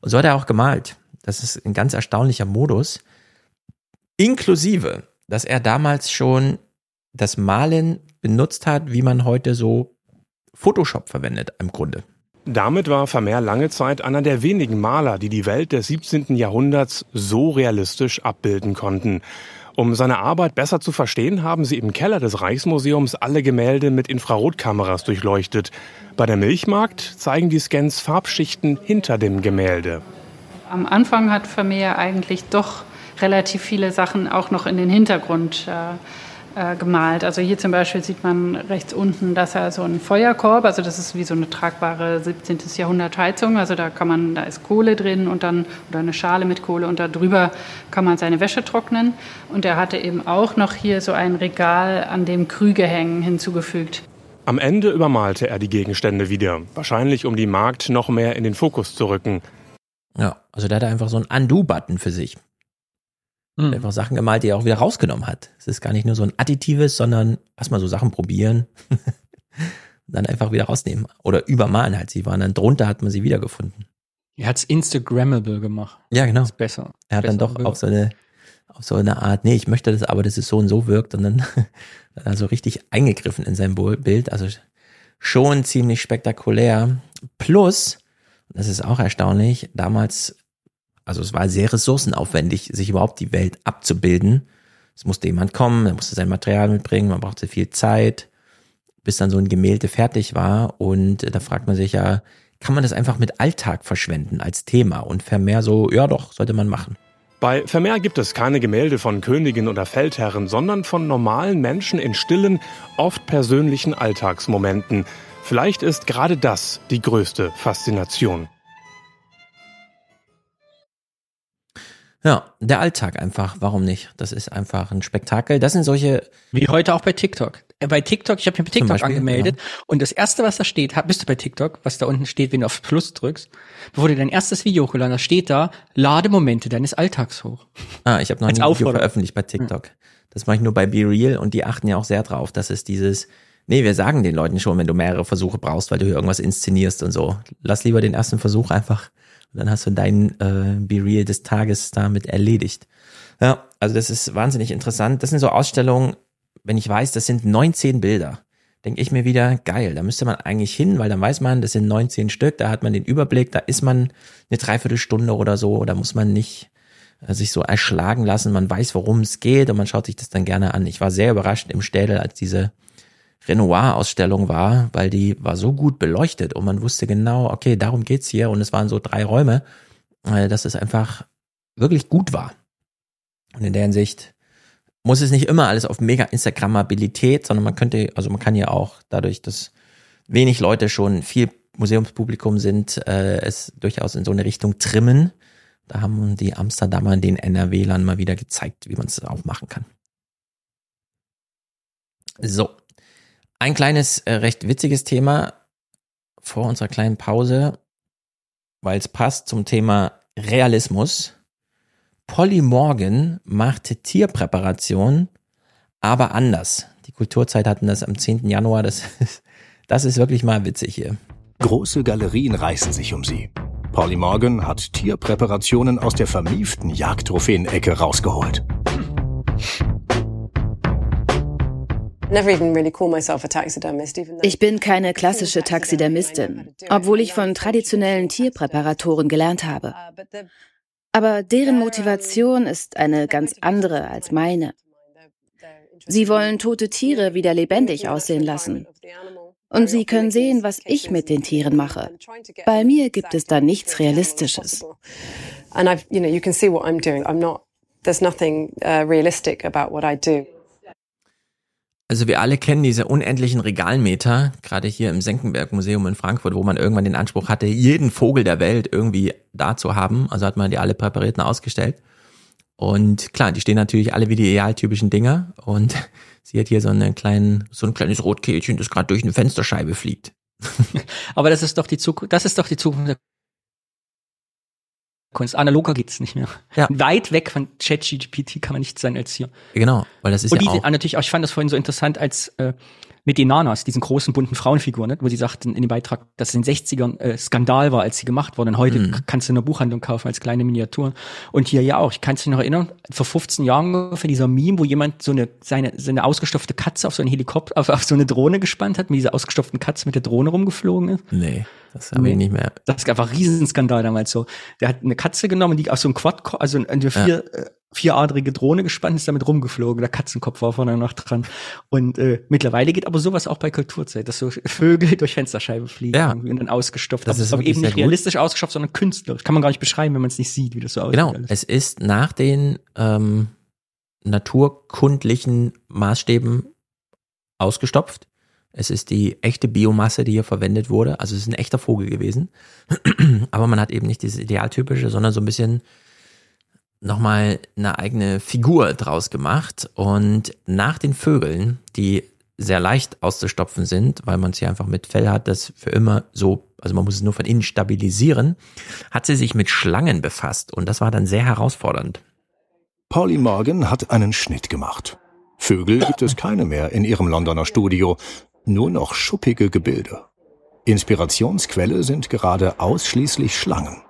[SPEAKER 1] Und so hat er auch gemalt. Das ist ein ganz erstaunlicher Modus. Inklusive, dass er damals schon das Malen benutzt hat, wie man heute so Photoshop verwendet im Grunde.
[SPEAKER 36] Damit war Vermeer lange Zeit einer der wenigen Maler, die die Welt des 17. Jahrhunderts so realistisch abbilden konnten. Um seine Arbeit besser zu verstehen, haben sie im Keller des Reichsmuseums alle Gemälde mit Infrarotkameras durchleuchtet. Bei der Milchmarkt zeigen die Scans Farbschichten hinter dem Gemälde.
[SPEAKER 38] Am Anfang hat Vermeer eigentlich doch relativ viele Sachen auch noch in den Hintergrund äh, äh, gemalt. Also hier zum Beispiel sieht man rechts unten, dass er so ein Feuerkorb, also das ist wie so eine tragbare 17. Jahrhundert Heizung. Also da kann man, da ist Kohle drin und dann oder eine Schale mit Kohle und da drüber kann man seine Wäsche trocknen. Und er hatte eben auch noch hier so ein Regal, an dem Krüge hängen, hinzugefügt.
[SPEAKER 36] Am Ende übermalte er die Gegenstände wieder, wahrscheinlich um die Markt noch mehr in den Fokus zu rücken.
[SPEAKER 1] Ja, also da hat er einfach so einen Undo-Button für sich. Mhm. Einfach Sachen gemalt, die er auch wieder rausgenommen hat. Es ist gar nicht nur so ein additives, sondern erstmal so Sachen probieren. dann einfach wieder rausnehmen. Oder übermalen halt. Sie waren dann drunter, hat man sie wiedergefunden.
[SPEAKER 8] Er hat es Instagrammable gemacht.
[SPEAKER 1] Ja, genau.
[SPEAKER 8] Ist besser.
[SPEAKER 1] Er hat
[SPEAKER 8] besser
[SPEAKER 1] dann doch auf so eine, auf so eine Art, nee, ich möchte das aber, dass es so und so wirkt und dann also richtig eingegriffen in sein Bild. Also schon ziemlich spektakulär. Plus, das ist auch erstaunlich, damals also es war sehr ressourcenaufwendig, sich überhaupt die Welt abzubilden. Es musste jemand kommen, er musste sein Material mitbringen, man brauchte viel Zeit. bis dann so ein Gemälde fertig war. Und da fragt man sich ja, kann man das einfach mit Alltag verschwenden als Thema? Und Vermeer so, ja doch, sollte man machen.
[SPEAKER 36] Bei Vermeer gibt es keine Gemälde von Königen oder Feldherren, sondern von normalen Menschen in stillen, oft persönlichen Alltagsmomenten. Vielleicht ist gerade das die größte Faszination.
[SPEAKER 1] Ja, der Alltag einfach, warum nicht? Das ist einfach ein Spektakel. Das sind solche.
[SPEAKER 8] Wie heute auch bei TikTok. Äh, bei TikTok, ich habe mich bei TikTok Beispiel, angemeldet ja. und das erste, was da steht, bist du bei TikTok, was da unten steht, wenn du auf Plus drückst, bevor du dein erstes Video hochgeladen hast, steht da, lade Momente deines Alltags hoch.
[SPEAKER 1] Ah, ich habe noch Als ein Video veröffentlicht bei TikTok. Das mache ich nur bei Be Real und die achten ja auch sehr drauf, dass es dieses, nee, wir sagen den Leuten schon, wenn du mehrere Versuche brauchst, weil du hier irgendwas inszenierst und so. Lass lieber den ersten Versuch einfach dann hast du dein äh, Be Real des Tages damit erledigt. Ja, also das ist wahnsinnig interessant. Das sind so Ausstellungen, wenn ich weiß, das sind 19 Bilder, denke ich mir wieder, geil, da müsste man eigentlich hin, weil dann weiß man, das sind 19 Stück, da hat man den Überblick, da ist man eine Dreiviertelstunde oder so, da muss man nicht äh, sich so erschlagen lassen, man weiß, worum es geht und man schaut sich das dann gerne an. Ich war sehr überrascht im Städel, als diese Renoir-Ausstellung war, weil die war so gut beleuchtet und man wusste genau, okay, darum geht's hier und es waren so drei Räume, äh, dass es einfach wirklich gut war. Und in der Hinsicht muss es nicht immer alles auf mega Instagrammabilität, sondern man könnte, also man kann ja auch dadurch, dass wenig Leute schon viel Museumspublikum sind, äh, es durchaus in so eine Richtung trimmen. Da haben die Amsterdamer den NRW-Lern mal wieder gezeigt, wie man es auch machen kann. So, ein kleines, äh, recht witziges Thema vor unserer kleinen Pause, weil es passt zum Thema Realismus. Polly Morgan machte Tierpräparation, aber anders. Die Kulturzeit hatten das am 10. Januar. Das ist, das ist wirklich mal witzig hier.
[SPEAKER 35] Große Galerien reißen sich um sie. Polly Morgan hat Tierpräparationen aus der vermieften Jagdtrophäen-Ecke rausgeholt.
[SPEAKER 39] Ich bin keine klassische Taxidermistin, obwohl ich von traditionellen Tierpräparatoren gelernt habe. Aber deren Motivation ist eine ganz andere als meine. Sie wollen tote Tiere wieder lebendig aussehen lassen. Und Sie können sehen, was ich mit den Tieren mache. Bei mir gibt es da nichts Realistisches. And I've, you know, you can see what I'm doing. I'm not, there's nothing uh, realistic about what I do.
[SPEAKER 1] Also wir alle kennen diese unendlichen Regalmeter, gerade hier im Senckenberg Museum in Frankfurt, wo man irgendwann den Anspruch hatte, jeden Vogel der Welt irgendwie da zu haben. Also hat man die alle präparierten ausgestellt. Und klar, die stehen natürlich alle wie die idealtypischen Dinger. Und sie hat hier so einen kleinen, so ein kleines Rotkehlchen, das gerade durch eine Fensterscheibe fliegt.
[SPEAKER 8] Aber das ist doch die Zukunft, das ist doch die Zukunft der Kunst. Analoger geht's nicht mehr. Ja. Weit weg von ChatGPT kann man nicht sein als hier.
[SPEAKER 1] Genau, weil das ist
[SPEAKER 8] Und
[SPEAKER 1] ja
[SPEAKER 8] die,
[SPEAKER 1] auch.
[SPEAKER 8] natürlich auch, ich fand das vorhin so interessant, als äh, mit den Nanas, diesen großen bunten Frauenfiguren, ne, wo sie sagten in dem Beitrag, dass es in den 60ern äh, Skandal war, als sie gemacht wurden. Heute mhm. kannst du in der Buchhandlung kaufen als kleine Miniaturen. Und hier ja auch. Ich kann es mich noch erinnern, vor 15 Jahren für dieser Meme, wo jemand so eine seine seine ausgestopfte Katze auf so einen Helikopter, auf, auf so eine Drohne gespannt hat, mit dieser ausgestopften Katze mit der Drohne rumgeflogen ist.
[SPEAKER 1] Nee. Das habe ich nicht mehr.
[SPEAKER 8] Das ist einfach ein Riesenskandal damals so. Der hat eine Katze genommen, die auf so ein Quad, also eine vier, ja. äh, vieradrige Drohne gespannt, ist damit rumgeflogen. Der Katzenkopf war vorne noch dran. Und äh, mittlerweile geht aber sowas auch bei Kulturzeit, dass so Vögel durch Fensterscheibe fliegen
[SPEAKER 1] ja.
[SPEAKER 8] und dann ausgestopft.
[SPEAKER 1] Das ist
[SPEAKER 8] aber eben nicht
[SPEAKER 1] realistisch
[SPEAKER 8] ausgestopft, sondern künstlerisch. Kann man gar nicht beschreiben, wenn man es nicht sieht, wie das so aussieht.
[SPEAKER 1] Genau. Es ist nach den ähm, naturkundlichen Maßstäben ausgestopft. Es ist die echte Biomasse, die hier verwendet wurde. Also es ist ein echter Vogel gewesen. Aber man hat eben nicht dieses idealtypische, sondern so ein bisschen nochmal eine eigene Figur draus gemacht. Und nach den Vögeln, die sehr leicht auszustopfen sind, weil man sie einfach mit Fell hat, das für immer so, also man muss es nur von innen stabilisieren, hat sie sich mit Schlangen befasst. Und das war dann sehr herausfordernd.
[SPEAKER 35] Polly Morgan hat einen Schnitt gemacht. Vögel gibt es keine mehr in ihrem Londoner Studio nur noch schuppige Gebilde. Inspirationsquelle sind gerade ausschließlich Schlangen.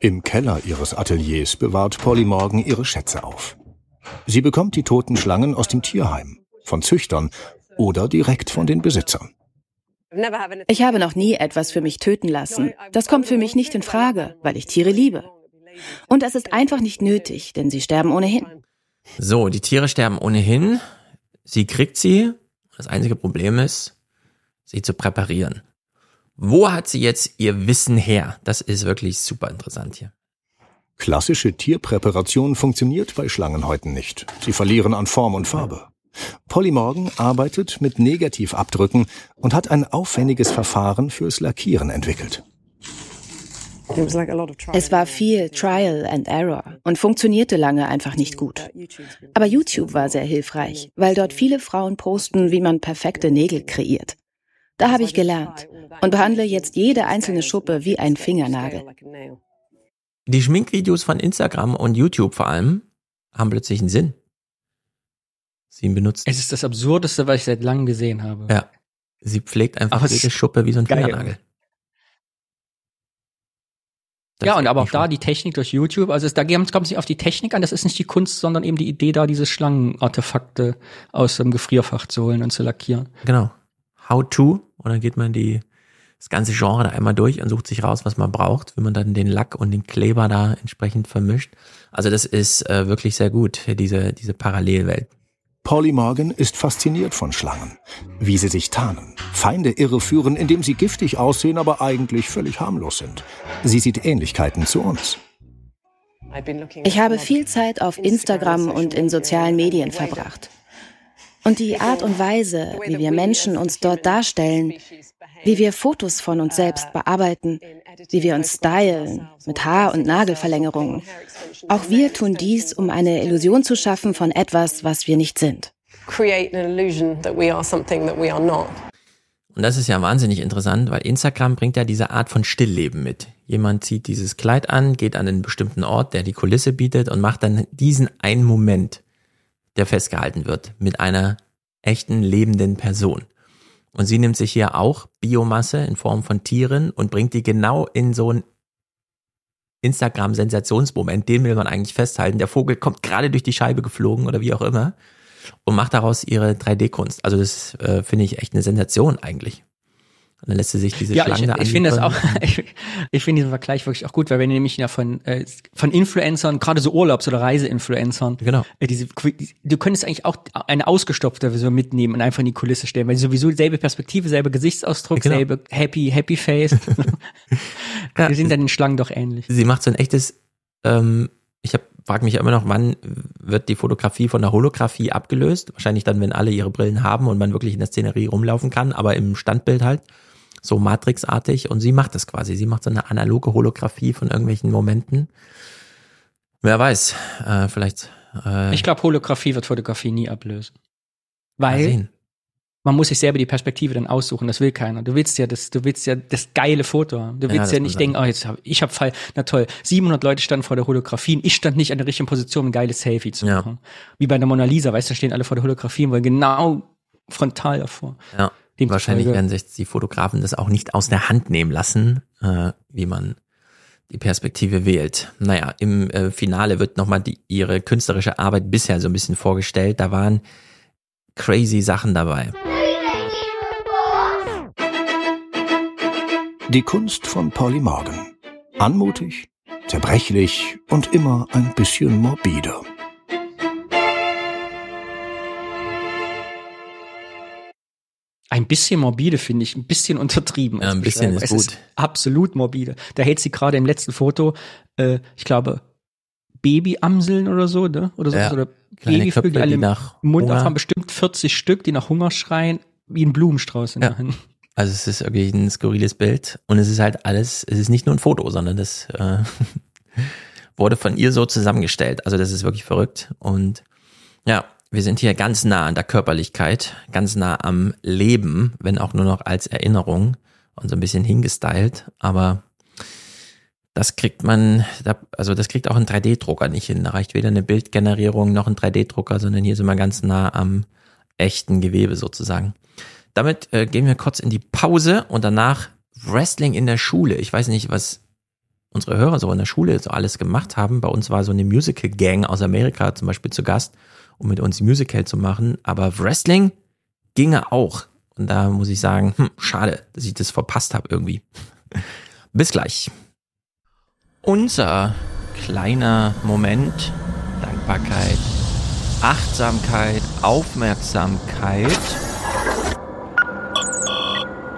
[SPEAKER 35] Im Keller ihres Ateliers bewahrt Polly Morgan ihre Schätze auf. Sie bekommt die toten Schlangen aus dem Tierheim, von Züchtern oder direkt von den Besitzern.
[SPEAKER 39] Ich habe noch nie etwas für mich töten lassen. Das kommt für mich nicht in Frage, weil ich Tiere liebe. Und das ist einfach nicht nötig, denn sie sterben ohnehin.
[SPEAKER 1] So, die Tiere sterben ohnehin. Sie kriegt sie. Das einzige Problem ist, sie zu präparieren. Wo hat sie jetzt ihr Wissen her? Das ist wirklich super interessant hier.
[SPEAKER 40] Klassische Tierpräparation funktioniert bei Schlangenhäuten nicht. Sie verlieren an Form und Farbe. Polly Morgan arbeitet mit Negativabdrücken und hat ein aufwendiges Verfahren fürs Lackieren entwickelt.
[SPEAKER 39] Es war viel Trial and Error und funktionierte lange einfach nicht gut. Aber YouTube war sehr hilfreich, weil dort viele Frauen posten, wie man perfekte Nägel kreiert. Da habe ich gelernt und behandle jetzt jede einzelne Schuppe wie ein Fingernagel.
[SPEAKER 1] Die Schminkvideos von Instagram und YouTube vor allem haben plötzlich einen Sinn. Sie benutzt.
[SPEAKER 8] Es ist das Absurdeste, was ich seit langem gesehen habe.
[SPEAKER 1] Ja. Sie pflegt einfach jede Schuppe wie so ein geil. Fingernagel.
[SPEAKER 8] Das ja, und aber auch da die Technik durch YouTube, also es, da kommt es nicht auf die Technik an, das ist nicht die Kunst, sondern eben die Idee da, diese Schlangenartefakte aus dem Gefrierfach zu holen und zu lackieren.
[SPEAKER 1] Genau. How to, und dann geht man die, das ganze Genre da einmal durch und sucht sich raus, was man braucht, wenn man dann den Lack und den Kleber da entsprechend vermischt. Also das ist äh, wirklich sehr gut, diese, diese Parallelwelt.
[SPEAKER 40] Polly Morgan ist fasziniert von Schlangen. Wie sie sich tarnen, Feinde irreführen, indem sie giftig aussehen, aber eigentlich völlig harmlos sind. Sie sieht Ähnlichkeiten zu uns.
[SPEAKER 39] Ich habe viel Zeit auf Instagram und in sozialen Medien verbracht. Und die Art und Weise, wie wir Menschen uns dort darstellen, wie wir Fotos von uns selbst bearbeiten, wie wir uns stylen mit Haar- und Nagelverlängerungen. Auch wir tun dies, um eine Illusion zu schaffen von etwas, was wir nicht sind.
[SPEAKER 1] Und das ist ja wahnsinnig interessant, weil Instagram bringt ja diese Art von Stillleben mit. Jemand zieht dieses Kleid an, geht an einen bestimmten Ort, der die Kulisse bietet und macht dann diesen einen Moment, der festgehalten wird, mit einer echten lebenden Person. Und sie nimmt sich hier auch Biomasse in Form von Tieren und bringt die genau in so ein Instagram-Sensationsmoment, den will man eigentlich festhalten. Der Vogel kommt gerade durch die Scheibe geflogen oder wie auch immer und macht daraus ihre 3D-Kunst. Also das äh, finde ich echt eine Sensation eigentlich. Und dann lässt sie sich diese
[SPEAKER 8] ja,
[SPEAKER 1] Schlange
[SPEAKER 8] ich, ich finde das auch, ich, ich finde diesen Vergleich wirklich auch gut, weil wir nämlich ja von, äh, von Influencern, gerade so Urlaubs- oder Reiseinfluencern,
[SPEAKER 1] genau.
[SPEAKER 8] Äh, diese, du könntest eigentlich auch eine ausgestopfte Version mitnehmen und einfach in die Kulisse stellen, weil sie sowieso selbe Perspektive, selber Gesichtsausdruck, genau. selbe happy, happy face. ja, wir sind dann den Schlangen doch ähnlich.
[SPEAKER 1] Sie macht so ein echtes, ähm, ich habe frage mich immer noch, wann wird die Fotografie von der Holographie abgelöst? Wahrscheinlich dann, wenn alle ihre Brillen haben und man wirklich in der Szenerie rumlaufen kann, aber im Standbild halt so Matrixartig und sie macht das quasi. Sie macht so eine analoge Holographie von irgendwelchen Momenten. Wer weiß, äh, vielleicht. Äh,
[SPEAKER 8] ich glaube, Holographie wird Fotografie nie ablösen. Weil man muss sich selber die Perspektive dann aussuchen. Das will keiner. Du willst ja das, du willst ja das geile Foto haben. Du willst ja, ja nicht denken, oh, jetzt hab, ich habe Fall. Na toll, 700 Leute standen vor der Holographie und ich stand nicht an der richtigen Position, um ein geiles Selfie zu machen. Ja. Wie bei der Mona Lisa, weißt du, da stehen alle vor der Holographie und wollen genau frontal davor.
[SPEAKER 1] Ja. Wahrscheinlich werden sich die Fotografen das auch nicht aus der Hand nehmen lassen, äh, wie man die Perspektive wählt. Naja, im äh, Finale wird nochmal die, ihre künstlerische Arbeit bisher so ein bisschen vorgestellt. Da waren crazy Sachen dabei.
[SPEAKER 40] Die Kunst von Polly Morgan. Anmutig, zerbrechlich und immer ein bisschen morbide.
[SPEAKER 8] Ein bisschen morbide finde ich, ein bisschen untertrieben.
[SPEAKER 1] Ja, ein bisschen ist es gut. Ist
[SPEAKER 8] absolut morbide. Da hält sie gerade im letzten Foto, äh, ich glaube, Babyamseln oder so, ne? Oder so,
[SPEAKER 1] ja,
[SPEAKER 8] oder
[SPEAKER 1] Babyvögel, die alle im
[SPEAKER 8] Mund aufhaben, bestimmt 40 Stück, die nach Hunger schreien, wie ein Blumenstrauß in ja. der Hand.
[SPEAKER 1] Also es ist wirklich ein skurriles Bild und es ist halt alles, es ist nicht nur ein Foto, sondern das äh, wurde von ihr so zusammengestellt. Also das ist wirklich verrückt und ja, wir sind hier ganz nah an der Körperlichkeit, ganz nah am Leben, wenn auch nur noch als Erinnerung und so ein bisschen hingestylt. Aber das kriegt man, also das kriegt auch ein 3D-Drucker nicht hin. Da reicht weder eine Bildgenerierung noch ein 3D-Drucker, sondern hier sind wir ganz nah am echten Gewebe sozusagen. Damit äh, gehen wir kurz in die Pause und danach Wrestling in der Schule. Ich weiß nicht, was unsere Hörer so in der Schule so alles gemacht haben. Bei uns war so eine Musical-Gang aus Amerika zum Beispiel zu Gast um mit uns Musical zu machen. Aber Wrestling ginge auch. Und da muss ich sagen, hm, schade, dass ich das verpasst habe irgendwie. Bis gleich. Unser kleiner Moment, Dankbarkeit, Achtsamkeit, Aufmerksamkeit.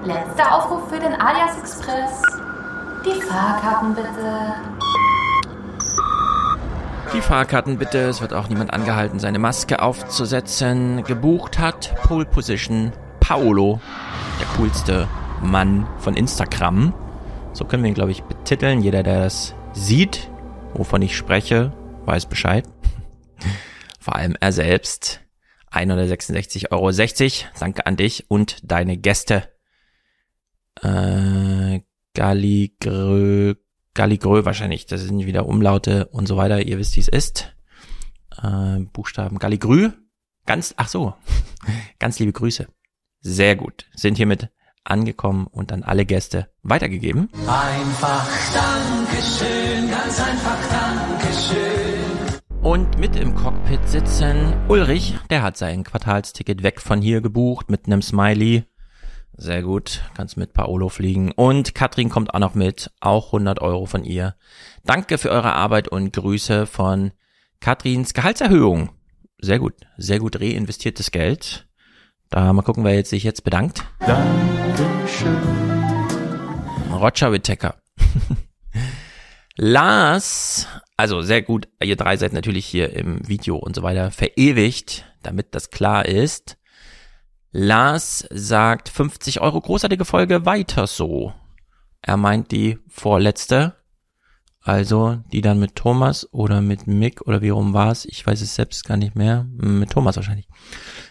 [SPEAKER 41] Letzter Aufruf für den Alias Express. Die Fahrkarten bitte.
[SPEAKER 1] Die Fahrkarten bitte. Es wird auch niemand angehalten, seine Maske aufzusetzen. Gebucht hat Pole Position Paolo, der coolste Mann von Instagram. So können wir ihn, glaube ich, betiteln. Jeder, der das sieht, wovon ich spreche, weiß Bescheid. Vor allem er selbst. 166,60 Euro. Danke an dich und deine Gäste. Äh, Galligrö, Galligrö wahrscheinlich. Das sind wieder Umlaute und so weiter. Ihr wisst, wie es ist. Äh, Buchstaben Galligrü. Ganz, ach so. Ganz liebe Grüße. Sehr gut. Sind hiermit angekommen und an alle Gäste weitergegeben.
[SPEAKER 42] Einfach Dankeschön, ganz einfach Dankeschön.
[SPEAKER 1] Und mit im Cockpit sitzen Ulrich, der hat sein Quartalsticket weg von hier gebucht mit einem Smiley. Sehr gut, kannst mit Paolo fliegen. Und Katrin kommt auch noch mit, auch 100 Euro von ihr. Danke für eure Arbeit und Grüße von Katrins Gehaltserhöhung. Sehr gut, sehr gut reinvestiertes Geld. Da mal gucken, wer jetzt sich jetzt bedankt. Dankeschön. Roger Whittaker. Lars, also sehr gut, ihr drei seid natürlich hier im Video und so weiter verewigt, damit das klar ist. Lars sagt 50 Euro großartige Folge weiter so. Er meint die vorletzte. Also die dann mit Thomas oder mit Mick oder wie rum war es? Ich weiß es selbst gar nicht mehr. Mit Thomas wahrscheinlich.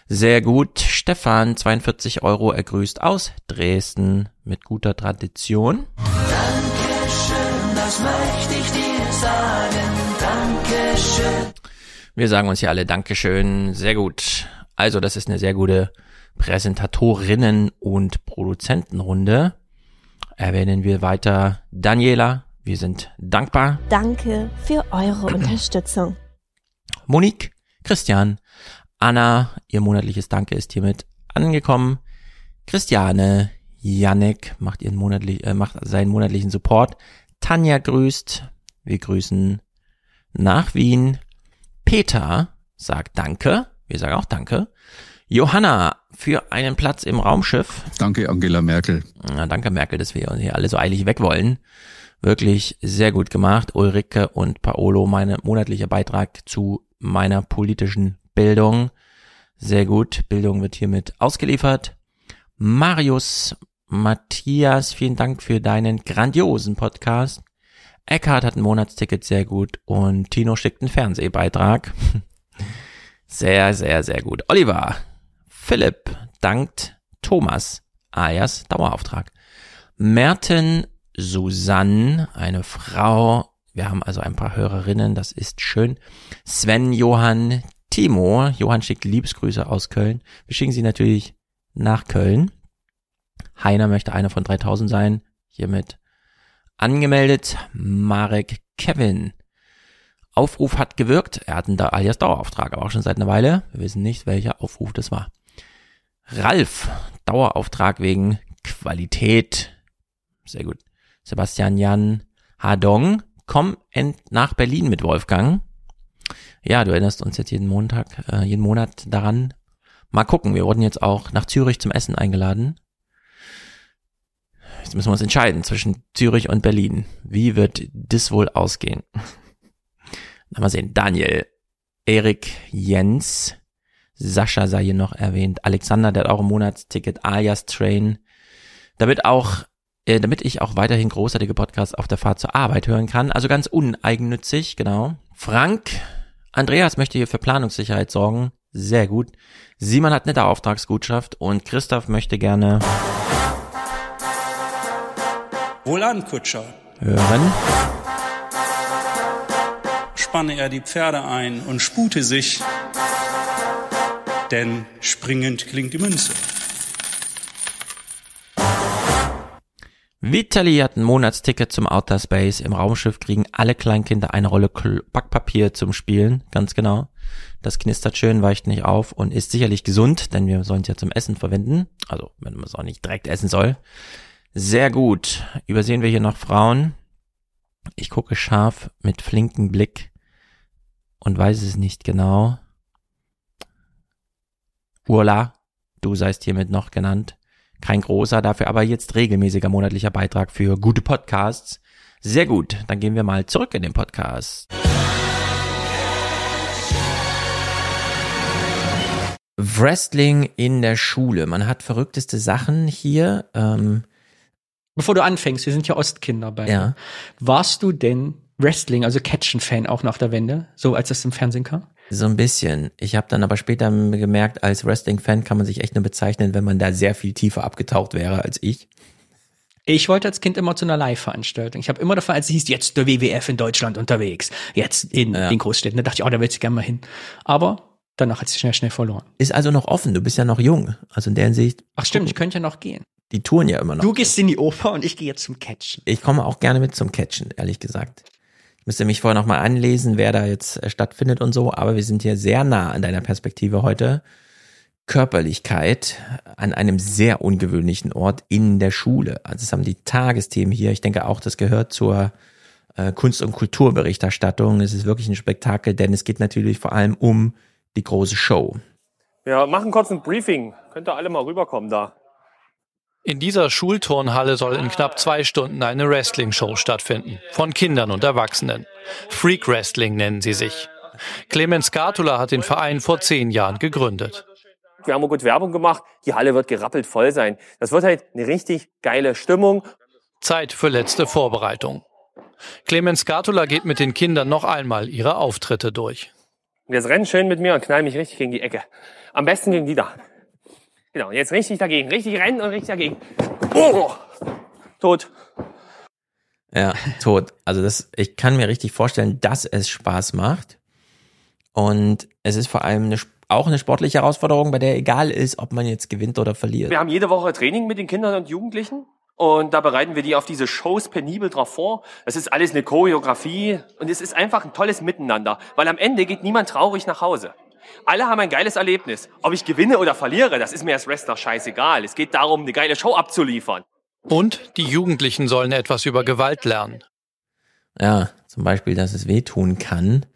[SPEAKER 1] Sehr gut. Stefan, 42 Euro, er grüßt aus Dresden mit guter Tradition.
[SPEAKER 42] Dankeschön, das möchte ich dir sagen. Dankeschön.
[SPEAKER 1] Wir sagen uns hier alle Dankeschön. Sehr gut. Also das ist eine sehr gute Präsentatorinnen- und Produzentenrunde. Erwähnen wir weiter Daniela, wir sind dankbar.
[SPEAKER 43] Danke für eure Unterstützung.
[SPEAKER 1] Monique, Christian, Anna, ihr monatliches Danke ist hiermit angekommen. Christiane, Yannick macht ihren monatlich, äh, macht seinen monatlichen Support. Tanja grüßt. Wir grüßen nach Wien. Peter sagt Danke. Wir sagen auch Danke. Johanna für einen Platz im Raumschiff.
[SPEAKER 44] Danke, Angela Merkel.
[SPEAKER 1] Ja, danke, Merkel, dass wir hier alle so eilig weg wollen. Wirklich sehr gut gemacht. Ulrike und Paolo, mein monatlicher Beitrag zu meiner politischen Bildung. Sehr gut. Bildung wird hiermit ausgeliefert. Marius, Matthias, vielen Dank für deinen grandiosen Podcast. Eckhard hat ein Monatsticket, sehr gut. Und Tino schickt einen Fernsehbeitrag. Sehr, sehr, sehr gut. Oliver, Philipp dankt Thomas, alias Dauerauftrag. Merten Susanne, eine Frau. Wir haben also ein paar Hörerinnen, das ist schön. Sven, Johann, Timo. Johann schickt Liebesgrüße aus Köln. Wir schicken sie natürlich nach Köln. Heiner möchte einer von 3000 sein. Hiermit angemeldet. Marek Kevin. Aufruf hat gewirkt. Er hat einen alias Dauerauftrag, aber auch schon seit einer Weile. Wir wissen nicht, welcher Aufruf das war. Ralf, Dauerauftrag wegen Qualität. Sehr gut. Sebastian Jan Hadong, komm nach Berlin mit Wolfgang. Ja, du erinnerst uns jetzt jeden Montag, äh, jeden Monat daran. Mal gucken, wir wurden jetzt auch nach Zürich zum Essen eingeladen. Jetzt müssen wir uns entscheiden zwischen Zürich und Berlin. Wie wird das wohl ausgehen? Mal sehen. Daniel, Erik, Jens, Sascha sei hier noch erwähnt, Alexander, der hat auch ein Monatsticket, alias Train. Damit auch äh, damit ich auch weiterhin großartige Podcasts auf der Fahrt zur Arbeit hören kann. Also ganz uneigennützig, genau. Frank, Andreas möchte hier für Planungssicherheit sorgen. Sehr gut. Simon hat nette Auftragsgutschaft und Christoph möchte gerne
[SPEAKER 45] Wohlan, Kutscher.
[SPEAKER 1] Hören.
[SPEAKER 45] Spanne er die Pferde ein und spute sich, denn springend klingt die Münze.
[SPEAKER 1] Vitali hat ein Monatsticket zum Outer Space. Im Raumschiff kriegen alle Kleinkinder eine Rolle Backpapier zum Spielen. Ganz genau. Das knistert schön, weicht nicht auf und ist sicherlich gesund, denn wir sollen es ja zum Essen verwenden. Also, wenn man es auch nicht direkt essen soll. Sehr gut. Übersehen wir hier noch Frauen. Ich gucke scharf mit flinken Blick und weiß es nicht genau. Urla, du seist hiermit noch genannt. Kein großer, dafür aber jetzt regelmäßiger monatlicher Beitrag für gute Podcasts. Sehr gut, dann gehen wir mal zurück in den Podcast. Wrestling in der Schule. Man hat verrückteste Sachen hier. Ähm,
[SPEAKER 8] Bevor du anfängst, wir sind ja Ostkinder bei.
[SPEAKER 1] Ja.
[SPEAKER 8] Warst du denn Wrestling, also Catchen-Fan auch nach der Wende, so als es im Fernsehen kam?
[SPEAKER 1] So ein bisschen. Ich habe dann aber später gemerkt, als Wrestling-Fan kann man sich echt nur bezeichnen, wenn man da sehr viel tiefer abgetaucht wäre als ich.
[SPEAKER 8] Ich wollte als Kind immer zu einer Live-Veranstaltung. Ich habe immer davon, als es hieß, jetzt der WWF in Deutschland unterwegs, jetzt in
[SPEAKER 1] Ja.
[SPEAKER 8] den Großstädten. Da dachte ich, oh, da willst du gerne mal hin. Aber danach hat sie schnell, schnell verloren.
[SPEAKER 1] Ist also noch offen, du bist ja noch jung. Also in der Hinsicht,
[SPEAKER 8] Ach stimmt, ich könnte ja noch gehen.
[SPEAKER 1] die touren ja immer noch.
[SPEAKER 8] Du gehst in die Oper und ich gehe jetzt zum Catchen.
[SPEAKER 1] Ich komme auch gerne mit zum Catchen, ehrlich gesagt. Müsste mich vorher nochmal anlesen, wer da jetzt äh, stattfindet und so, aber wir sind hier sehr nah an deiner Perspektive heute. Körperlichkeit an einem sehr ungewöhnlichen Ort in der Schule. Also es haben die Tagesthemen hier. Ich denke auch, das gehört zur äh, Kunst- und Kulturberichterstattung. Es ist wirklich ein Spektakel, denn es geht natürlich vor allem um die große Show.
[SPEAKER 46] Wir machen kurz ein Briefing. Könnt ihr alle mal rüberkommen da.
[SPEAKER 47] In dieser Schulturnhalle soll in knapp zwei Stunden eine Wrestling-Show stattfinden. Von Kindern und Erwachsenen. Freak Wrestling nennen sie sich. Clemens Scatula hat den Verein vor zehn Jahren gegründet.
[SPEAKER 46] Wir haben gut Werbung gemacht. Die Halle wird gerappelt voll sein. Das wird halt eine richtig geile Stimmung.
[SPEAKER 47] Zeit für letzte Vorbereitung. Clemens Scatula geht mit den Kindern noch einmal ihre Auftritte durch.
[SPEAKER 46] Jetzt renn schön mit mir und knall mich richtig gegen die Ecke. Am besten gegen die da. Genau, jetzt richtig dagegen. Richtig rennen und richtig dagegen. Oh! Tot.
[SPEAKER 1] Ja, tot. Also das, ich kann mir richtig vorstellen, dass es Spaß macht. Und es ist vor allem eine, auch eine sportliche Herausforderung, bei der egal ist, ob man jetzt gewinnt oder verliert.
[SPEAKER 46] Wir haben jede Woche Training mit den Kindern und Jugendlichen. Und da bereiten wir die auf diese Shows penibel drauf vor. Das ist alles eine Choreografie und es ist einfach ein tolles Miteinander, weil am Ende geht niemand traurig nach Hause. Alle haben ein geiles Erlebnis. Ob ich gewinne oder verliere, das ist mir als Wrestler scheißegal. Es geht darum, eine geile Show abzuliefern.
[SPEAKER 47] Und die Jugendlichen sollen etwas über Gewalt lernen.
[SPEAKER 1] Ja, zum Beispiel, dass es wehtun kann.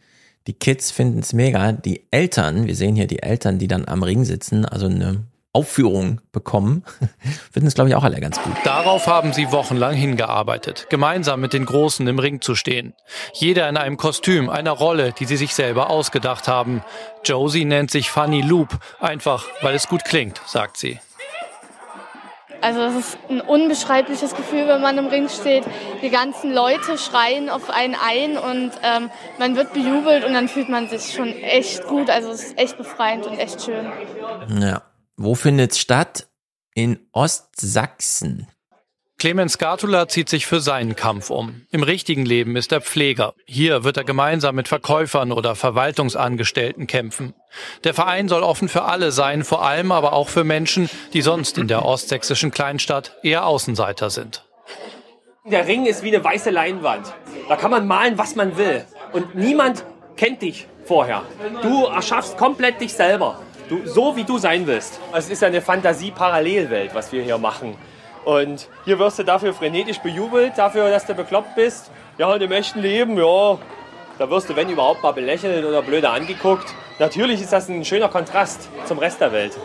[SPEAKER 1] Die Kids finden es mega. Die Eltern, wir sehen hier die Eltern, die dann am Ring sitzen, also eine Aufführung bekommen, finden es, glaube ich, auch alle ganz gut.
[SPEAKER 47] Darauf haben sie wochenlang hingearbeitet, gemeinsam mit den Großen im Ring zu stehen. Jeder in einem Kostüm, einer Rolle, die sie sich selber ausgedacht haben. Josie nennt sich Funny Loop, einfach weil es gut klingt, sagt sie.
[SPEAKER 48] Also es ist ein unbeschreibliches Gefühl, wenn man im Ring steht. Die ganzen Leute schreien auf einen ein und ähm, man wird bejubelt und dann fühlt man sich schon echt gut. Also es ist echt befreiend und echt schön.
[SPEAKER 1] Ja. Wo findet's statt? In Ostsachsen.
[SPEAKER 47] Clemens Scatula zieht sich für seinen Kampf um. Im richtigen Leben ist er Pfleger. Hier wird er gemeinsam mit Verkäufern oder Verwaltungsangestellten kämpfen. Der Verein soll offen für alle sein, vor allem aber auch für Menschen, die sonst in der ostsächsischen Kleinstadt eher Außenseiter sind.
[SPEAKER 46] Der Ring ist wie eine weiße Leinwand. Da kann man malen, was man will. Und niemand kennt dich vorher. Du erschaffst komplett dich selber. Du, so wie du sein willst. Es ist ja eine Fantasie-Parallelwelt, was wir hier machen. Und hier wirst du dafür frenetisch bejubelt, dafür, dass du bekloppt bist. Ja, und im echten Leben, ja, da wirst du, wenn überhaupt, mal belächelt oder blöder angeguckt. Natürlich ist das ein schöner Kontrast zum Rest der Welt.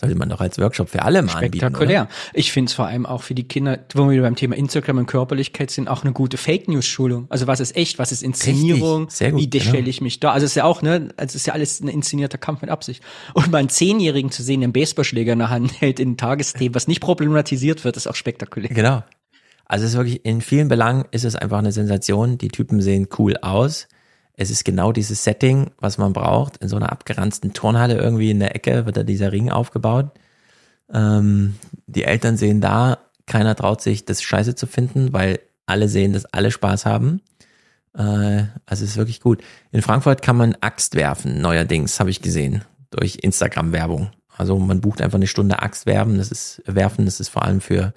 [SPEAKER 1] Sollte man doch als Workshop für alle mal anbieten.
[SPEAKER 8] Spektakulär. Ich finde es vor allem auch für die Kinder, wo wir beim Thema Instagram und Körperlichkeit sind, auch eine gute Fake News Schulung. Also was ist echt, was ist Inszenierung,
[SPEAKER 1] Richtig, sehr gut,
[SPEAKER 8] wie
[SPEAKER 1] genau.
[SPEAKER 8] stelle ich mich da? Also es ist ja auch, ne, also es ist ja alles ein inszenierter Kampf mit Absicht. Und mal einen Zehnjährigen zu sehen, der einen Baseballschläger in der Hand hält in Tagesthemen, was nicht problematisiert wird, ist auch spektakulär.
[SPEAKER 1] Genau. Also es ist wirklich, in vielen Belangen ist es einfach eine Sensation. Die Typen sehen cool aus. Es ist genau dieses Setting, was man braucht. In so einer abgeranzten Turnhalle irgendwie in der Ecke wird da dieser Ring aufgebaut. Ähm, die Eltern sehen da, keiner traut sich, das scheiße zu finden, weil alle sehen, dass alle Spaß haben. Äh, also es ist wirklich gut. In Frankfurt kann man Axt werfen, neuerdings, habe ich gesehen, durch Instagram-Werbung. Also man bucht einfach eine Stunde Axt werfen, das ist werfen, das ist vor allem für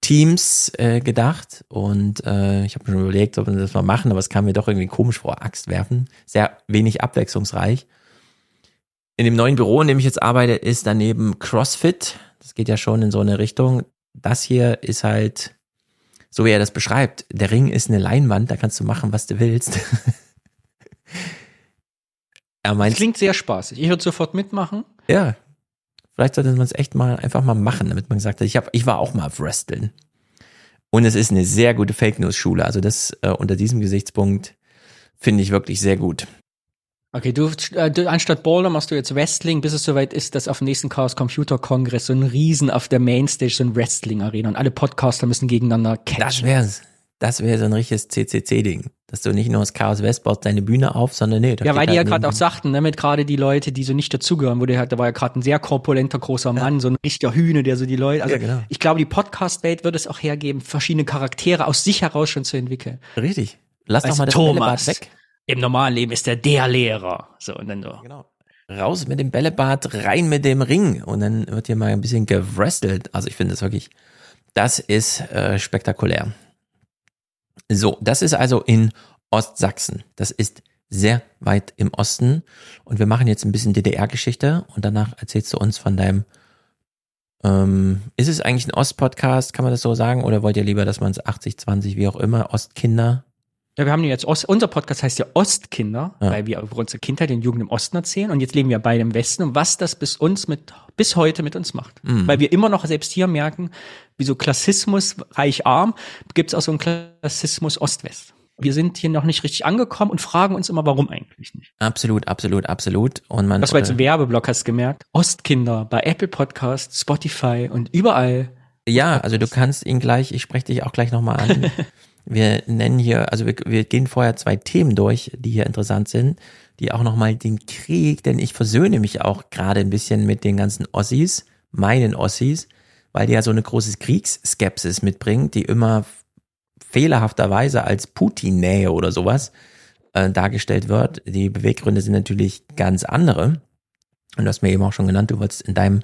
[SPEAKER 1] Teams äh, gedacht und äh, ich habe mir schon überlegt, ob wir das mal machen, aber es kam mir doch irgendwie komisch vor, Axt werfen. Sehr wenig abwechslungsreich. In dem neuen Büro, in dem ich jetzt arbeite, ist daneben CrossFit. Das geht ja schon in so eine Richtung. Das hier ist halt, so wie er das beschreibt, der Ring ist eine Leinwand, da kannst du machen, was du willst. Er meint,
[SPEAKER 8] das klingt sehr spaßig. Ich würde sofort mitmachen.
[SPEAKER 1] Ja. Vielleicht sollte man es echt mal einfach mal machen, damit man gesagt hat, ich, hab, ich war auch mal auf Wrestling. Und es ist eine sehr gute Fake News Schule. Also das äh, unter diesem Gesichtspunkt finde ich wirklich sehr gut.
[SPEAKER 8] Okay, du, äh, du anstatt Boulder machst du jetzt Wrestling, bis es soweit ist, dass auf dem nächsten Chaos Computer Kongress so ein Riesen auf der Mainstage so ein Wrestling Arena und alle Podcaster müssen gegeneinander catchen.
[SPEAKER 1] Das wär's. Das wäre so ein richtiges CCC-Ding. Dass du nicht nur das Chaos West baust deine Bühne auf, sondern nee.
[SPEAKER 8] Ja, weil die
[SPEAKER 1] halt
[SPEAKER 8] ja gerade auch sagten, ne, mit gerade die Leute, die so nicht dazugehören, wo der halt, da war ja gerade ein sehr korpulenter großer Mann, ja. so ein richtiger Hühne, der so die Leute, also
[SPEAKER 1] ja, genau.
[SPEAKER 8] ich glaube, die Podcast-Welt wird es auch hergeben, verschiedene Charaktere aus sich heraus schon zu entwickeln.
[SPEAKER 1] Richtig. Lass doch mal das
[SPEAKER 8] Thomas,
[SPEAKER 1] Bällebad weg.
[SPEAKER 8] Im normalen Leben ist er der Lehrer. So, und dann so.
[SPEAKER 1] Genau. Raus mit dem Bällebad, rein mit dem Ring. Und dann wird hier mal ein bisschen gewrestelt. Also ich finde das wirklich, das ist äh, spektakulär. So, das ist also in Ostsachsen. Das ist sehr weit im Osten. Und wir machen jetzt ein bisschen DDR-Geschichte und danach erzählst du uns von deinem. Ähm, ist es eigentlich ein Ost-Podcast, kann man das so sagen? Oder wollt ihr lieber, dass man es 80, 20, wie auch immer, Ostkinder?
[SPEAKER 8] Ja, wir haben jetzt Ost, unser Podcast heißt ja Ostkinder, ja. weil wir über unsere Kindheit und Jugend im Osten erzählen und jetzt leben wir beide im Westen und was das bis uns mit, bis heute mit uns macht. Mhm. Weil wir immer noch selbst hier merken, wie so Klassismus reich-arm, gibt es auch so einen Klassismus Ost-West. Wir sind hier noch nicht richtig angekommen und fragen uns immer, warum eigentlich nicht.
[SPEAKER 1] Absolut, absolut, absolut. Und man.
[SPEAKER 8] Das war jetzt ein Werbeblock, hast du gemerkt. Ostkinder bei Apple Podcasts, Spotify und überall.
[SPEAKER 1] Ja, also du kannst ihn gleich, ich spreche dich auch gleich nochmal an. Wir nennen hier, also wir, wir gehen vorher zwei Themen durch, die hier interessant sind, die auch nochmal den Krieg, denn ich versöhne mich auch gerade ein bisschen mit den ganzen Ossis, meinen Ossis, weil die ja so eine große Kriegsskepsis mitbringen, die immer fehlerhafterweise als Putin-Nähe oder sowas äh, dargestellt wird. Die Beweggründe sind natürlich ganz andere. Und du hast mir eben auch schon genannt, du wolltest in deinem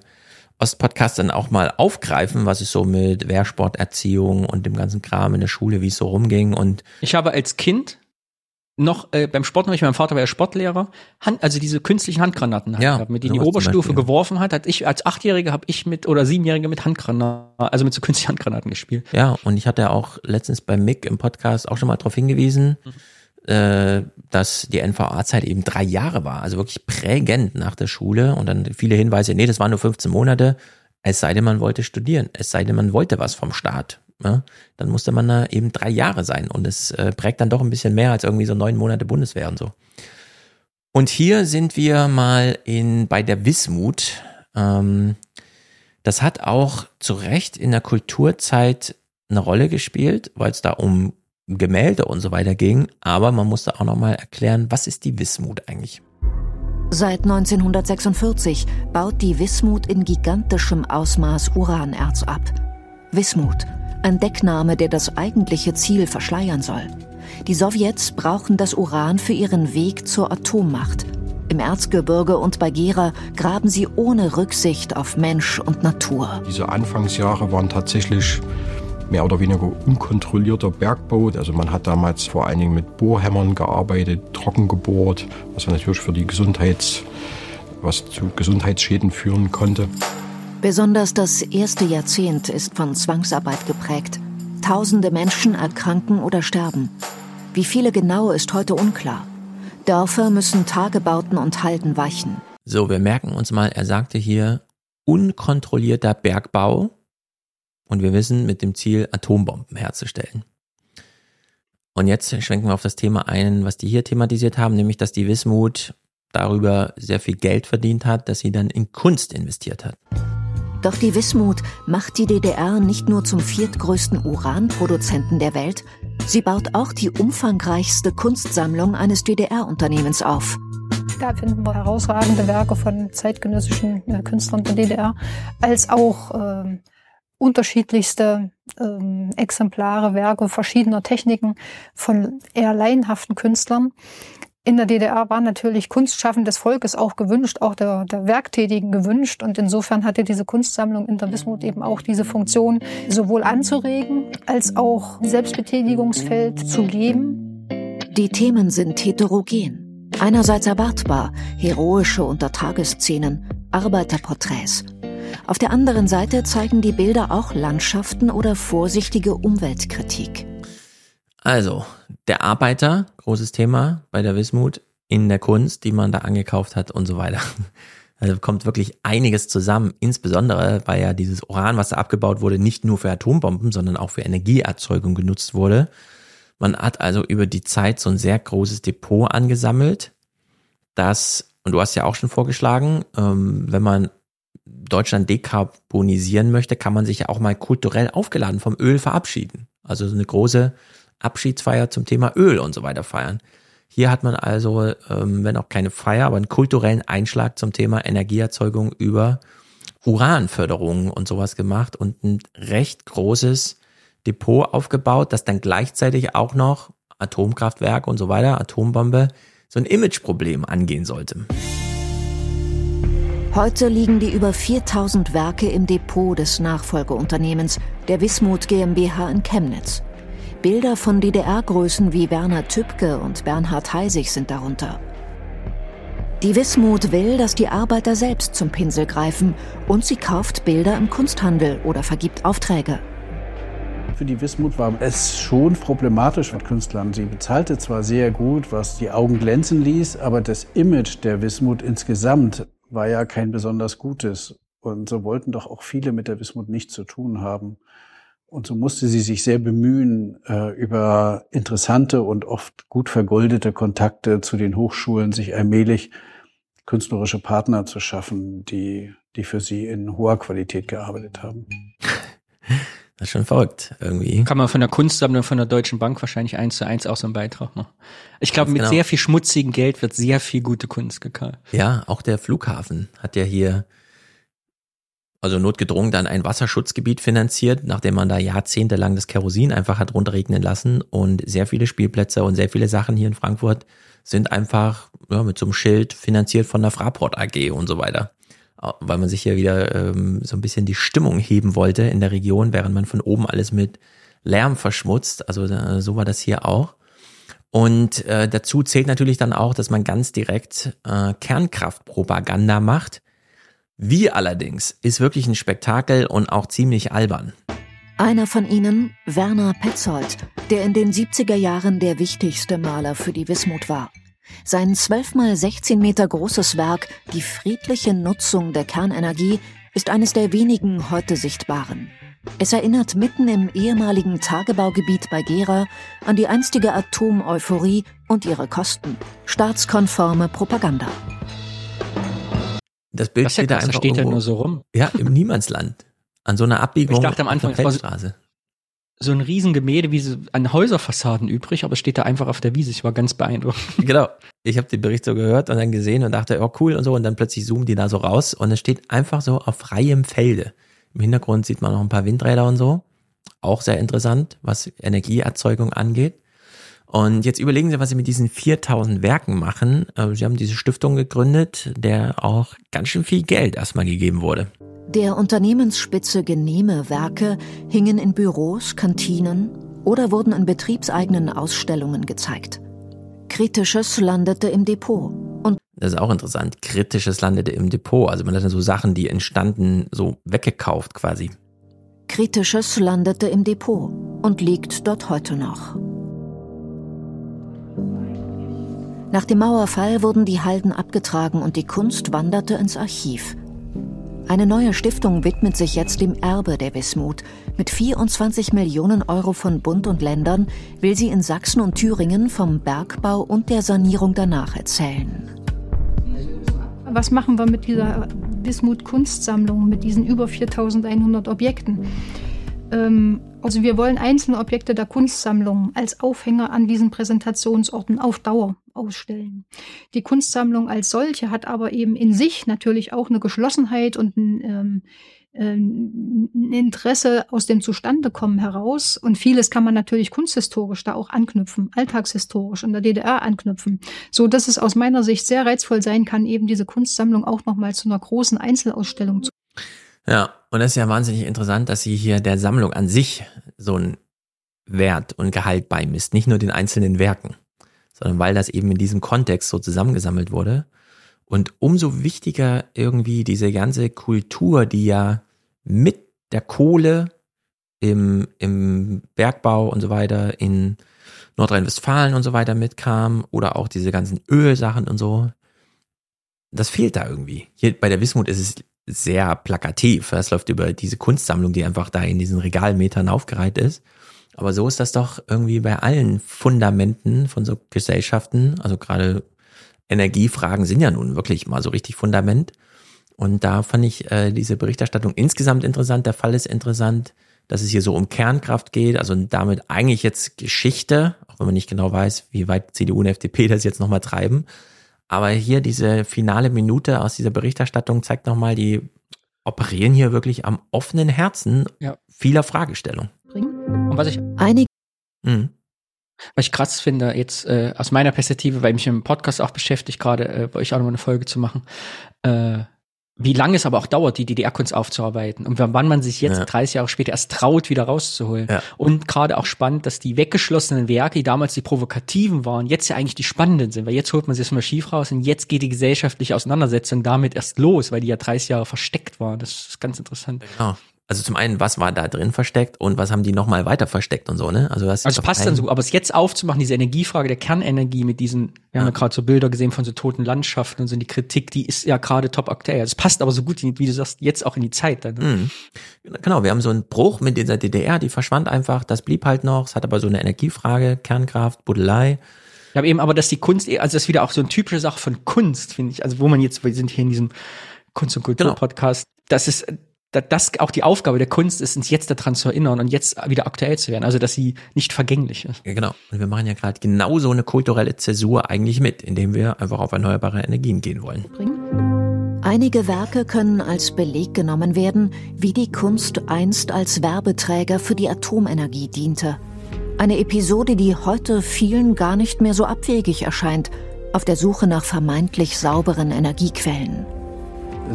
[SPEAKER 1] Ostpodcast dann auch mal aufgreifen, was es so mit Wehrsporterziehung und dem ganzen Kram in der Schule, wie es so rumging. Und
[SPEAKER 8] ich habe als Kind noch äh, beim Sportunterricht, mein Vater war ja Sportlehrer, Hand, also diese künstlichen Handgranaten, halt
[SPEAKER 1] ja,
[SPEAKER 8] gehabt, mit denen die Oberstufe geworfen hat, hat ich als Achtjährige habe ich mit oder Siebenjährige mit Handgranaten, also mit so künstlichen Handgranaten gespielt.
[SPEAKER 1] Ja, und ich hatte auch letztens beim Mick im Podcast auch schon mal darauf hingewiesen, mhm äh, dass die NVA-Zeit eben drei Jahre war, also wirklich prägend nach der Schule und dann viele Hinweise, nee, das waren nur 15 Monate, es sei denn, man wollte studieren, es sei denn, man wollte was vom Staat. Ja? Dann musste man da eben drei Jahre sein und es äh, prägt dann doch ein bisschen mehr als irgendwie so neun Monate Bundeswehr und so. Und hier sind wir mal in bei der Wismut. Ähm, das hat auch zu Recht in der Kulturzeit eine Rolle gespielt, weil es da um Gemälde und so weiter ging, aber man musste auch nochmal erklären, was ist die Wismut eigentlich?
[SPEAKER 49] Seit 1946 baut die Wismut in gigantischem Ausmaß Uranerz ab. Wismut, ein Deckname, der das eigentliche Ziel verschleiern soll. Die Sowjets brauchen das Uran für ihren Weg zur Atommacht. Im Erzgebirge und bei Gera graben sie ohne Rücksicht auf Mensch und Natur.
[SPEAKER 50] Diese Anfangsjahre waren tatsächlich mehr oder weniger unkontrollierter Bergbau. Also man hat damals vor allen Dingen mit Bohrhämmern gearbeitet, trocken gebohrt, was natürlich für die Gesundheits, was zu Gesundheitsschäden führen konnte.
[SPEAKER 49] Besonders das erste Jahrzehnt ist von Zwangsarbeit geprägt. Tausende Menschen erkranken oder sterben. Wie viele genau ist heute unklar. Dörfer müssen Tagebauten und Halden weichen.
[SPEAKER 1] So, wir merken uns mal, er sagte hier unkontrollierter Bergbau und wir wissen, mit dem Ziel, Atombomben herzustellen. Und jetzt schwenken wir auf das Thema ein, was die hier thematisiert haben, nämlich, dass die Wismut darüber sehr viel Geld verdient hat, dass sie dann in Kunst investiert hat.
[SPEAKER 49] Doch die Wismut macht die DDR nicht nur zum viertgrößten Uranproduzenten der Welt, sie baut auch die umfangreichste Kunstsammlung eines DDR-Unternehmens auf.
[SPEAKER 51] Da finden wir herausragende Werke von zeitgenössischen äh, Künstlern der DDR, als auch äh, unterschiedlichste ähm, Exemplare, Werke verschiedener Techniken von eher laienhaften Künstlern. In der DDR war natürlich Kunstschaffen des Volkes auch gewünscht, auch der, der Werktätigen gewünscht. Und insofern hatte diese Kunstsammlung in der Wismut eben auch diese Funktion, sowohl anzuregen als auch Selbstbetätigungsfeld zu geben.
[SPEAKER 49] Die Themen sind heterogen. Einerseits erwartbar, heroische Untertagesszenen, Arbeiterporträts auf der anderen Seite zeigen die Bilder auch Landschaften oder vorsichtige Umweltkritik.
[SPEAKER 1] Also, der Arbeiter, großes Thema bei der Wismut, in der Kunst, die man da angekauft hat und so weiter. Also kommt wirklich einiges zusammen, insbesondere weil ja dieses Uran, was da abgebaut wurde, nicht nur für Atombomben, sondern auch für Energieerzeugung genutzt wurde. Man hat also über die Zeit so ein sehr großes Depot angesammelt, das, und du hast ja auch schon vorgeschlagen, ähm, wenn man Deutschland dekarbonisieren möchte, kann man sich ja auch mal kulturell aufgeladen vom Öl verabschieden. Also so eine große Abschiedsfeier zum Thema Öl und so weiter feiern. Hier hat man also, ähm, wenn auch keine Feier, aber einen kulturellen Einschlag zum Thema Energieerzeugung über Uranförderung und sowas gemacht und ein recht großes Depot aufgebaut, das dann gleichzeitig auch noch Atomkraftwerk und so weiter, Atombombe, so ein Imageproblem angehen sollte.
[SPEAKER 49] Heute liegen die über 4000 Werke im Depot des Nachfolgeunternehmens, der Wismut GmbH in Chemnitz. Bilder von DDR-Größen wie Werner Tübke und Bernhard Heisig sind darunter. Die Wismut will, dass die Arbeiter selbst zum Pinsel greifen und sie kauft Bilder im Kunsthandel oder vergibt Aufträge.
[SPEAKER 52] Für die Wismut war es schon problematisch mit Künstlern. Sie bezahlte zwar sehr gut, was die Augen glänzen ließ, aber das Image der Wismut insgesamt war ja kein besonders gutes. Und so wollten doch auch viele mit der Wismut nichts zu tun haben. Und so musste sie sich sehr bemühen, äh, über interessante und oft gut vergoldete Kontakte zu den Hochschulen sich allmählich künstlerische Partner zu schaffen, die, die für sie in hoher Qualität gearbeitet haben.
[SPEAKER 1] Das ist schon verrückt, irgendwie.
[SPEAKER 8] Kann man von der Kunstsammlung von der Deutschen Bank wahrscheinlich eins zu eins auch so einen Beitrag machen. Ich glaube, mit genau. sehr viel schmutzigem Geld wird sehr viel gute Kunst gekauft.
[SPEAKER 1] Ja, auch der Flughafen hat ja hier also notgedrungen dann ein Wasserschutzgebiet finanziert, nachdem man da jahrzehntelang das Kerosin einfach hat runterregnen lassen und sehr viele Spielplätze und sehr viele Sachen hier in Frankfurt sind einfach ja, mit so einem Schild finanziert von der Fraport AG und so weiter. Weil man sich hier wieder ähm, so ein bisschen die Stimmung heben wollte in der Region, während man von oben alles mit Lärm verschmutzt. Also äh, so war das hier auch. Und äh, dazu zählt natürlich dann auch, dass man ganz direkt äh, Kernkraftpropaganda macht wie allerdings ist wirklich ein Spektakel und auch ziemlich albern.
[SPEAKER 49] Einer von ihnen, Werner Petzold, der in den 70er Jahren der wichtigste Maler für die Wismut war. Sein 12 mal 16 Meter großes Werk, die friedliche Nutzung der Kernenergie, ist eines der wenigen heute sichtbaren. Es erinnert mitten im ehemaligen Tagebaugebiet bei Gera an die einstige Atomeuphorie und ihre Kosten. Staatskonforme Propaganda.
[SPEAKER 1] Das Bild das steht da einfach
[SPEAKER 8] steht
[SPEAKER 1] irgendwo,
[SPEAKER 8] nur so rum.
[SPEAKER 1] Ja, im Niemandsland. An so einer Abbiegung
[SPEAKER 8] ich dachte am Anfang,
[SPEAKER 1] auf der Feldstraße.
[SPEAKER 8] So ein Riesengemälde wie so an Häuserfassaden übrig, aber es steht da einfach auf der Wiese. Ich war ganz beeindruckt.
[SPEAKER 1] Genau. Ich habe den Bericht so gehört und dann gesehen und dachte, oh cool und so. Und dann plötzlich zoomen die da so raus und es steht einfach so auf freiem Felde. Im Hintergrund sieht man noch ein paar Windräder und so. Auch sehr interessant, was Energieerzeugung angeht. Und jetzt überlegen Sie, was Sie mit diesen 4000 Werken machen. Äh, Sie haben diese Stiftung gegründet, der auch ganz schön viel Geld erstmal gegeben wurde.
[SPEAKER 49] Der Unternehmensspitze genehme Werke hingen in Büros, Kantinen oder wurden in betriebseigenen Ausstellungen gezeigt. Kritisches landete im Depot. Und
[SPEAKER 1] das ist auch interessant. Kritisches landete im Depot. Also man hat dann so Sachen, die entstanden, so weggekauft quasi.
[SPEAKER 49] Kritisches landete im Depot und liegt dort heute noch. Nach dem Mauerfall wurden die Halden abgetragen und die Kunst wanderte ins Archiv. Eine neue Stiftung widmet sich jetzt dem Erbe der Wismut. Mit 24 Millionen Euro von Bund und Ländern will sie in Sachsen und Thüringen vom Bergbau und der Sanierung danach erzählen.
[SPEAKER 51] Was machen wir mit dieser Wismut Kunstsammlung, mit diesen über 4100 Objekten? Ähm, also wir wollen einzelne Objekte der Kunstsammlung als Aufhänger an diesen Präsentationsorten auf Dauer ausstellen. Die Kunstsammlung als solche hat aber eben in sich natürlich auch eine Geschlossenheit und ein, ähm, ähm, ein Interesse aus dem Zustandekommen heraus. Und vieles kann man natürlich kunsthistorisch da auch anknüpfen, alltagshistorisch in der DDR anknüpfen, so dass es aus meiner Sicht sehr reizvoll sein kann, eben diese Kunstsammlung auch nochmal zu einer großen Einzelausstellung zu
[SPEAKER 1] ja, und das ist ja wahnsinnig interessant, dass sie hier der Sammlung an sich so einen Wert und Gehalt beimisst, nicht nur den einzelnen Werken, sondern weil das eben in diesem Kontext so zusammengesammelt wurde. Und umso wichtiger irgendwie diese ganze Kultur, die ja mit der Kohle im, im Bergbau und so weiter in Nordrhein-Westfalen und so weiter mitkam oder auch diese ganzen Ölsachen und so. Das fehlt da irgendwie. Hier bei der Wismut ist es sehr plakativ. Es läuft über diese Kunstsammlung, die einfach da in diesen Regalmetern aufgereiht ist. Aber so ist das doch irgendwie bei allen Fundamenten von so Gesellschaften. Also gerade Energiefragen sind ja nun wirklich mal so richtig Fundament. Und da fand ich äh, diese Berichterstattung insgesamt interessant. Der Fall ist interessant, dass es hier so um Kernkraft geht, also damit eigentlich jetzt Geschichte, auch wenn man nicht genau weiß, wie weit CDU und FDP das jetzt nochmal treiben. Aber hier diese finale Minute aus dieser Berichterstattung zeigt nochmal, die operieren hier wirklich am offenen Herzen ja. vieler Fragestellungen.
[SPEAKER 8] Und was ich einige mhm. Was ich krass finde, jetzt äh, aus meiner Perspektive, weil mich im Podcast auch beschäftigt, gerade äh, bei euch auch nochmal eine Folge zu machen, äh, wie lange es aber auch dauert, die DDR-Kunst aufzuarbeiten und wann man sich jetzt ja. 30 Jahre später erst traut, wieder rauszuholen. Ja. Und gerade auch spannend, dass die weggeschlossenen Werke, die damals die provokativen waren, jetzt ja eigentlich die spannenden sind, weil jetzt holt man sich das Massiv raus und jetzt geht die gesellschaftliche Auseinandersetzung damit erst los, weil die ja 30 Jahre versteckt waren. Das ist ganz interessant.
[SPEAKER 1] Genau. Also zum einen, was war da drin versteckt und was haben die nochmal weiter versteckt und so, ne?
[SPEAKER 8] Also das also passt dann so, aber es jetzt aufzumachen, diese Energiefrage der Kernenergie mit diesen, wir ja. haben ja gerade so Bilder gesehen von so toten Landschaften und so, die Kritik, die ist ja gerade top aktuell. Es passt aber so gut, wie du sagst, jetzt auch in die Zeit dann. Ne? Mhm.
[SPEAKER 1] Genau, wir haben so einen Bruch mit dieser DDR, die verschwand einfach, das blieb halt noch, es hat aber so eine Energiefrage, Kernkraft, Buddelei.
[SPEAKER 8] Ja, eben, aber dass die Kunst, also das ist wieder auch so eine typische Sache von Kunst, finde ich. Also wo man jetzt, wir sind hier in diesem Kunst- und Kultur-Podcast, genau. das ist das auch die Aufgabe der Kunst ist, uns jetzt daran zu erinnern und jetzt wieder aktuell zu werden, also dass sie nicht vergänglich ist.
[SPEAKER 1] Ja, genau. Und wir machen ja gerade genau so eine kulturelle Zäsur eigentlich mit, indem wir einfach auf erneuerbare Energien gehen wollen.
[SPEAKER 49] Einige Werke können als Beleg genommen werden, wie die Kunst einst als Werbeträger für die Atomenergie diente. Eine Episode, die heute vielen gar nicht mehr so abwegig erscheint, auf der Suche nach vermeintlich sauberen Energiequellen.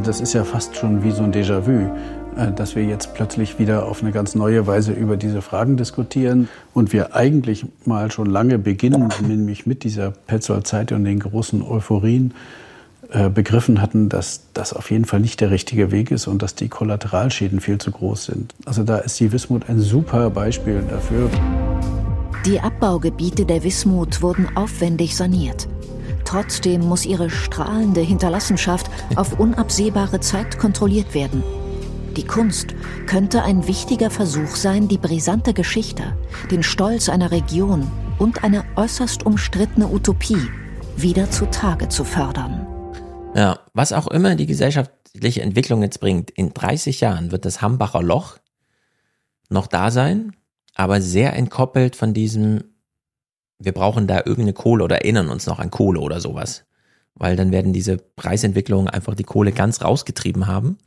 [SPEAKER 52] Das ist ja fast schon wie so ein Déjà-vu, äh, dass wir jetzt plötzlich wieder auf eine ganz neue Weise über diese Fragen diskutieren und wir eigentlich mal schon lange beginnen, nämlich mit dieser Petzold-Zeit und den großen Euphorien äh, begriffen hatten, dass das auf jeden Fall nicht der richtige Weg ist und dass die Kollateralschäden viel zu groß sind. Also da ist die Wismut ein super Beispiel dafür.
[SPEAKER 49] Die Abbaugebiete der Wismut wurden aufwendig saniert. Trotzdem muss ihre strahlende Hinterlassenschaft auf unabsehbare Zeit kontrolliert werden. Die Kunst könnte ein wichtiger Versuch sein, die brisante Geschichte, den Stolz einer Region und eine äußerst umstrittene Utopie wieder zutage zu fördern.
[SPEAKER 1] Ja, was auch immer die gesellschaftliche Entwicklung jetzt bringt, in 30 Jahren wird das Hambacher Loch noch da sein, aber sehr entkoppelt von diesem wir brauchen da irgendeine Kohle oder erinnern uns noch an Kohle oder sowas. Weil dann werden diese Preisentwicklungen einfach die Kohle ganz rausgetrieben haben.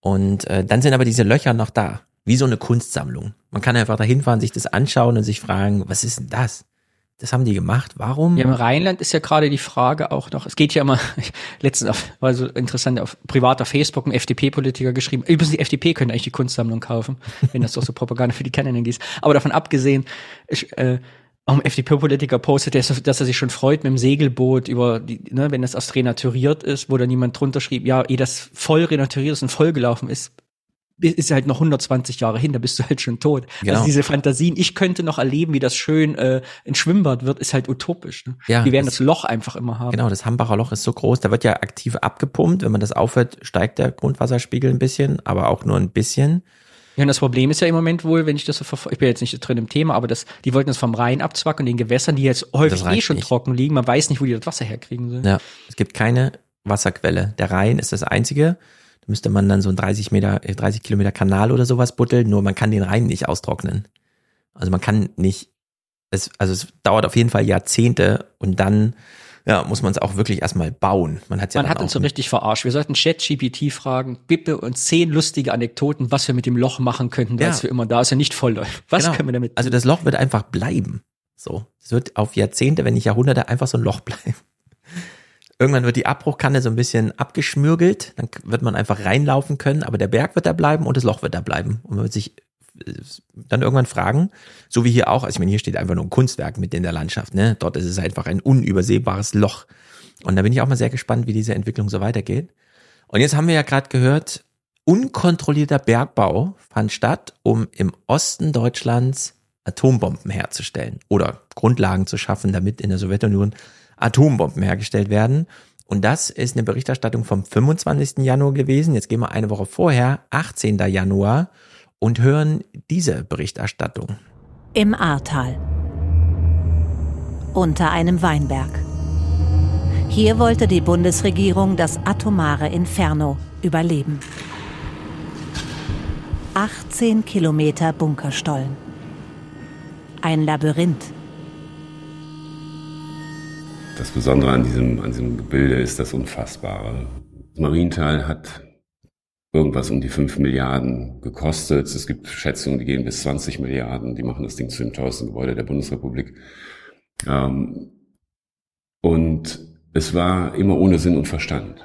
[SPEAKER 1] Und äh, dann sind aber diese Löcher noch da, wie so eine Kunstsammlung. Man kann einfach da hinfahren, sich das anschauen und sich fragen, was ist denn das? Das haben die gemacht. Warum?
[SPEAKER 8] Ja, im Rheinland ist ja gerade die Frage auch noch, es geht ja immer, letztens auf, war so interessant, auf privater Facebook ein FDP-Politiker geschrieben, übrigens die FDP könnte eigentlich die Kunstsammlung kaufen, wenn das doch so Propaganda für die Kernenergie ist. Aber davon abgesehen, ich, äh, auch ein FDP-Politiker postet, dass er sich schon freut mit dem Segelboot über, die, ne, wenn das erst renaturiert ist, wo dann jemand drunter schrieb, ja, ehe das voll renaturiert ist und vollgelaufen ist, ist halt noch 120 Jahre hin, da bist du halt schon tot. Also genau. Also diese Fantasien, ich könnte noch erleben, wie das schön äh, ein Schwimmbad wird, ist halt utopisch. Ne? Ja, Die werden das, das, Loch einfach immer haben.
[SPEAKER 1] Genau, das Hambacher Loch ist so groß, da wird ja aktiv abgepumpt. Wenn man das aufhört, steigt der Grundwasserspiegel ein bisschen, aber auch nur ein bisschen.
[SPEAKER 8] Ja, und das Problem ist ja im Moment wohl, wenn ich das so verfolge, ich bin jetzt nicht drin im Thema, aber das, die wollten das vom Rhein abzwacken und den Gewässern, die jetzt häufig eh schon nicht. trocken liegen. Man weiß nicht, wo die das Wasser herkriegen sollen.
[SPEAKER 1] Ja, es gibt keine Wasserquelle. Der Rhein ist das einzige. Da müsste man dann so ein 30 Meter, 30 Kilometer Kanal oder sowas buddeln, nur man kann den Rhein nicht austrocknen. Also man kann nicht, es, also es dauert auf jeden Fall Jahrzehnte und dann ja, muss man es auch wirklich erstmal bauen.
[SPEAKER 8] Man, hat's ja man hat uns so richtig verarscht. Wir sollten ChatGPT fragen, bitte uns zehn lustige Anekdoten, was wir mit dem Loch machen könnten, ja. für immer da ist und nicht voll läuft. Was genau. können wir damit
[SPEAKER 1] tun? Also das Loch wird einfach bleiben. So. Es wird auf Jahrzehnte, wenn nicht Jahrhunderte, einfach so ein Loch bleiben. Irgendwann wird die Abbruchkanne so ein bisschen abgeschmürgelt, dann wird man einfach reinlaufen können, aber der Berg wird da bleiben und das Loch wird da bleiben. Und man wird sich dann irgendwann fragen, so wie hier auch, also ich meine, hier steht einfach nur ein Kunstwerk mit in der Landschaft, ne? Dort ist es einfach ein unübersehbares Loch. Und da bin ich auch mal sehr gespannt, wie diese Entwicklung so weitergeht. Und jetzt haben wir ja gerade gehört, unkontrollierter Bergbau fand statt, um im Osten Deutschlands Atombomben herzustellen oder Grundlagen zu schaffen, damit in der Sowjetunion Atombomben hergestellt werden. Und das ist eine Berichterstattung vom 25. Januar gewesen. Jetzt gehen wir eine Woche vorher, 18. Januar, und hören diese Berichterstattung.
[SPEAKER 30] Im Ahrtal. Unter einem Weinberg. Hier wollte die Bundesregierung das atomare Inferno überleben. 18 Kilometer Bunkerstollen. Ein Labyrinth.
[SPEAKER 53] Das Besondere an diesem, an diesem Gebilde ist das Unfassbare. Das Mariental hat irgendwas um die 5 Milliarden gekostet. Es gibt Schätzungen, die gehen bis 20 Milliarden. Die machen das Ding zu dem teuersten Gebäude der Bundesrepublik. Ähm, und es war immer ohne Sinn und Verstand.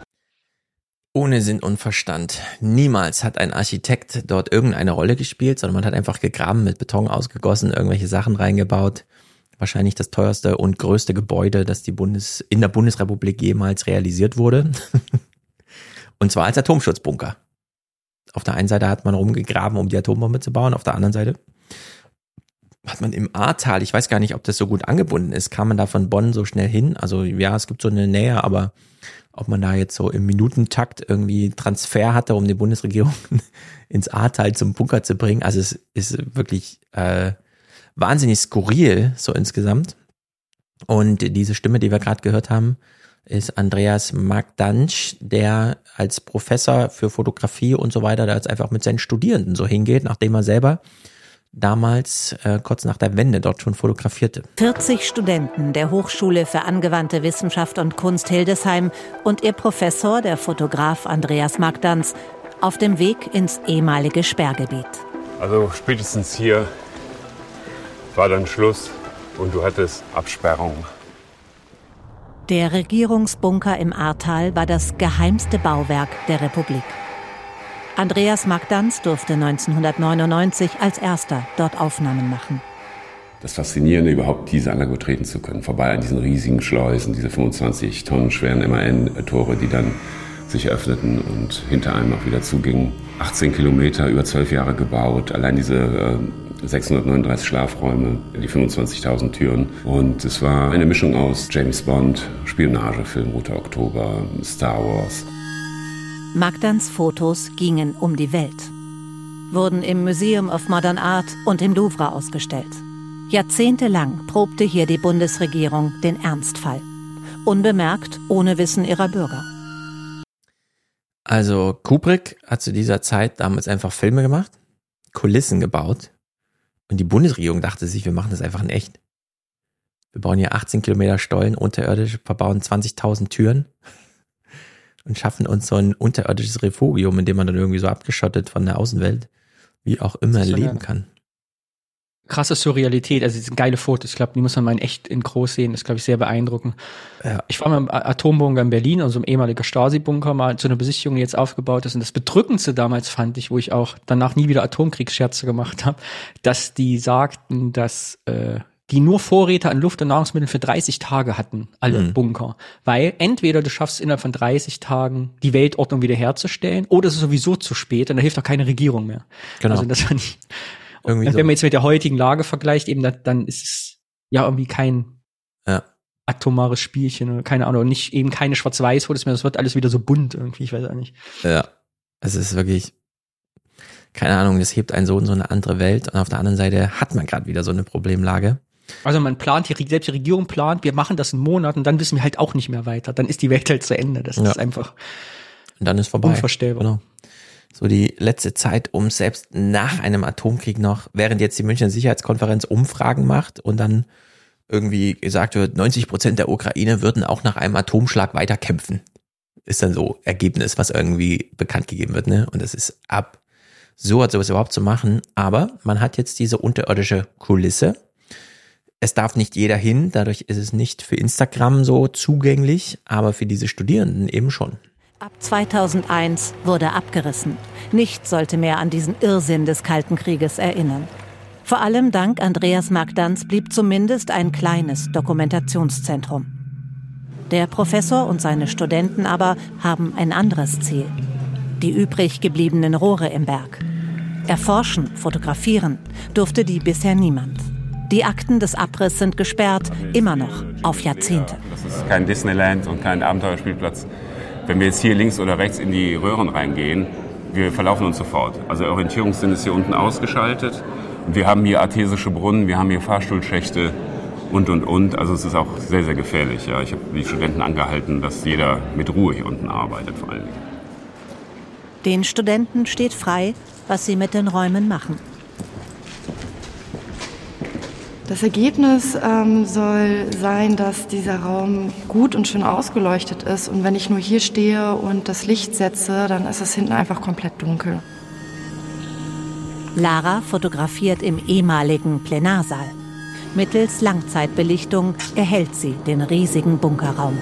[SPEAKER 1] Ohne Sinn und Verstand. Niemals hat ein Architekt dort irgendeine Rolle gespielt, sondern man hat einfach gegraben, mit Beton ausgegossen, irgendwelche Sachen reingebaut. Wahrscheinlich das teuerste und größte Gebäude, das die Bundes in der Bundesrepublik jemals realisiert wurde. und zwar als Atomschutzbunker. Auf der einen Seite hat man rumgegraben, um die Atombombe zu bauen, auf der anderen Seite hat man im Ahrtal, ich weiß gar nicht, ob das so gut angebunden ist, kam man da von Bonn so schnell hin? Also ja, es gibt so eine Nähe, aber ob man da jetzt so im Minutentakt irgendwie Transfer hatte, um die Bundesregierung ins Ahrtal zum Bunker zu bringen. Also es ist wirklich äh, wahnsinnig skurril so insgesamt. Und diese Stimme, die wir gerade gehört haben, ist Andreas Magdansch, der als Professor für Fotografie und so weiter da jetzt einfach mit seinen Studierenden so hingeht, nachdem er selber damals äh, kurz nach der Wende dort schon fotografierte.
[SPEAKER 30] 40 Studenten der Hochschule für angewandte Wissenschaft und Kunst Hildesheim und ihr Professor, der Fotograf Andreas Magdans, auf dem Weg ins ehemalige Sperrgebiet.
[SPEAKER 53] Also spätestens hier war dann Schluss und du hattest Absperrung.
[SPEAKER 30] Der Regierungsbunker im Ahrtal war das geheimste Bauwerk der Republik. Andreas Magdans durfte 1999 als erster dort Aufnahmen machen.
[SPEAKER 53] Das Faszinierende, überhaupt diese Anlage betreten zu können, vorbei an diesen riesigen Schleusen, diese 25 Tonnen schweren MAN-Tore, die dann sich öffneten und hinter einem auch wieder zugingen. 18 Kilometer, über zwölf Jahre gebaut, allein diese äh, 639 Schlafräume, die 25.000 Türen. Und es war eine Mischung aus James Bond, Spionagefilm, Roter Oktober, Star Wars.
[SPEAKER 30] Magdans Fotos gingen um die Welt, wurden im Museum of Modern Art und im Louvre ausgestellt. Jahrzehntelang probte hier die Bundesregierung den Ernstfall. Unbemerkt, ohne Wissen ihrer Bürger.
[SPEAKER 1] Also Kubrick hat zu dieser Zeit damals einfach Filme gemacht, Kulissen gebaut und die Bundesregierung dachte sich, wir machen das einfach in echt. Wir bauen hier 18 Kilometer Stollen unterirdisch, verbauen 20.000 Türen und schaffen uns so ein unterirdisches Refugium, in dem man dann irgendwie so abgeschottet von der Außenwelt, wie auch immer, leben kann.
[SPEAKER 8] Krasse Surrealität, also diese geile Fotos, ich glaube, die muss man mal in echt in groß sehen, das ist, glaube ich, sehr beeindruckend. Ja. Ich war mal im Atombunker in Berlin, also im ehemaligen Stasi-Bunker, mal zu einer Besichtigung, die jetzt aufgebaut ist. Und das Bedrückendste damals fand ich, wo ich auch danach nie wieder Atomkriegsscherze gemacht habe, dass die sagten, dass äh, die nur Vorräte an Luft- und Nahrungsmitteln für 30 Tage hatten, alle mhm. Bunker. Weil entweder du schaffst innerhalb von 30 Tagen die Weltordnung wiederherzustellen oder es ist sowieso zu spät und da hilft auch keine Regierung mehr. Genau. Also das fand ich, irgendwie wenn so. man jetzt mit der heutigen Lage vergleicht, eben dann, dann ist es ja irgendwie kein ja. atomares Spielchen oder keine Ahnung, nicht eben keine Schwarz-Weiß-Fotos mehr, das wird alles wieder so bunt irgendwie, ich weiß auch nicht.
[SPEAKER 1] Ja, es ist wirklich, keine Ahnung, das hebt einen so in so eine andere Welt und auf der anderen Seite hat man gerade wieder so eine Problemlage.
[SPEAKER 8] Also man plant, die, selbst die Regierung plant, wir machen das in Monaten und dann wissen wir halt auch nicht mehr weiter. Dann ist die Welt halt zu Ende. Das ja. ist einfach
[SPEAKER 1] und dann ist vorbei.
[SPEAKER 8] unvorstellbar.
[SPEAKER 1] Genau. So die letzte Zeit, um selbst nach einem Atomkrieg noch, während jetzt die Münchner Sicherheitskonferenz Umfragen macht und dann irgendwie gesagt wird, 90 Prozent der Ukraine würden auch nach einem Atomschlag weiterkämpfen. Ist dann so Ergebnis, was irgendwie bekannt gegeben wird, ne? Und das ist absurd, sowas überhaupt zu machen. Aber man hat jetzt diese unterirdische Kulisse, es darf nicht jeder hin, dadurch ist es nicht für Instagram so zugänglich, aber für diese Studierenden eben schon.
[SPEAKER 30] Ab 2001 wurde abgerissen. Nichts sollte mehr an diesen Irrsinn des Kalten Krieges erinnern. Vor allem dank Andreas Magdans blieb zumindest ein kleines Dokumentationszentrum. Der Professor und seine Studenten aber haben ein anderes Ziel. Die übrig gebliebenen Rohre im Berg. Erforschen, fotografieren durfte die bisher niemand. Die Akten des Abriss sind gesperrt, immer noch, auf Jahrzehnte.
[SPEAKER 53] Das ist kein Disneyland und kein Abenteuerspielplatz. Wenn wir jetzt hier links oder rechts in die Röhren reingehen, wir verlaufen uns sofort. Also Orientierungssinn ist hier unten ausgeschaltet. Wir haben hier artesische Brunnen, wir haben hier Fahrstuhlschächte und, und, und. Also es ist auch sehr, sehr gefährlich. Ja. Ich habe die Studenten angehalten, dass jeder mit Ruhe hier unten arbeitet vor allen Dingen.
[SPEAKER 30] Den Studenten steht frei, was sie mit den Räumen machen.
[SPEAKER 54] Das Ergebnis ähm, soll sein, dass dieser Raum gut und schön ausgeleuchtet ist. Und wenn ich nur hier stehe und das Licht setze, dann ist es hinten einfach komplett dunkel.
[SPEAKER 30] Lara fotografiert im ehemaligen Plenarsaal. Mittels Langzeitbelichtung erhält sie den riesigen Bunkerraum.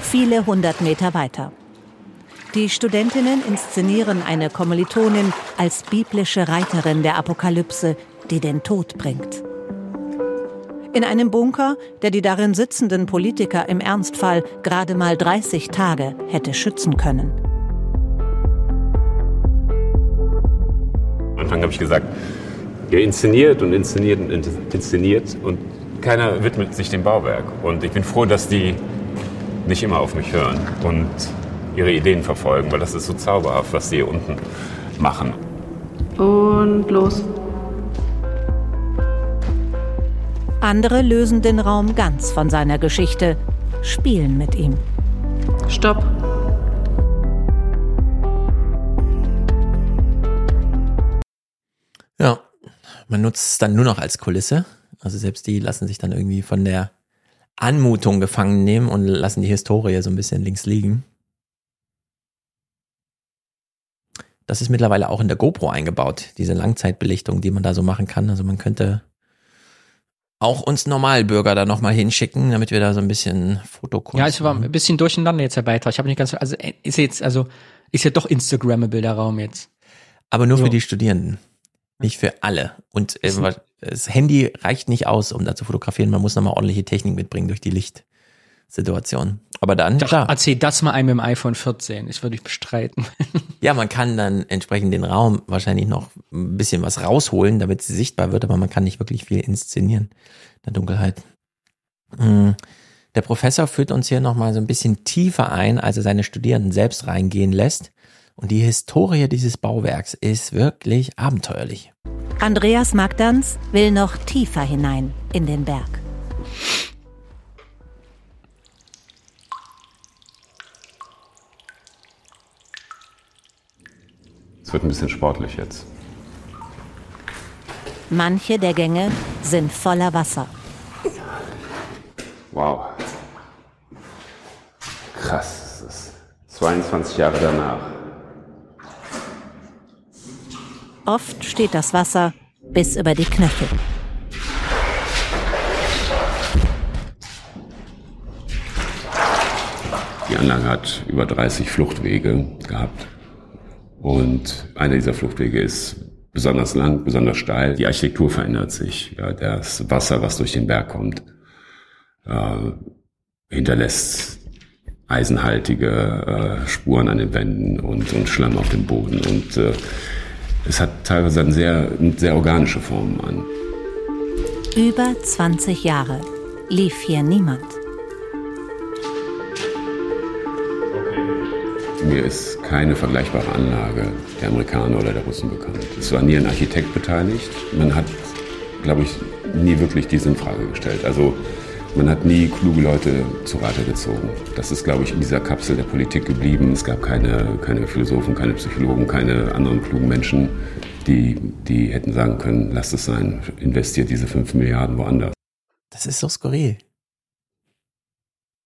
[SPEAKER 30] Viele hundert Meter weiter. Die Studentinnen inszenieren eine Kommilitonin als biblische Reiterin der Apokalypse, die den Tod bringt. In einem Bunker, der die darin sitzenden Politiker im Ernstfall gerade mal 30 Tage hätte schützen können.
[SPEAKER 53] Am Anfang habe ich gesagt, ihr inszeniert und inszeniert und inszeniert und keiner widmet sich dem Bauwerk. Und ich bin froh, dass die nicht immer auf mich hören und ihre Ideen verfolgen, weil das ist so zauberhaft, was die hier unten machen.
[SPEAKER 54] Und los.
[SPEAKER 30] Andere lösen den Raum ganz von seiner Geschichte, spielen mit ihm.
[SPEAKER 54] Stopp.
[SPEAKER 1] Ja, man nutzt es dann nur noch als Kulisse. Also selbst die lassen sich dann irgendwie von der Anmutung gefangen nehmen und lassen die Historie so ein bisschen links liegen. Das ist mittlerweile auch in der GoPro eingebaut, diese Langzeitbelichtung, die man da so machen kann. Also man könnte auch uns Normalbürger da nochmal hinschicken, damit wir da so ein bisschen Fotokunst
[SPEAKER 8] Ja, es war ein bisschen durcheinander jetzt der Beitrag. Ich habe nicht ganz, also äh, ist jetzt, also ist ja doch Instagrammable der Raum jetzt.
[SPEAKER 1] Aber nur
[SPEAKER 8] So.
[SPEAKER 1] für die Studierenden, nicht für alle. Und äh, das Handy reicht nicht aus, um da zu fotografieren. Man muss nochmal ordentliche Technik mitbringen durch die Lichtsituation. Aber dann,
[SPEAKER 8] Doch,
[SPEAKER 1] klar.
[SPEAKER 8] erzähl das mal einem mit dem iPhone 14. Ich würde ich bestreiten.
[SPEAKER 1] Ja, man kann dann entsprechend den Raum wahrscheinlich noch ein bisschen was rausholen, damit sie sichtbar wird, aber man kann nicht wirklich viel inszenieren in der Dunkelheit. Mm, Der Professor führt uns hier nochmal so ein bisschen tiefer ein, als er seine Studierenden selbst reingehen lässt. Und die Historie dieses Bauwerks ist wirklich abenteuerlich.
[SPEAKER 30] Andreas Magdans will noch tiefer hinein in den Berg.
[SPEAKER 53] Es wird ein bisschen sportlich jetzt.
[SPEAKER 30] Manche der Gänge sind voller Wasser.
[SPEAKER 53] Wow. Krass, ist 22 Jahre danach.
[SPEAKER 30] Oft steht das Wasser bis über die Knöchel.
[SPEAKER 53] Die Anlage hat über 30 Fluchtwege gehabt. Und einer dieser Fluchtwege ist besonders lang, besonders steil. Die Architektur verändert sich. Ja, das Wasser, was durch den Berg kommt, äh, hinterlässt eisenhaltige äh, Spuren an den Wänden und, und Schlamm auf dem Boden. Und äh, es hat teilweise eine sehr, sehr organische Formen an.
[SPEAKER 30] Über 20 Jahre lief hier niemand.
[SPEAKER 53] Mir ist keine vergleichbare Anlage der Amerikaner oder der Russen bekannt. Es war nie ein Architekt beteiligt. Man hat, glaube ich, nie wirklich diese in Frage gestellt. Also man hat nie kluge Leute zu Rate gezogen. Das ist, glaube ich, in dieser Kapsel der Politik geblieben. Es gab keine, keine Philosophen, keine Psychologen, keine anderen klugen Menschen, die, die hätten sagen können, lasst es sein, investiert diese 5 Milliarden woanders.
[SPEAKER 1] Das ist so skurril.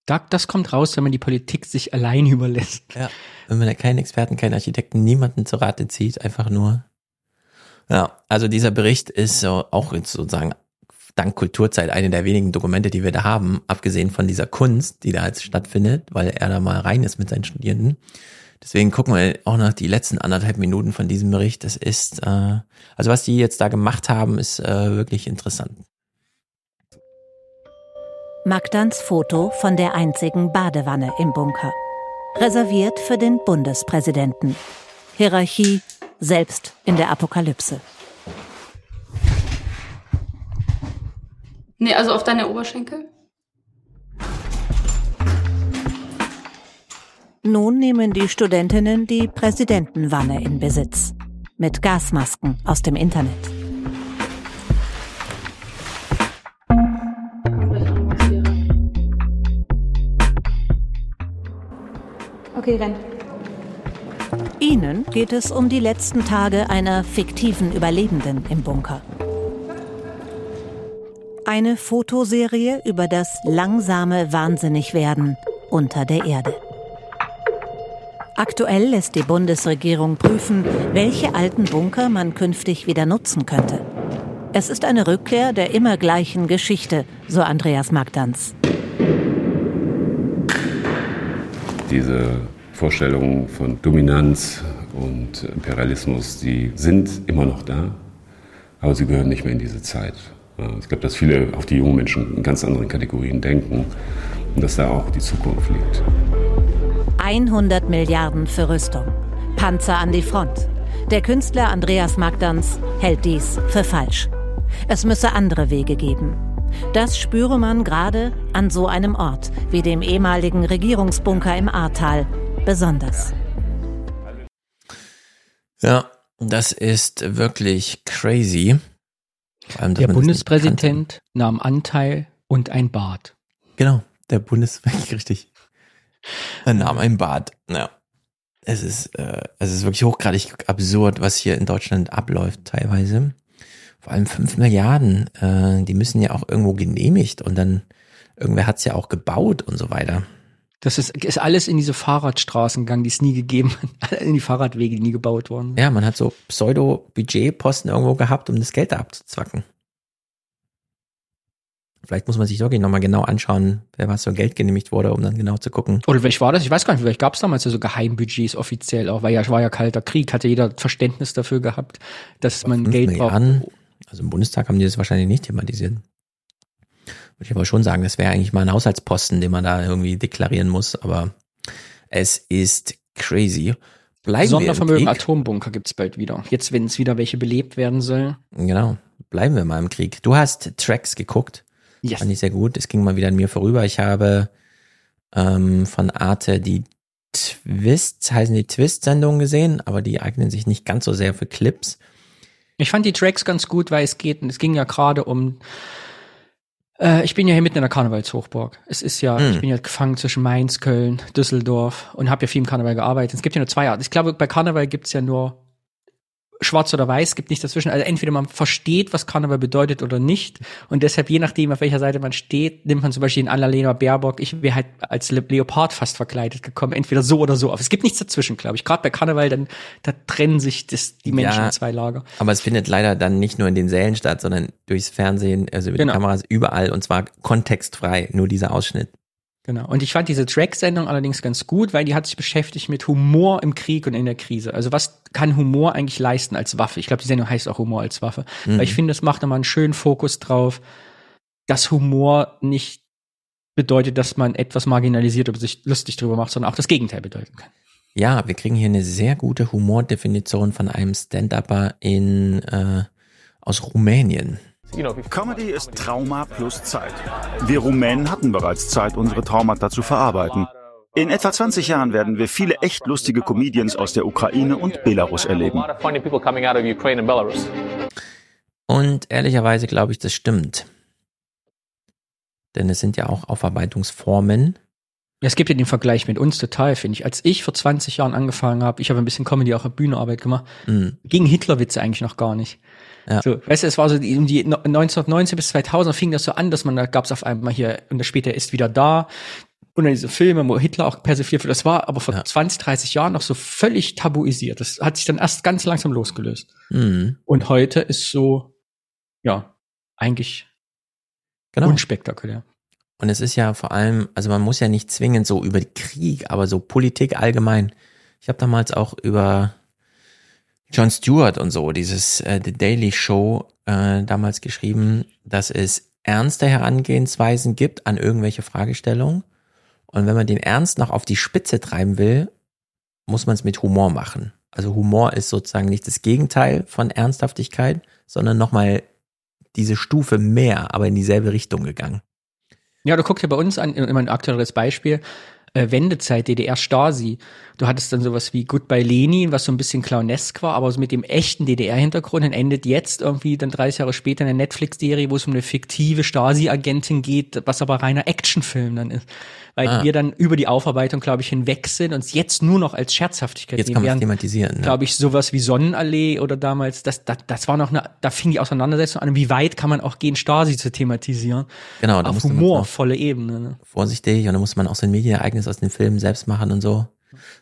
[SPEAKER 8] Da, das kommt raus, wenn man die Politik sich allein überlässt.
[SPEAKER 1] Ja. Wenn man da keinen Experten, keinen Architekten, niemanden zu Rate zieht, einfach nur. Ja, also dieser Bericht ist so auch sozusagen dank Kulturzeit eine der wenigen Dokumente, die wir da haben, abgesehen von dieser Kunst, die da jetzt stattfindet, weil er da mal rein ist mit seinen Studierenden. Deswegen gucken wir auch noch die letzten anderthalb Minuten von diesem Bericht. Das ist, äh, also was die jetzt da gemacht haben, ist äh, wirklich interessant.
[SPEAKER 30] Magdans Foto von der einzigen Badewanne im Bunker. Reserviert für den Bundespräsidenten. Hierarchie, selbst in der Apokalypse.
[SPEAKER 55] Nee, also auf deine Oberschenkel?
[SPEAKER 30] Nun nehmen die Studentinnen die Präsidentenwanne in Besitz. Mit Gasmasken aus dem Internet.
[SPEAKER 55] Okay, renn.
[SPEAKER 30] Ihnen geht es um die letzten Tage einer fiktiven Überlebenden im Bunker. Eine Fotoserie über das langsame Wahnsinnigwerden unter der Erde. Aktuell lässt die Bundesregierung prüfen, welche alten Bunker man künftig wieder nutzen könnte. Es ist eine Rückkehr der immer gleichen Geschichte, so Andreas Magdanz.
[SPEAKER 53] Diese Vorstellungen von Dominanz und Imperialismus, die sind immer noch da, aber sie gehören nicht mehr in diese Zeit. Ich glaube, dass viele auf die jungen Menschen in ganz anderen Kategorien denken und dass da auch die Zukunft liegt.
[SPEAKER 30] 100 Milliarden für Rüstung. Panzer an die Front. Der Künstler Andreas Magdans hält dies für falsch. Es müsse andere Wege geben. Das spüre man gerade an so einem Ort wie dem ehemaligen Regierungsbunker im Ahrtal besonders.
[SPEAKER 1] Ja, das ist wirklich crazy.
[SPEAKER 8] Allem, der Bundespräsident nahm Anteil und ein Bad.
[SPEAKER 1] Genau, der Bundespräsident, richtig. Er nahm ein Bad. Ja. Es ist, äh, es ist wirklich hochgradig absurd, was hier in Deutschland abläuft teilweise. Vor allem fünf Milliarden, äh, die müssen ja auch irgendwo genehmigt und dann irgendwer hat es ja auch gebaut und so weiter.
[SPEAKER 8] Das ist, ist alles in diese Fahrradstraßen gegangen, die es nie gegeben hat, in die Fahrradwege, die nie gebaut wurden.
[SPEAKER 1] Ja, man hat so Pseudo-Budgetposten irgendwo gehabt, um das Geld da abzuzwacken. Vielleicht muss man sich wirklich nochmal genau anschauen, wer was so Geld genehmigt wurde, um dann genau zu gucken.
[SPEAKER 8] Oder welch war das? Ich weiß gar nicht, vielleicht gab es damals ja so Geheimbudgets offiziell auch, weil ja war ja kalter Krieg, hatte jeder Verständnis dafür gehabt, dass man Geld braucht.
[SPEAKER 1] Also im Bundestag haben die das wahrscheinlich nicht thematisiert. Würde ich aber schon sagen, das wäre eigentlich mal ein Haushaltsposten, den man da irgendwie deklarieren muss, aber es ist crazy.
[SPEAKER 8] Bleiben Sondervermögen Atombunker gibt's bald wieder. Jetzt, wenn es wieder welche belebt werden soll.
[SPEAKER 1] Genau. Bleiben wir mal im Krieg. Du hast Tracks geguckt. Yes. Fand ich sehr gut. Es ging mal wieder an mir vorüber. Ich habe ähm, von Arte die Twists, heißen die Twist-Sendungen gesehen, aber die eignen sich nicht ganz so sehr für Clips.
[SPEAKER 8] Ich fand die Tracks ganz gut, weil es geht, es ging ja gerade um äh, ich bin ja hier mitten in der Karnevalshochburg. Es ist ja, hm. ich bin ja gefangen zwischen Mainz, Köln, Düsseldorf und habe ja viel im Karneval gearbeitet. Es gibt ja nur zwei Arten. Ich glaube, bei Karneval gibt's ja nur schwarz oder weiß, gibt nicht dazwischen. Also entweder man versteht, was Karneval bedeutet oder nicht. Und deshalb, je nachdem, auf welcher Seite man steht, nimmt man zum Beispiel in Annalena Baerbock. Ich wäre halt als Leopard fast verkleidet gekommen. Entweder so oder so. Aber es gibt nichts dazwischen, glaube ich. Gerade bei Karneval, dann, da trennen sich das, die Menschen ja, in zwei Lager.
[SPEAKER 1] Aber es findet leider dann nicht nur in den Sälen statt, sondern durchs Fernsehen, also über genau. die Kameras überall und zwar kontextfrei, nur dieser Ausschnitt.
[SPEAKER 8] Genau. Und ich fand diese Track-Sendung allerdings ganz gut, weil die hat sich beschäftigt mit Humor im Krieg und in der Krise. Also was kann Humor eigentlich leisten als Waffe? Ich glaube, die Sendung heißt auch Humor als Waffe. Mhm. Weil ich finde, es macht nochmal einen schönen Fokus drauf, dass Humor nicht bedeutet, dass man etwas marginalisiert oder sich lustig drüber macht, sondern auch das Gegenteil bedeuten kann.
[SPEAKER 1] Ja, wir kriegen hier eine sehr gute Humordefinition von einem Stand-Upper in äh, aus Rumänien.
[SPEAKER 44] Comedy ist Trauma plus Zeit. Wir Rumänen hatten bereits Zeit, unsere Traumata zu verarbeiten. In etwa 20 Jahren werden wir viele echt lustige Comedians aus der Ukraine und Belarus erleben.
[SPEAKER 1] Und ehrlicherweise glaube ich, das stimmt. Denn es sind ja auch Aufarbeitungsformen.
[SPEAKER 8] Es gibt ja den Vergleich mit uns total, finde ich. Als ich vor 20 Jahren angefangen habe, ich habe ein bisschen Comedy auch auf Bühnenarbeit gemacht, mhm. ging Hitlerwitze eigentlich noch gar nicht. Ja. So, weißt du, es war so die, um die 1990 bis 2000 fing das so an, dass man da gab es auf einmal hier und später ist wieder da und dann diese Filme, wo Hitler auch persifliert wird. Das war aber vor ja. 20, 30 Jahren noch so völlig tabuisiert. Das hat sich dann erst ganz langsam losgelöst. Mhm. Und heute ist so, ja, eigentlich genau. unspektakulär.
[SPEAKER 1] Und es ist ja vor allem, also man muss ja nicht zwingend so über Krieg, aber so Politik allgemein. Ich habe damals auch über John Stewart und so, dieses äh, The Daily Show äh, damals geschrieben, dass es ernste Herangehensweisen gibt an irgendwelche Fragestellungen. Und wenn man den Ernst noch auf die Spitze treiben will, muss man es mit Humor machen. Also Humor ist sozusagen nicht das Gegenteil von Ernsthaftigkeit, sondern nochmal diese Stufe mehr, aber in dieselbe Richtung gegangen.
[SPEAKER 8] Ja, du guckst ja bei uns an, immer ein aktuelles Beispiel, äh, Wendezeit, DDR-Stasi. Du hattest dann sowas wie Goodbye Lenin, was so ein bisschen clownesk war, aber so mit dem echten DDR-Hintergrund und endet jetzt irgendwie dann 30 Jahre später eine Netflix-Serie, wo es um eine fiktive Stasi-Agentin geht, was aber reiner Actionfilm dann ist. Weil
[SPEAKER 1] Ah.
[SPEAKER 8] wir dann über die Aufarbeitung, glaube ich, hinweg sind und es jetzt nur noch als Scherzhaftigkeit
[SPEAKER 1] Jetzt
[SPEAKER 8] sehen.
[SPEAKER 1] kann man es thematisieren. Ne?
[SPEAKER 8] glaube ich, sowas wie Sonnenallee oder damals, das, das, das war noch eine, da fing die Auseinandersetzung an, wie weit kann man auch gehen, Stasi zu thematisieren.
[SPEAKER 1] Genau, da
[SPEAKER 8] Auf humorvolle Ebene. Ne?
[SPEAKER 1] vorsichtig und dann muss man auch so ein Medienereignis aus den Filmen selbst machen und so.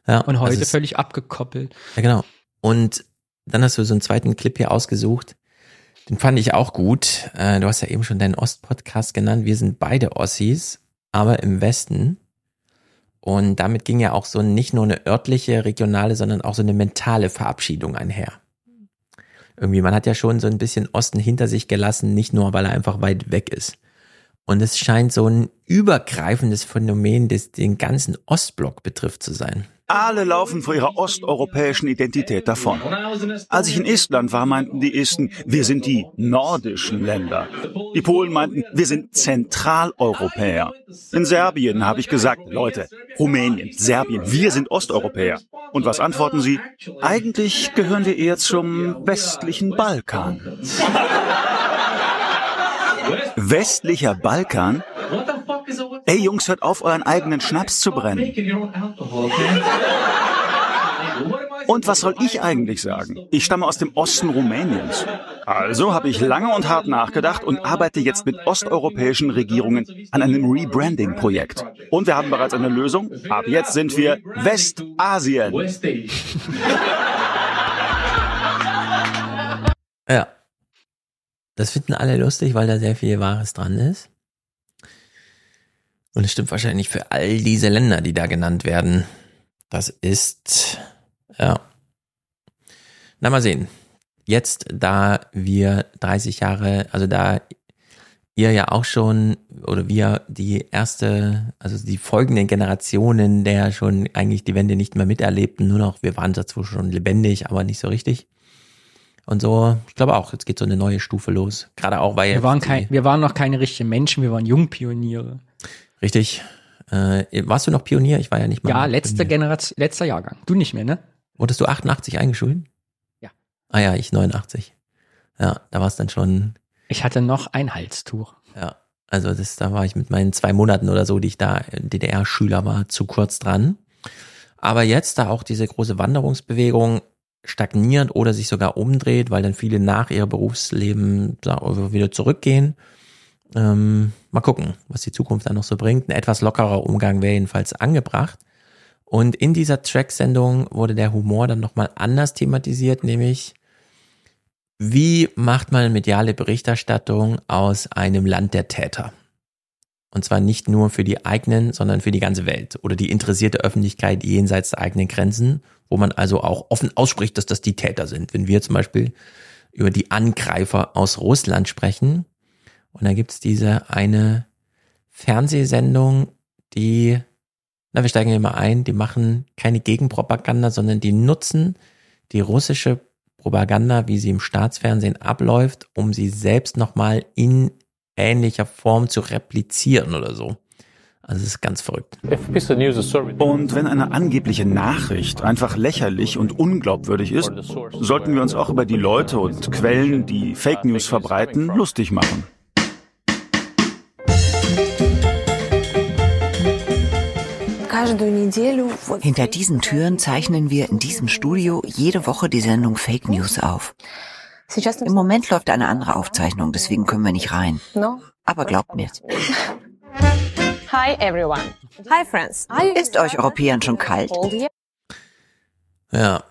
[SPEAKER 1] Ja,
[SPEAKER 8] Und heute
[SPEAKER 1] also
[SPEAKER 8] völlig abgekoppelt.
[SPEAKER 1] Ja, genau. Und dann hast du so einen zweiten Clip hier ausgesucht. Den fand ich auch gut. Äh, Du hast ja eben schon deinen Ost-Podcast genannt. Wir sind beide Ossis, aber im Westen. Und damit ging ja auch so nicht nur eine örtliche, regionale, sondern auch so eine mentale Verabschiedung einher. Irgendwie, man hat ja schon so ein bisschen Osten hinter sich gelassen, nicht nur, weil er einfach weit weg ist. Und es scheint so ein übergreifendes Phänomen, das den ganzen Ostblock betrifft zu sein.
[SPEAKER 44] Alle laufen vor ihrer osteuropäischen Identität davon. Als ich in Estland war, meinten die Esten, wir sind die nordischen Länder. Die Polen meinten, wir sind Zentraleuropäer. In Serbien habe ich gesagt, Leute, Rumänien, Serbien, wir sind Osteuropäer. Und was antworten sie? Eigentlich gehören wir eher zum westlichen Balkan. Westlicher Balkan? Ey Jungs, hört auf, euren eigenen Schnaps zu brennen. Und was soll ich eigentlich sagen? Ich stamme aus dem Osten Rumäniens. Also habe ich lange und hart nachgedacht und arbeite jetzt mit osteuropäischen Regierungen an einem Rebranding-Projekt. Und wir haben bereits eine Lösung. Ab jetzt sind wir Westasien.
[SPEAKER 1] Ja. Das finden alle lustig, weil da sehr viel Wahres dran ist. Und es stimmt wahrscheinlich für all diese Länder, die da genannt werden. Das ist, ja. Na, mal sehen. Jetzt, da wir 30 Jahre, also da ihr ja auch schon, oder wir die erste, also die folgenden Generationen, der schon eigentlich die Wende nicht mehr miterlebten, nur noch, wir waren dazu schon lebendig, aber nicht so richtig. Und so, ich glaube auch, jetzt geht so eine neue Stufe los. Gerade auch, weil
[SPEAKER 8] Wir waren, kein, wir waren noch keine richtigen Menschen, wir waren Jungpioniere.
[SPEAKER 1] Richtig. Äh, warst du noch Pionier? Ich war ja nicht mal.
[SPEAKER 8] Ja, letzte Generation, letzter Jahrgang. Du nicht mehr, ne?
[SPEAKER 1] Wurdest du 88 eingeschult?
[SPEAKER 8] Ja.
[SPEAKER 1] Ah ja, ich 89. Ja, da war es dann schon.
[SPEAKER 8] Ich hatte noch ein Halstuch.
[SPEAKER 1] Ja, also das, da war ich mit meinen zwei Monaten oder so, die ich da DDR-Schüler war, zu kurz dran. Aber jetzt, da auch diese große Wanderungsbewegung stagniert oder sich sogar umdreht, weil dann viele nach ihrem Berufsleben da wieder zurückgehen. Ähm, mal gucken, was die Zukunft dann noch so bringt. Ein etwas lockerer Umgang wäre jedenfalls angebracht. Und in dieser Track-Sendung wurde der Humor dann nochmal anders thematisiert, nämlich wie macht man mediale Berichterstattung aus einem Land der Täter? Und zwar nicht nur für die eigenen, sondern für die ganze Welt oder die interessierte Öffentlichkeit jenseits der eigenen Grenzen, wo man also auch offen ausspricht, dass das die Täter sind. Wenn wir zum Beispiel über die Angreifer aus Russland sprechen, und da gibt's diese eine Fernsehsendung, die, na, wir steigen hier mal ein, die machen keine Gegenpropaganda, sondern die nutzen die russische Propaganda, wie sie im Staatsfernsehen abläuft, um sie selbst nochmal in ähnlicher Form zu replizieren oder so. Also es ist ganz verrückt.
[SPEAKER 44] Und wenn eine angebliche Nachricht einfach lächerlich und unglaubwürdig ist, sollten wir uns auch über die Leute und Quellen, die Fake News verbreiten, lustig machen.
[SPEAKER 56] Hinter diesen Türen zeichnen wir in diesem Studio jede Woche die Sendung Fake News auf. Im Moment läuft eine andere Aufzeichnung, deswegen können wir nicht rein. Aber glaubt mir,
[SPEAKER 57] Hi everyone. Hi friends.
[SPEAKER 56] ist euch Europäern schon kalt?
[SPEAKER 1] Ja.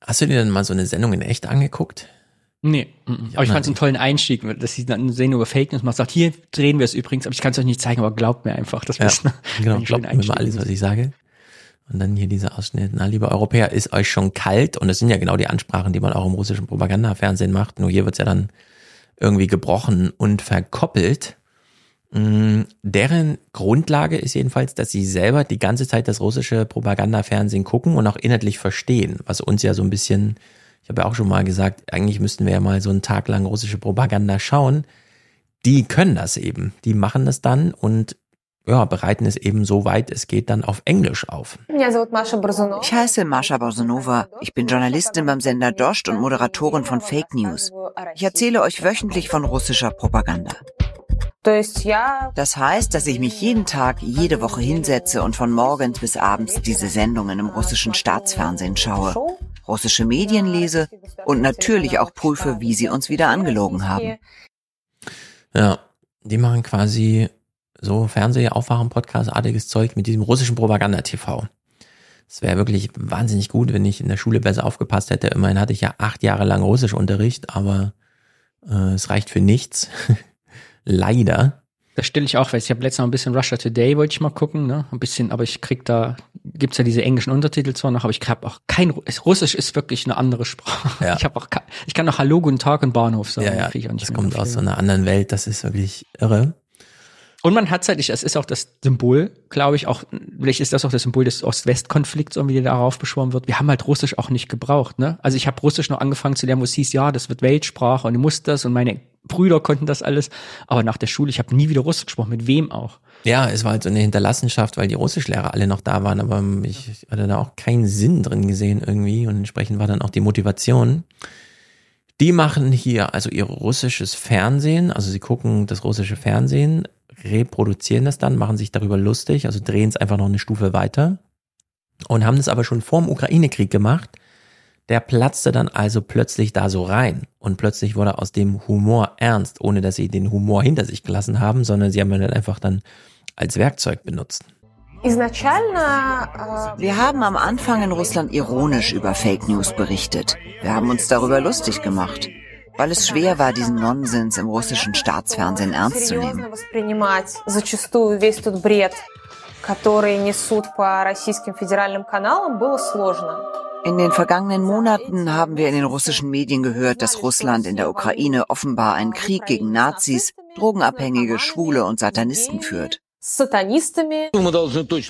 [SPEAKER 1] Hast du dir denn mal so eine Sendung in echt angeguckt?
[SPEAKER 8] Nee, mhm. aber ich fand es einen tollen Einstieg, dass sie dann sehen über Fake News, man sagt, hier drehen wir es übrigens, aber ich kann es euch nicht zeigen, aber glaubt mir einfach, das
[SPEAKER 1] Ja,
[SPEAKER 8] ist
[SPEAKER 1] genau, glaubt mir mal alles, was ich sage. Und dann hier dieser Ausschnitt, na, liebe Europäer, ist euch schon kalt? Und das sind ja genau die Ansprachen, die man auch im russischen Propagandafernsehen macht. Nur hier wird's ja dann irgendwie gebrochen und verkoppelt. Mm, deren Grundlage ist jedenfalls, dass sie selber die ganze Zeit das russische Propagandafernsehen gucken und auch inhaltlich verstehen, was uns ja so ein bisschen, ich habe ja auch schon mal gesagt, eigentlich müssten wir ja mal so einen Tag lang russische Propaganda schauen. Die können das eben, die machen das dann und ja, bereiten es eben so weit es geht dann auf Englisch auf.
[SPEAKER 56] Ich heiße Mascha Borzunova. Ich bin Journalistin beim Sender Dost und Moderatorin von Fake News. Ich erzähle euch wöchentlich von russischer Propaganda. Das heißt, dass ich mich jeden Tag, jede Woche hinsetze und von morgens bis abends diese Sendungen im russischen Staatsfernsehen schaue, russische Medien lese und natürlich auch prüfe, wie sie uns wieder angelogen haben.
[SPEAKER 1] Ja, die machen quasi so Fernseh, Aufwachen, Podcast-artiges Zeug mit diesem russischen Propaganda-TV. Es wäre wirklich wahnsinnig gut, wenn ich in der Schule besser aufgepasst hätte. Immerhin hatte ich ja acht Jahre lang Russischunterricht, aber äh, es reicht für nichts. Leider.
[SPEAKER 8] Das stelle ich auch fest. Ich habe letztes Mal ein bisschen Russia Today, wollte ich mal gucken, ne? Ein bisschen, aber ich krieg da, gibt's ja diese englischen Untertitel zwar noch, aber ich habe auch kein, Russisch ist wirklich eine andere Sprache. Ja. Ich habe auch, ich kann noch Hallo, guten Tag und Bahnhof sagen.
[SPEAKER 1] Ja, ja. das kommt aus so einer anderen Welt, das ist wirklich irre.
[SPEAKER 8] Und man hat halt, es ist auch das Symbol, glaube ich, auch, vielleicht ist das auch das Symbol des Ost-West-Konflikts, irgendwie, der darauf beschworen wird. Wir haben halt Russisch auch nicht gebraucht, ne? Also ich habe Russisch noch angefangen zu lernen, wo es hieß, ja, das wird Weltsprache und du musst das und meine Brüder konnten das alles. Aber nach der Schule, ich habe nie wieder Russisch gesprochen, mit wem auch.
[SPEAKER 1] Ja, es war halt so eine Hinterlassenschaft, weil die Russischlehrer alle noch da waren, aber ich hatte da auch keinen Sinn drin gesehen irgendwie und entsprechend war dann auch die Motivation. Die machen hier also ihr russisches Fernsehen, also sie gucken das russische Fernsehen, reproduzieren das dann, machen sich darüber lustig, also drehen es einfach noch eine Stufe weiter und haben das aber schon vor dem Ukraine-Krieg gemacht. Der platzte dann also plötzlich da so rein und plötzlich wurde aus dem Humor ernst, ohne dass sie den Humor hinter sich gelassen haben, sondern sie haben ihn dann einfach dann als Werkzeug benutzt.
[SPEAKER 56] Wir haben am Anfang in Russland ironisch über Fake News berichtet. Wir haben uns darüber lustig gemacht weil es schwer war, diesen Nonsens im russischen Staatsfernsehen ernst zu nehmen. In den vergangenen Monaten haben wir in den russischen Medien gehört, dass Russland in der Ukraine offenbar einen Krieg gegen Nazis, Drogenabhängige, Schwule und Satanisten führt.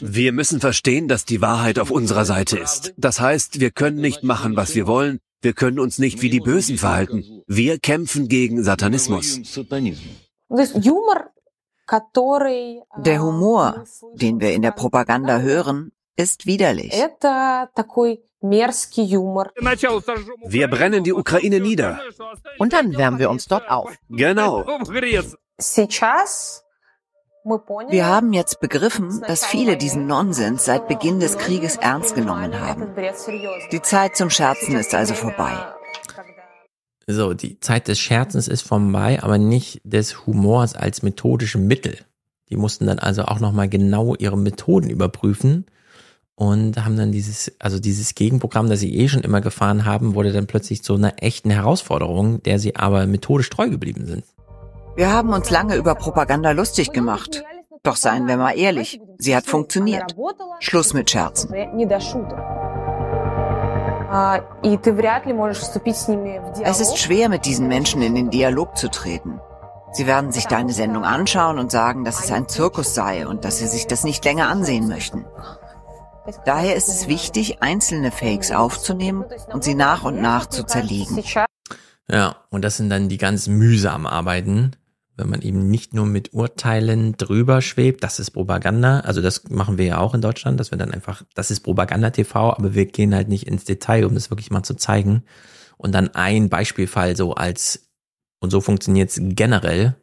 [SPEAKER 58] Wir müssen verstehen, dass die Wahrheit auf unserer Seite ist. Das heißt, wir können nicht machen, was wir wollen, wir können uns nicht wie die Bösen verhalten. Wir kämpfen gegen Satanismus.
[SPEAKER 56] Der Humor, den wir in der Propaganda hören, ist widerlich.
[SPEAKER 58] Wir brennen die Ukraine nieder.
[SPEAKER 57] Und dann wärmen wir uns dort auf.
[SPEAKER 58] Genau.
[SPEAKER 56] Wir haben jetzt begriffen, dass viele diesen Nonsens seit Beginn des Krieges ernst genommen haben. Die Zeit zum Scherzen ist also vorbei.
[SPEAKER 1] So, die Zeit des Scherzens ist vorbei, aber nicht des Humors als methodischem Mittel. Die mussten dann also auch nochmal genau ihre Methoden überprüfen und haben dann dieses, also dieses Gegenprogramm, das sie eh schon immer gefahren haben, wurde dann plötzlich zu einer echten Herausforderung, der sie aber methodisch treu geblieben sind.
[SPEAKER 56] Wir haben uns lange über Propaganda lustig gemacht. Doch seien wir mal ehrlich, sie hat funktioniert. Schluss mit Scherzen. Es ist schwer, mit diesen Menschen in den Dialog zu treten. Sie werden sich deine Sendung anschauen und sagen, dass es ein Zirkus sei und dass sie sich das nicht länger ansehen möchten. Daher ist es wichtig, einzelne Fakes aufzunehmen und sie nach und nach zu zerlegen.
[SPEAKER 1] Ja, und das sind dann die ganz mühsamen Arbeiten, wenn man eben nicht nur mit Urteilen drüber schwebt, das ist Propaganda, also das machen wir ja auch in Deutschland, dass wir dann einfach, das ist Propaganda-TV, aber wir gehen halt nicht ins Detail, um das wirklich mal zu zeigen. Und dann ein Beispielfall so als, und so funktioniert es generell,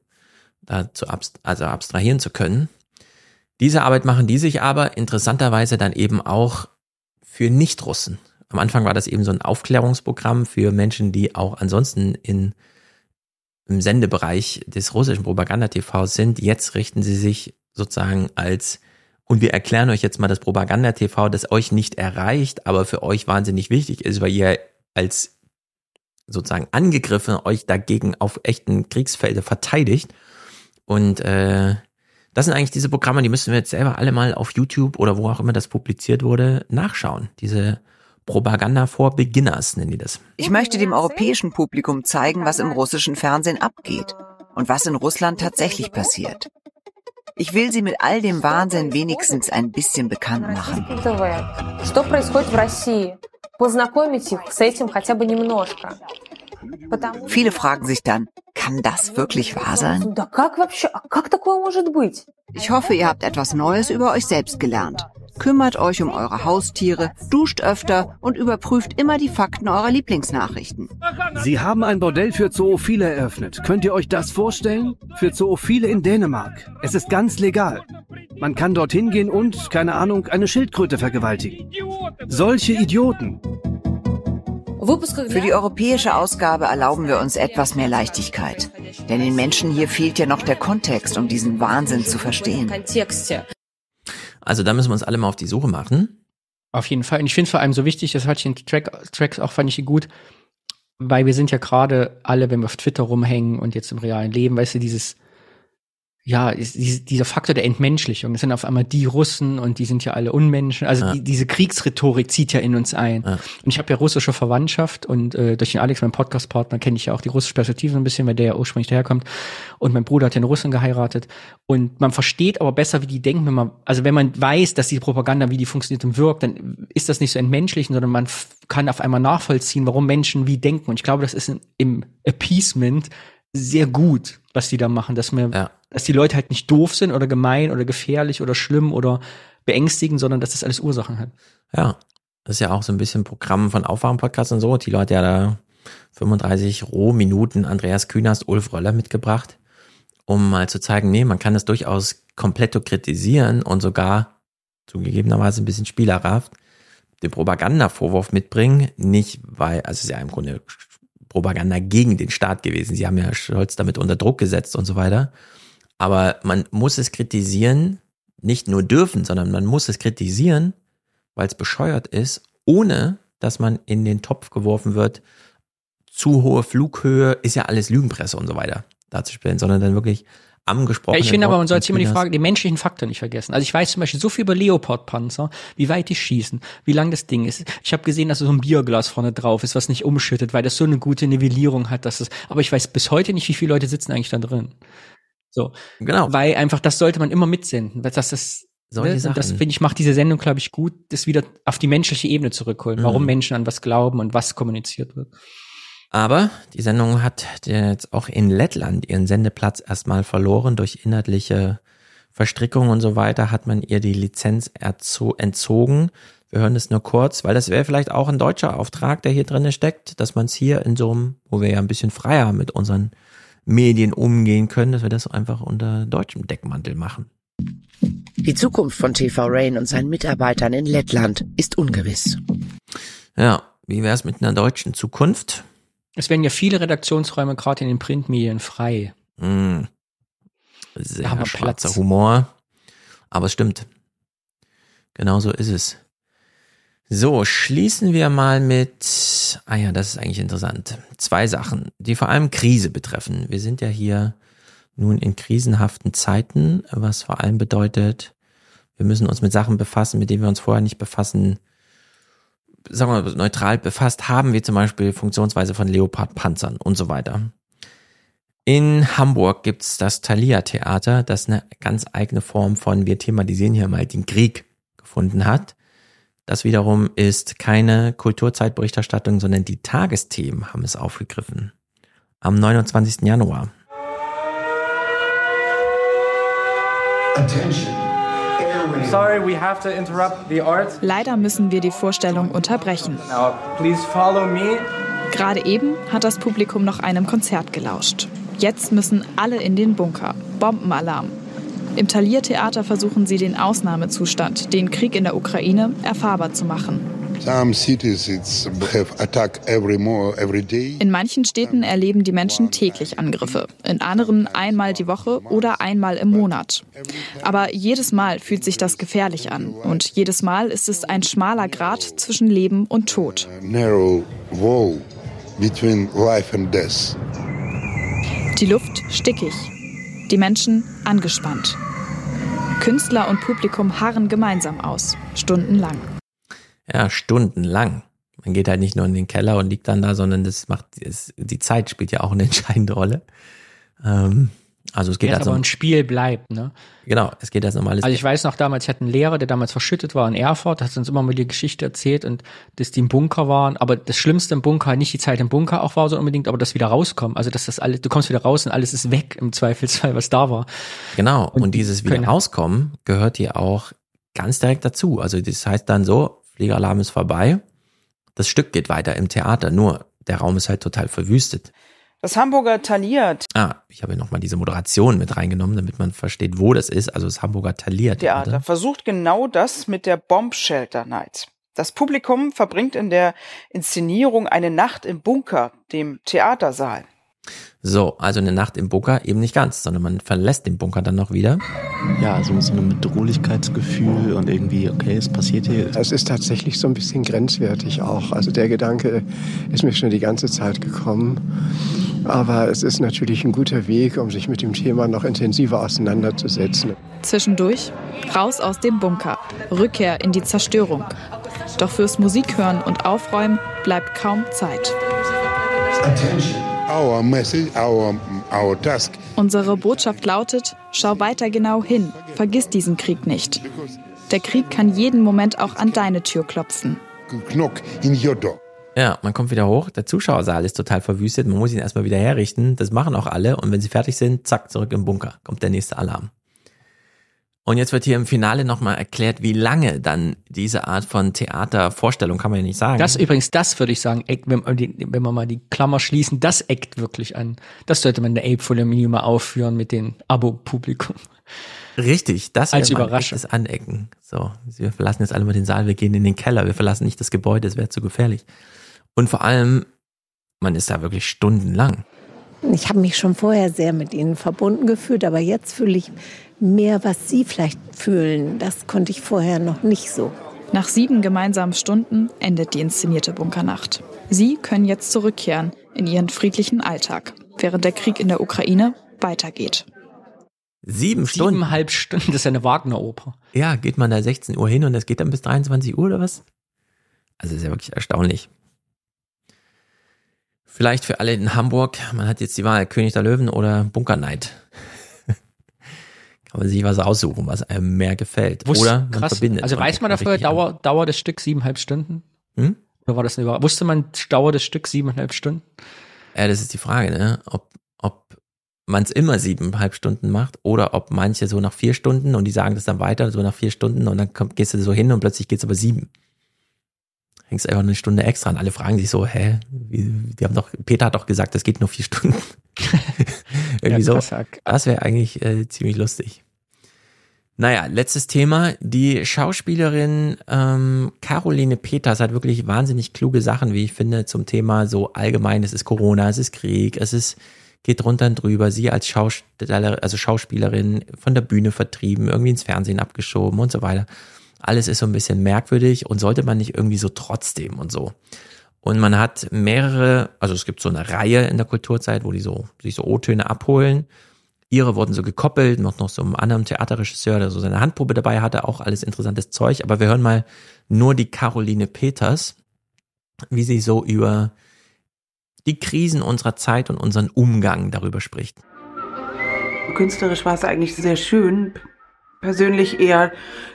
[SPEAKER 1] da zu abst also abstrahieren zu können. Diese Arbeit machen die sich aber interessanterweise dann eben auch für Nicht-Russen. Am Anfang war das eben so ein Aufklärungsprogramm für Menschen, die auch ansonsten in im Sendebereich des russischen Propaganda-TVs sind. Jetzt richten sie sich sozusagen als, und wir erklären euch jetzt mal das Propaganda-TV, das euch nicht erreicht, aber für euch wahnsinnig wichtig ist, weil ihr als sozusagen angegriffen euch dagegen auf echten Kriegsfelder verteidigt. Und äh, das sind eigentlich diese Programme, die müssen wir jetzt selber alle mal auf YouTube oder wo auch immer das publiziert wurde, nachschauen. Diese Propaganda for Beginners nennen die das.
[SPEAKER 56] Ich möchte dem europäischen Publikum zeigen, was im russischen Fernsehen abgeht und was in Russland tatsächlich passiert. Ich will sie mit all dem Wahnsinn wenigstens ein bisschen bekannt machen. Viele fragen sich dann, kann das wirklich wahr sein? Ich hoffe, ihr habt etwas Neues über euch selbst gelernt. Kümmert euch um eure Haustiere, duscht öfter und überprüft immer die Fakten eurer Lieblingsnachrichten.
[SPEAKER 58] Sie haben ein Bordell für Zoophile eröffnet. Könnt ihr euch das vorstellen? Für Zoophile in Dänemark. Es ist ganz legal. Man kann dorthin gehen und, keine Ahnung, eine Schildkröte vergewaltigen. Solche Idioten.
[SPEAKER 56] Für die europäische Ausgabe erlauben wir uns etwas mehr Leichtigkeit. Denn den Menschen hier fehlt ja noch der Kontext, um diesen Wahnsinn zu verstehen.
[SPEAKER 1] Also da müssen wir uns alle mal auf die Suche machen.
[SPEAKER 8] Auf jeden Fall. Und ich finde es vor allem so wichtig, das hatte ich in Track, Tracks auch, fand ich gut, weil wir sind ja gerade alle, wenn wir auf Twitter rumhängen und jetzt im realen Leben, weißt du, dieses ja, ist dieser Faktor der Entmenschlichung. Das sind auf einmal die Russen und die sind ja alle Unmenschen. Also ja. die, diese Kriegsrhetorik zieht ja in uns ein. Ja. Und ich habe ja russische Verwandtschaft und äh, durch den Alex, meinen Podcastpartner, kenne ich ja auch die russische Perspektive ein bisschen, weil der ja ursprünglich daherkommt. Und mein Bruder hat ja eine Russin geheiratet. Und man versteht aber besser, wie die denken, wenn man, also wenn man weiß, dass die Propaganda, wie die funktioniert und wirkt, dann ist das nicht so entmenschlichen, sondern man kann auf einmal nachvollziehen, warum Menschen wie denken. Und ich glaube, das ist im Appeasement sehr gut, was die da machen, dass mir, ja. dass die Leute halt nicht doof sind oder gemein oder gefährlich oder schlimm oder beängstigend, sondern dass das alles Ursachen hat.
[SPEAKER 1] Ja, das ist ja auch so ein bisschen Programm von Aufwachen-Podcasts und so. Die Leute ja da 35 Rohminuten Andreas Künast, Ulf Röller mitgebracht, um mal zu zeigen, nee, man kann das durchaus komplett kritisieren und sogar zugegebenerweise ein bisschen spielerhaft den Propagandavorwurf mitbringen, nicht weil, also es ist ja im Grunde Propaganda gegen den Staat gewesen. Sie haben ja Scholz damit unter Druck gesetzt und so weiter. Aber man muss es kritisieren, nicht nur dürfen, sondern man muss es kritisieren, weil es bescheuert ist, ohne dass man in den Topf geworfen wird, zu hohe Flughöhe, ist ja alles Lügenpresse und so weiter darzustellen, sondern dann wirklich am gesprochenen
[SPEAKER 8] Ich finde aber, man sollte immer die Frage, den menschlichen Faktor nicht vergessen. Also ich weiß zum Beispiel so viel über Leopardpanzer, wie weit die schießen, wie lang das Ding ist. Ich habe gesehen, dass so ein Bierglas vorne drauf ist, was nicht umschüttet, weil das so eine gute Nivellierung hat, dass es, aber ich weiß bis heute nicht, wie viele Leute sitzen eigentlich da drin. So. Genau. Weil einfach, das sollte man immer mitsenden, weil das ist, solche ne? Sachen. das finde ich macht diese Sendung glaube ich gut, das wieder auf die menschliche Ebene zurückholen, mhm. warum Menschen an was glauben und was kommuniziert wird.
[SPEAKER 1] Aber die Sendung hat jetzt auch in Lettland ihren Sendeplatz erstmal verloren durch inhaltliche Verstrickungen und so weiter hat man ihr die Lizenz entzogen. Wir hören es nur kurz, weil das wäre vielleicht auch ein deutscher Auftrag, der hier drin steckt, dass man es hier in so einem, wo wir ja ein bisschen freier mit unseren Medien umgehen können, dass wir das einfach unter deutschem Deckmantel machen.
[SPEAKER 57] Die Zukunft von TV Rain und seinen Mitarbeitern in Lettland ist ungewiss.
[SPEAKER 1] Ja, wie wäre es mit einer deutschen Zukunft?
[SPEAKER 8] Es werden ja viele Redaktionsräume gerade in den Printmedien frei. Mm.
[SPEAKER 1] Sehr schwarzer Platz. Humor. Aber es stimmt. Genau so ist es. So, schließen wir mal mit, ah ja, das ist eigentlich interessant. Zwei Sachen, die vor allem Krise betreffen. Wir sind ja hier nun in krisenhaften Zeiten, was vor allem bedeutet, wir müssen uns mit Sachen befassen, mit denen wir uns vorher nicht befassen sagen wir mal, neutral befasst haben, wie zum Beispiel Funktionsweise von Leopardpanzern und so weiter. In Hamburg gibt's das Thalia Theater, das eine ganz eigene Form von wir thematisieren hier mal den Krieg gefunden hat. Das wiederum ist keine Kulturzeitberichterstattung, sondern die Tagesthemen haben es aufgegriffen. Am 29. Januar.
[SPEAKER 59] Attention.
[SPEAKER 60] Leider müssen wir die Vorstellung unterbrechen. Gerade eben hat das Publikum noch einem Konzert gelauscht. Jetzt müssen alle in den Bunker. Bombenalarm. Im Thalia-Theater versuchen sie den Ausnahmezustand, den Krieg in der Ukraine, erfahrbar zu machen. In manchen Städten erleben die Menschen täglich Angriffe, in anderen einmal die Woche oder einmal im Monat. Aber jedes Mal fühlt sich das gefährlich an und jedes Mal ist es ein schmaler Grat zwischen Leben und Tod. Die Luft stickig, die Menschen angespannt. Künstler und Publikum harren gemeinsam aus, stundenlang
[SPEAKER 1] ja, stundenlang. Man geht halt nicht nur in den Keller und liegt dann da, sondern das macht, das, die Zeit spielt ja auch eine entscheidende Rolle. Ähm, Also es geht
[SPEAKER 8] ja,
[SPEAKER 1] also
[SPEAKER 8] aber ein Spiel bleibt, ne?
[SPEAKER 1] Genau, es geht als normales.
[SPEAKER 8] Also ich weiß noch damals, ich hatte einen Lehrer, der damals verschüttet war in Erfurt, hat uns immer mal die Geschichte erzählt und dass die im Bunker waren, aber das Schlimmste im Bunker, nicht die Zeit im Bunker auch war so unbedingt, aber das wieder rauskommen. Also dass das alles, du kommst wieder raus und alles ist weg im Zweifelsfall, was da war.
[SPEAKER 1] Genau, und, und dieses wieder rauskommen gehört dir auch ganz direkt dazu. Also das heißt dann so, Fliegeralarm ist vorbei, das Stück geht weiter im Theater, nur der Raum ist halt total verwüstet.
[SPEAKER 59] Das Hamburger Taliert.
[SPEAKER 1] Ah, ich habe nochmal diese Moderation mit reingenommen, damit man versteht, wo das ist. Also das Hamburger Taliert.
[SPEAKER 59] Theater oder? versucht genau das mit der Bomb Shelter Night. Das Publikum verbringt in der Inszenierung eine Nacht im Bunker, dem Theatersaal.
[SPEAKER 1] So, also eine Nacht im Bunker eben nicht ganz, sondern man verlässt den Bunker dann noch wieder.
[SPEAKER 61] Ja, so, so ein Bedrohlichkeitsgefühl und irgendwie, okay, es passiert hier.
[SPEAKER 62] Es ist tatsächlich so ein bisschen grenzwertig auch. Also der Gedanke ist mir schon die ganze Zeit gekommen. Aber es ist natürlich ein guter Weg, um sich mit dem Thema noch intensiver auseinanderzusetzen.
[SPEAKER 60] Zwischendurch raus aus dem Bunker, Rückkehr in die Zerstörung. Doch fürs Musikhören und Aufräumen bleibt kaum Zeit.
[SPEAKER 63] Our message, our, our task.
[SPEAKER 60] Unsere Botschaft lautet, schau weiter genau hin, vergiss diesen Krieg nicht. Der Krieg kann jeden Moment auch an deine Tür klopfen.
[SPEAKER 63] Knock in your door.
[SPEAKER 1] Ja, man kommt wieder hoch, der Zuschauersaal ist total verwüstet, man muss ihn erstmal wieder herrichten, das machen auch alle und wenn sie fertig sind, zack, zurück im Bunker, kommt der nächste Alarm. Und jetzt wird hier im Finale nochmal erklärt, wie lange dann diese Art von Theatervorstellung, kann man ja nicht sagen.
[SPEAKER 8] Das übrigens, das würde ich sagen, wenn, wenn wir mal die Klammer schließen, das eckt wirklich an. Das sollte man in der Ape Mini mal aufführen mit dem Abo-Publikum.
[SPEAKER 1] Richtig, das
[SPEAKER 8] als Überraschung.
[SPEAKER 1] Das Anecken. So, wir verlassen jetzt alle mal den Saal, wir gehen in den Keller, wir verlassen nicht das Gebäude, es wäre zu gefährlich. Und vor allem, man ist da wirklich stundenlang.
[SPEAKER 64] Ich habe mich schon vorher sehr mit ihnen verbunden gefühlt, aber jetzt fühle ich mehr, was sie vielleicht fühlen. Das konnte ich vorher noch nicht so.
[SPEAKER 60] Nach sieben gemeinsamen Stunden endet die inszenierte Bunkernacht. Sie können jetzt zurückkehren in ihren friedlichen Alltag, während der Krieg in der Ukraine weitergeht.
[SPEAKER 1] Sieben Stunden?
[SPEAKER 8] Siebeneinhalb Stunden, das ist ja eine Wagner-Oper.
[SPEAKER 1] Ja, geht man da 16 Uhr hin und es geht dann bis 23 Uhr oder was? Also ist ja wirklich erstaunlich. Vielleicht für alle in Hamburg, man hat jetzt die Wahl König der Löwen oder Bunker Knight. Kann man sich was aussuchen, was einem mehr gefällt.
[SPEAKER 8] Wusste,
[SPEAKER 1] oder man
[SPEAKER 8] krass.
[SPEAKER 1] verbindet.
[SPEAKER 8] Also weiß man dafür Dauer, Dauer des Stücks siebeneinhalb Stunden?
[SPEAKER 1] Hm?
[SPEAKER 8] Oder war das eine Überraschung? Wusste man Dauer des Stücks siebeneinhalb Stunden?
[SPEAKER 1] Ja, das ist die Frage, ne? Ob, ob man es immer siebeneinhalb Stunden macht oder ob manche so nach vier Stunden und die sagen das dann weiter, so nach vier Stunden und dann kommt, gehst du so hin und plötzlich geht's aber sieben hängst einfach eine Stunde extra an. Alle fragen sich so, hä, wie, die haben doch, Peter hat doch gesagt, das geht nur vier Stunden. Irgendwie ja, so. Das wäre eigentlich äh, ziemlich lustig. Naja, letztes Thema. Die Schauspielerin ähm, Caroline Peters hat wirklich wahnsinnig kluge Sachen, wie ich finde, zum Thema so allgemein, es ist Corona, es ist Krieg, es ist, geht runter und drüber. Sie als Schauspieler, also Schauspielerin von der Bühne vertrieben, irgendwie ins Fernsehen abgeschoben und so weiter alles ist so ein bisschen merkwürdig und sollte man nicht irgendwie so trotzdem und so. Und man hat mehrere, also es gibt so eine Reihe in der Kulturzeit, wo die so sich so O-Töne abholen. Ihre wurden so gekoppelt, noch noch so einem anderen Theaterregisseur, der so seine Handprobe dabei hatte, auch alles interessantes Zeug. Aber wir hören mal nur die Caroline Peters, wie sie so über die Krisen unserer Zeit und unseren Umgang darüber spricht.
[SPEAKER 65] Künstlerisch war es eigentlich sehr schön, persönlich eher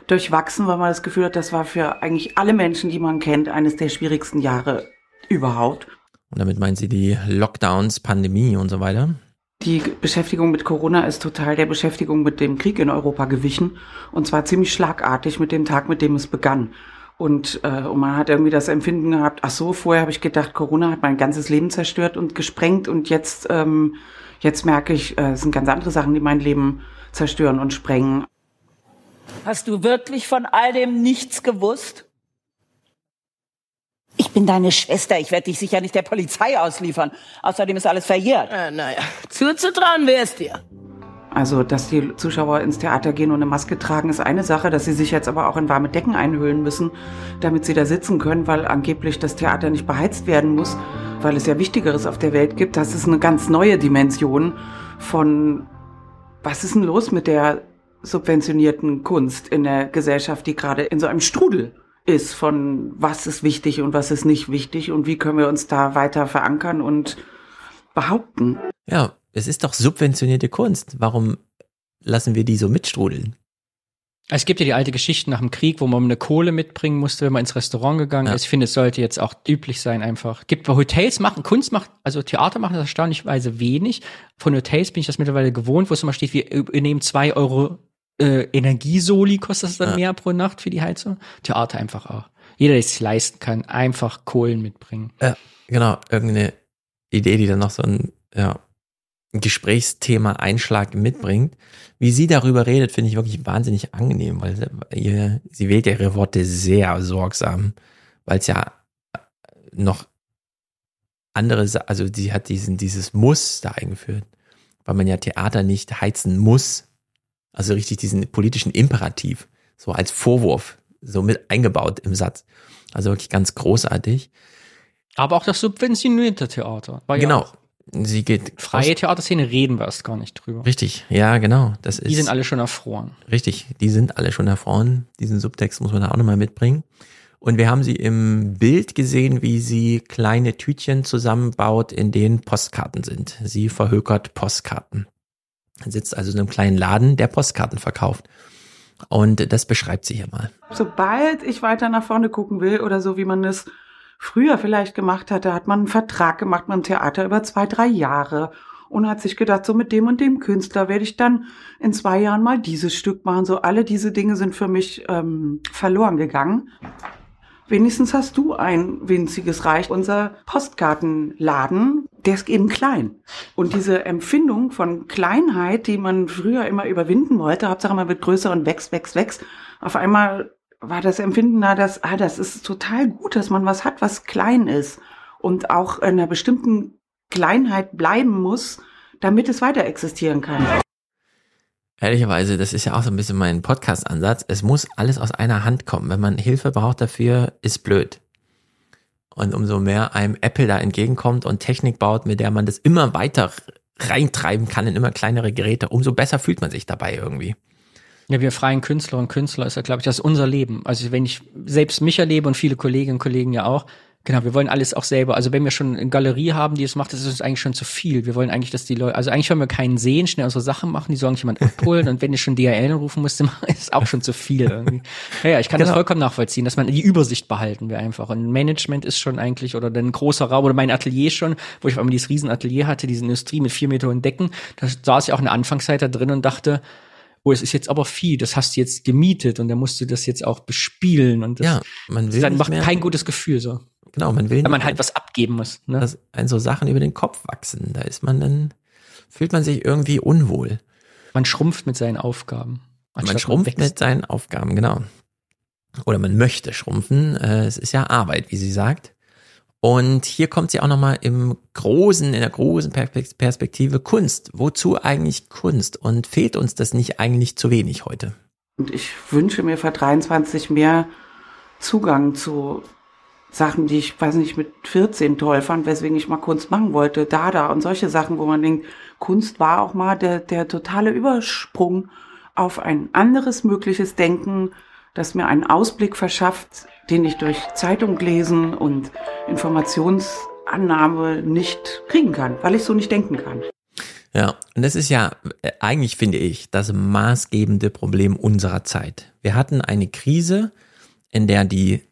[SPEAKER 65] durchwachsen, weil man das Gefühl hat, das war für eigentlich alle Menschen, die man kennt, eines der schwierigsten Jahre überhaupt.
[SPEAKER 1] Und damit meinen Sie die Lockdowns, Pandemie und so weiter?
[SPEAKER 65] Die Beschäftigung mit Corona ist total der Beschäftigung mit dem Krieg in Europa gewichen. Und zwar ziemlich schlagartig mit dem Tag, mit dem es begann. Und, äh, und man hat irgendwie das Empfinden gehabt, ach so, vorher habe ich gedacht, Corona hat mein ganzes Leben zerstört und gesprengt. Und jetzt, ähm, jetzt merke ich, äh, es sind ganz andere Sachen, die mein Leben zerstören und sprengen.
[SPEAKER 66] Hast du wirklich von all dem nichts gewusst?
[SPEAKER 67] Ich bin deine Schwester. Ich werde dich sicher nicht der Polizei ausliefern. Außerdem ist alles verjährt.
[SPEAKER 66] Äh, naja, zuzutrauen wäre es dir.
[SPEAKER 65] Also, dass die Zuschauer ins Theater gehen und eine Maske tragen, ist eine Sache, dass sie sich jetzt aber auch in warme Decken einhüllen müssen, damit sie da sitzen können, weil angeblich das Theater nicht beheizt werden muss, weil es ja Wichtigeres auf der Welt gibt. Das ist eine ganz neue Dimension von, was ist denn los mit der subventionierten Kunst in der Gesellschaft, die gerade in so einem Strudel ist von was ist wichtig und was ist nicht wichtig und wie können wir uns da weiter verankern und behaupten.
[SPEAKER 1] Ja, es ist doch subventionierte Kunst. Warum lassen wir die so mitstrudeln?
[SPEAKER 8] Es gibt ja die alte Geschichte nach dem Krieg, wo man eine Kohle mitbringen musste, wenn man ins Restaurant gegangen ja. ist. Ich finde, es sollte jetzt auch üblich sein einfach. Gibt bei Hotels machen, Kunst macht, also Theater machen das erstaunlicherweise wenig. Von Hotels bin ich das mittlerweile gewohnt, wo es immer steht, wir nehmen zwei Euro äh, Energiesoli, kostet das dann ja. mehr pro Nacht für die Heizung. Theater einfach auch. Jeder, der es sich leisten kann, einfach Kohlen mitbringen.
[SPEAKER 1] Ja, genau. Irgendeine Idee, die dann noch so ein, ja, Gesprächsthema Einschlag mitbringt. Wie sie darüber redet, finde ich wirklich wahnsinnig angenehm, weil ihr, sie wählt ihre Worte sehr sorgsam, weil es ja noch andere, also sie hat diesen, dieses Muss da eingeführt, weil man ja Theater nicht heizen muss. Also richtig diesen politischen Imperativ, so als Vorwurf, so mit eingebaut im Satz. Also wirklich ganz großartig.
[SPEAKER 8] Aber auch das subventionierte Theater.
[SPEAKER 1] genau. Ja sie geht.
[SPEAKER 8] Freie Theaterszene reden wir erst gar nicht drüber.
[SPEAKER 1] Richtig, ja, genau. Das
[SPEAKER 8] ist, die sind alle schon erfroren.
[SPEAKER 1] Richtig, die sind alle schon erfroren. Diesen Subtext muss man da auch nochmal mitbringen. Und wir haben sie im Bild gesehen, wie sie kleine Tütchen zusammenbaut, in denen Postkarten sind. Sie verhökert Postkarten. Sitzt also in einem kleinen Laden, der Postkarten verkauft. Und das beschreibt sie hier mal.
[SPEAKER 65] Sobald ich weiter nach vorne gucken will oder so, wie man es früher vielleicht gemacht hatte, hat man einen Vertrag gemacht mit dem Theater über zwei, drei Jahre und hat sich gedacht, so mit dem und dem Künstler werde ich dann in zwei Jahren mal dieses Stück machen. So alle diese Dinge sind für mich ähm, verloren gegangen. Wenigstens hast du ein winziges Reich. Unser Postkartenladen, der ist eben klein. Und diese Empfindung von Kleinheit, die man früher immer überwinden wollte, Hauptsache man wird größer und wächst, wächst, wächst. Auf einmal war das Empfinden da, dass, ah, das ist total gut, dass man was hat, was klein ist und auch in einer bestimmten Kleinheit bleiben muss, damit es weiter existieren kann.
[SPEAKER 1] Ehrlicherweise, das ist ja auch so ein bisschen mein Podcast-Ansatz. Es muss alles aus einer Hand kommen. Wenn man Hilfe braucht dafür, ist blöd. Und umso mehr einem Apple da entgegenkommt und Technik baut, mit der man das immer weiter reintreiben kann in immer kleinere Geräte, umso besser fühlt man sich dabei irgendwie.
[SPEAKER 8] Ja, wir freien Künstler und Künstler ist ja, glaube ich, das ist unser Leben. Also wenn ich selbst mich erlebe und viele Kolleginnen und Kollegen ja auch, genau, wir wollen alles auch selber. Also wenn wir schon eine Galerie haben, die es macht, das ist uns eigentlich schon zu viel. Wir wollen eigentlich, dass die Leute, also eigentlich wollen wir keinen sehen, schnell unsere Sachen machen, die sollen jemand abholen und wenn ich schon DHL rufen musste, ist es auch schon zu viel irgendwie. Ja, ja ich kann genau. das vollkommen nachvollziehen, dass man die Übersicht behalten wir einfach. Und Management ist schon eigentlich, oder ein großer Raum, oder mein Atelier schon, wo ich auf einmal dieses Riesenatelier hatte, diese Industrie mit vier Meter hohen Decken, da saß ich auch in der Anfangszeit da drin und dachte, oh, es ist jetzt aber viel, das hast du jetzt gemietet und dann musst du das jetzt auch bespielen und das,
[SPEAKER 1] ja, man will
[SPEAKER 8] dann macht kein gutes Gefühl so.
[SPEAKER 1] Genau, man will.
[SPEAKER 8] Weil man halt was abgeben muss. Ne?
[SPEAKER 1] Dass ein so Sachen über den Kopf wachsen, da ist man dann, fühlt man sich irgendwie unwohl.
[SPEAKER 8] Man schrumpft mit seinen Aufgaben.
[SPEAKER 1] Man schrumpft man mit seinen Aufgaben, genau. Oder man möchte schrumpfen. Äh, es ist ja Arbeit, wie sie sagt. Und hier kommt sie auch nochmal im großen, in der großen Perspektive Kunst. Wozu eigentlich Kunst? Und fehlt uns das nicht eigentlich zu wenig heute?
[SPEAKER 65] Und ich wünsche mir für 23 mehr Zugang zu Sachen, die ich, weiß nicht, mit 14 toll fand, weswegen ich mal Kunst machen wollte. Dada und solche Sachen, wo man denkt, Kunst war auch mal der, der totale Übersprung auf ein anderes mögliches Denken, das mir einen Ausblick verschafft, den ich durch Zeitung lesen und Informationsannahme nicht kriegen kann, weil ich so nicht denken kann.
[SPEAKER 1] Ja, und das ist ja äh, eigentlich, finde ich, das maßgebende Problem unserer Zeit. Wir hatten eine Krise, in der die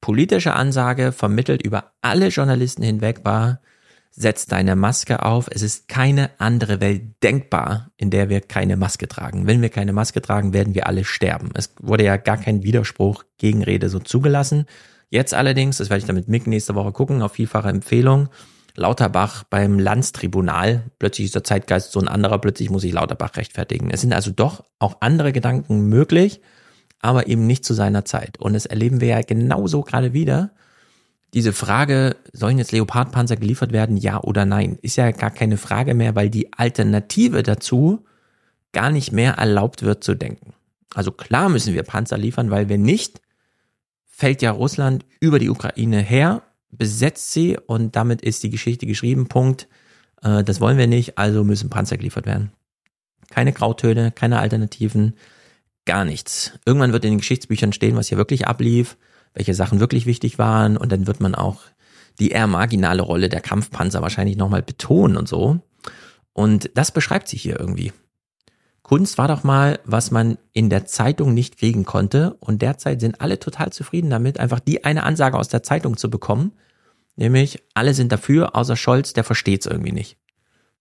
[SPEAKER 1] politische Ansage vermittelt über alle Journalisten hinweg war, setz deine Maske auf. Es ist keine andere Welt denkbar, in der wir keine Maske tragen. Wenn wir keine Maske tragen, werden wir alle sterben. Es wurde ja gar kein Widerspruch, Gegenrede so zugelassen. Jetzt allerdings, das werde ich damit Mick nächste Woche gucken, auf vielfache Empfehlung, Lauterbach beim Landstribunal. Plötzlich ist der Zeitgeist so ein anderer, plötzlich muss ich Lauterbach rechtfertigen. Es sind also doch auch andere Gedanken möglich, aber eben nicht zu seiner Zeit. Und das erleben wir ja genauso gerade wieder diese Frage, sollen jetzt Leopardpanzer geliefert werden, ja oder nein, ist ja gar keine Frage mehr, weil die Alternative dazu gar nicht mehr erlaubt wird zu denken. Also klar müssen wir Panzer liefern, weil wenn nicht, fällt ja Russland über die Ukraine her, besetzt sie und damit ist die Geschichte geschrieben. Punkt. Äh, das wollen wir nicht, also müssen Panzer geliefert werden. Keine Grautöne, keine Alternativen, gar nichts. Irgendwann wird in den Geschichtsbüchern stehen, was hier wirklich ablief welche Sachen wirklich wichtig waren und dann wird man auch die eher marginale Rolle der Kampfpanzer wahrscheinlich nochmal betonen und so. Und das beschreibt sich hier irgendwie. Kunst war doch mal, was man in der Zeitung nicht kriegen konnte. Und derzeit sind alle total zufrieden damit, einfach die eine Ansage aus der Zeitung zu bekommen. Nämlich, alle sind dafür, außer Scholz, der versteht's irgendwie nicht.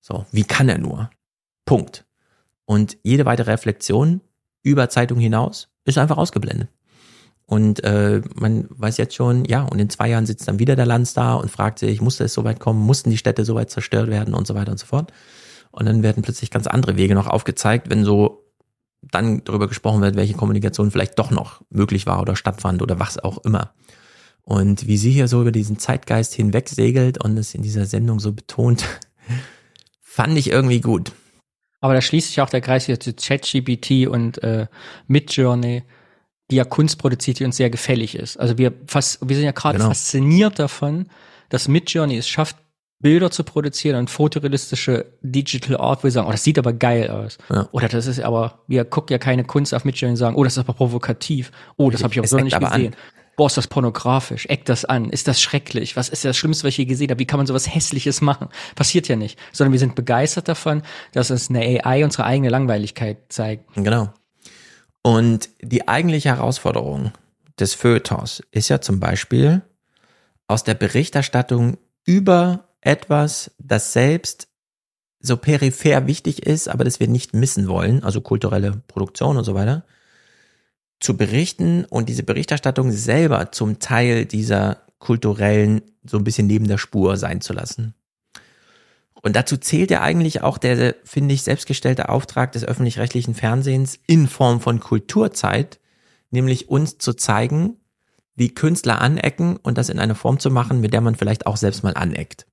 [SPEAKER 1] So, wie kann er nur? Punkt. Und jede weitere Reflexion über Zeitung hinaus ist einfach ausgeblendet. Und äh, man weiß jetzt schon, ja, und in zwei Jahren sitzt dann wieder der Lanz da und fragt sich, musste es so weit kommen, mussten die Städte so weit zerstört werden und so weiter und so fort. Und dann werden plötzlich ganz andere Wege noch aufgezeigt, wenn so dann darüber gesprochen wird, welche Kommunikation vielleicht doch noch möglich war oder stattfand oder was auch immer. Und wie sie hier so über diesen Zeitgeist hinweg segelt und es in dieser Sendung so betont, fand ich irgendwie gut.
[SPEAKER 8] Aber da schließt sich auch der Kreis hier zu ChatGPT und äh, Midjourney, die ja Kunst produziert, die uns sehr gefällig ist. Also wir, fast, wir sind ja gerade genau. fasziniert davon, dass Midjourney es schafft, Bilder zu produzieren und fotorealistische Digital Art, wo wir sagen, oh, das sieht aber geil aus. Ja. Oder das ist aber, wir gucken ja keine Kunst auf Midjourney und sagen, oh, das ist aber provokativ. Oh, das habe ich auch so nicht gesehen. Boah, ist das pornografisch? Eckt das an? Ist das schrecklich? Was ist das Schlimmste, was ich je gesehen habe? Wie kann man sowas Hässliches machen? Passiert ja nicht. Sondern wir sind begeistert davon, dass es eine AI unsere eigene Langweiligkeit zeigt.
[SPEAKER 1] Genau. Und die eigentliche Herausforderung des Feuilletons ist ja zum Beispiel aus der Berichterstattung über etwas, das selbst so peripher wichtig ist, aber das wir nicht missen wollen, also kulturelle Produktion und so weiter, zu berichten und diese Berichterstattung selber zum Teil dieser kulturellen so ein bisschen neben der Spur sein zu lassen. Und dazu zählt ja eigentlich auch der, finde ich, selbstgestellte Auftrag des öffentlich-rechtlichen Fernsehens in Form von Kulturzeit, nämlich uns zu zeigen, wie Künstler anecken und das in einer Form zu machen, mit der man vielleicht auch selbst mal aneckt.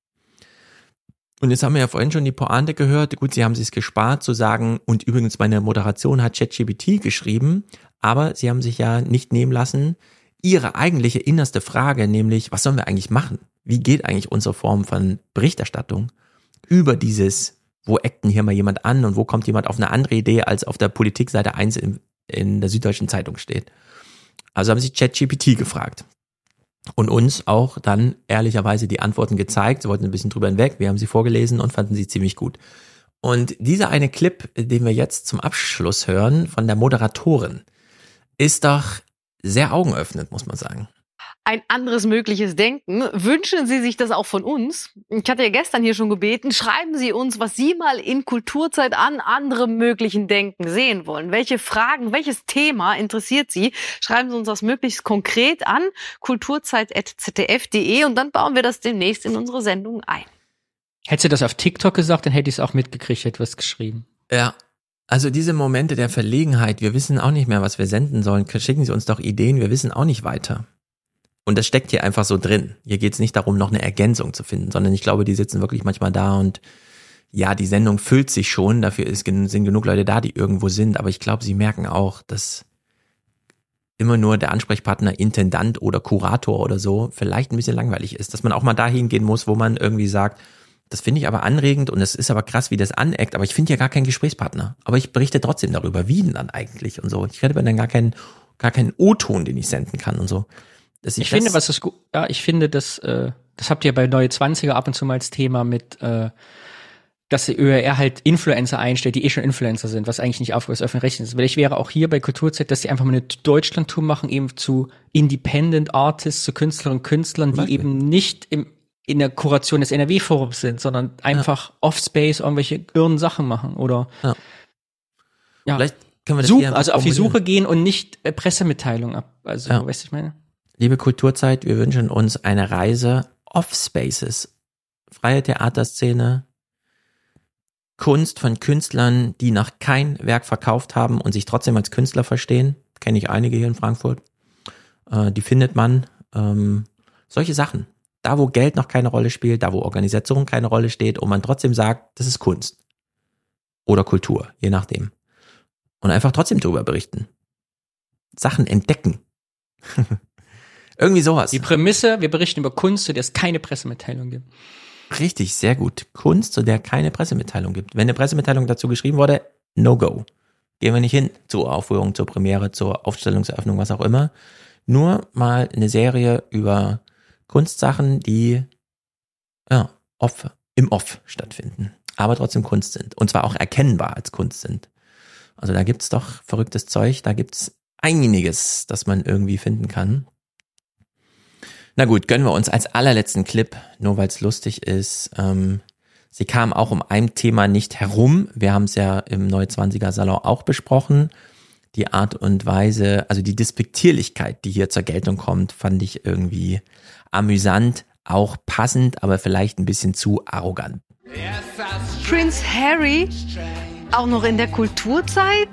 [SPEAKER 1] Und jetzt haben wir ja vorhin schon die Pointe gehört. Gut, sie haben sich gespart zu sagen, und übrigens meine Moderation hat ChatGPT geschrieben, aber sie haben sich ja nicht nehmen lassen, ihre eigentliche innerste Frage, nämlich, was sollen wir eigentlich machen? Wie geht eigentlich unsere Form von Berichterstattung über dieses, wo eckt denn hier mal jemand an und wo kommt jemand auf eine andere Idee, als auf der Politikseite 1 in, in der Süddeutschen Zeitung steht? Also haben sie ChatGPT gefragt und uns auch dann ehrlicherweise die Antworten gezeigt. Sie wollten ein bisschen drüber hinweg. Wir haben sie vorgelesen und fanden sie ziemlich gut. Und dieser eine Clip, den wir jetzt zum Abschluss hören von der Moderatorin, ist doch sehr augenöffnend, muss man sagen
[SPEAKER 68] ein anderes mögliches Denken. Wünschen Sie sich das auch von uns? Ich hatte ja gestern hier schon gebeten, schreiben Sie uns, was Sie mal in Kulturzeit an anderem möglichen Denken sehen wollen. Welche Fragen, welches Thema interessiert Sie? Schreiben Sie uns das möglichst konkret an, kulturzeit.zdf.de und dann bauen wir das demnächst in unsere Sendung ein.
[SPEAKER 8] Hättest du das auf TikTok gesagt, dann hätte ich es auch mitgekriegt, hätte was geschrieben.
[SPEAKER 1] Ja, also diese Momente der Verlegenheit, wir wissen auch nicht mehr, was wir senden sollen. Schicken Sie uns doch Ideen, wir wissen auch nicht weiter. Und das steckt hier einfach so drin. Hier geht es nicht darum, noch eine Ergänzung zu finden, sondern ich glaube, die sitzen wirklich manchmal da und ja, die Sendung füllt sich schon, dafür ist, sind genug Leute da, die irgendwo sind, aber ich glaube, sie merken auch, dass immer nur der Ansprechpartner, Intendant oder Kurator oder so vielleicht ein bisschen langweilig ist, dass man auch mal dahin gehen muss, wo man irgendwie sagt, das finde ich aber anregend und es ist aber krass, wie das aneckt, aber ich finde ja gar keinen Gesprächspartner. Aber ich berichte trotzdem darüber, wie denn dann eigentlich und so. Ich hätte dann gar keinen, gar keinen O-Ton, den ich senden kann und so.
[SPEAKER 8] Dass ich, ich finde, was das gut, ja, ich finde, das, äh, das habt ihr bei Neue 20er ab und zu mal als Thema mit, äh, dass die ÖRR halt Influencer einstellt, die eh schon Influencer sind, was eigentlich nicht Aufgabe des öffentlich ist. Weil ich wäre auch hier bei Kulturzeit, dass sie einfach mal eine Deutschlandtour machen, eben zu Independent Artists, zu Künstlerinnen und Künstlern, die eben nicht im, in der Kuration des NRW-Forums sind, sondern einfach ja. Offspace irgendwelche irren Sachen machen oder
[SPEAKER 1] ja. ja. Vielleicht können wir das
[SPEAKER 8] Such, also auf die Suche gehen und nicht äh, Pressemitteilungen ab. Also, ja. weißt du, ich meine?
[SPEAKER 1] Liebe Kulturzeit, wir wünschen uns eine Reise off Spaces. Freie Theaterszene, Kunst von Künstlern, die noch kein Werk verkauft haben und sich trotzdem als Künstler verstehen. Kenne ich einige hier in Frankfurt. Äh, die findet man. Ähm, solche Sachen. Da, wo Geld noch keine Rolle spielt, da, wo Organisation keine Rolle steht und man trotzdem sagt, das ist Kunst. Oder Kultur, je nachdem. Und einfach trotzdem drüber berichten. Sachen entdecken. Irgendwie sowas.
[SPEAKER 8] Die Prämisse, wir berichten über Kunst, zu der es keine Pressemitteilung gibt.
[SPEAKER 1] Richtig, sehr gut. Kunst, zu der keine Pressemitteilung gibt. Wenn eine Pressemitteilung dazu geschrieben wurde, no go. Gehen wir nicht hin zur Aufführung, zur Premiere, zur Aufstellungseröffnung, was auch immer. Nur mal eine Serie über Kunstsachen, die ja, off, im Off stattfinden. aber trotzdem Kunst sind. Und zwar auch erkennbar als Kunst sind. Also da gibt's doch verrücktes Zeug, da gibt's einiges, das man irgendwie finden kann. Na gut, gönnen wir uns als allerletzten Clip, nur weil es lustig ist. Ähm, sie kam auch um ein Thema nicht herum. Wir haben es ja im Neue 20er Salon auch besprochen. Die Art und Weise, also die Despektierlichkeit, die hier zur Geltung kommt, fand ich irgendwie amüsant, auch passend, aber vielleicht ein bisschen zu arrogant.
[SPEAKER 68] Prince Harry, auch noch in der Kulturzeit?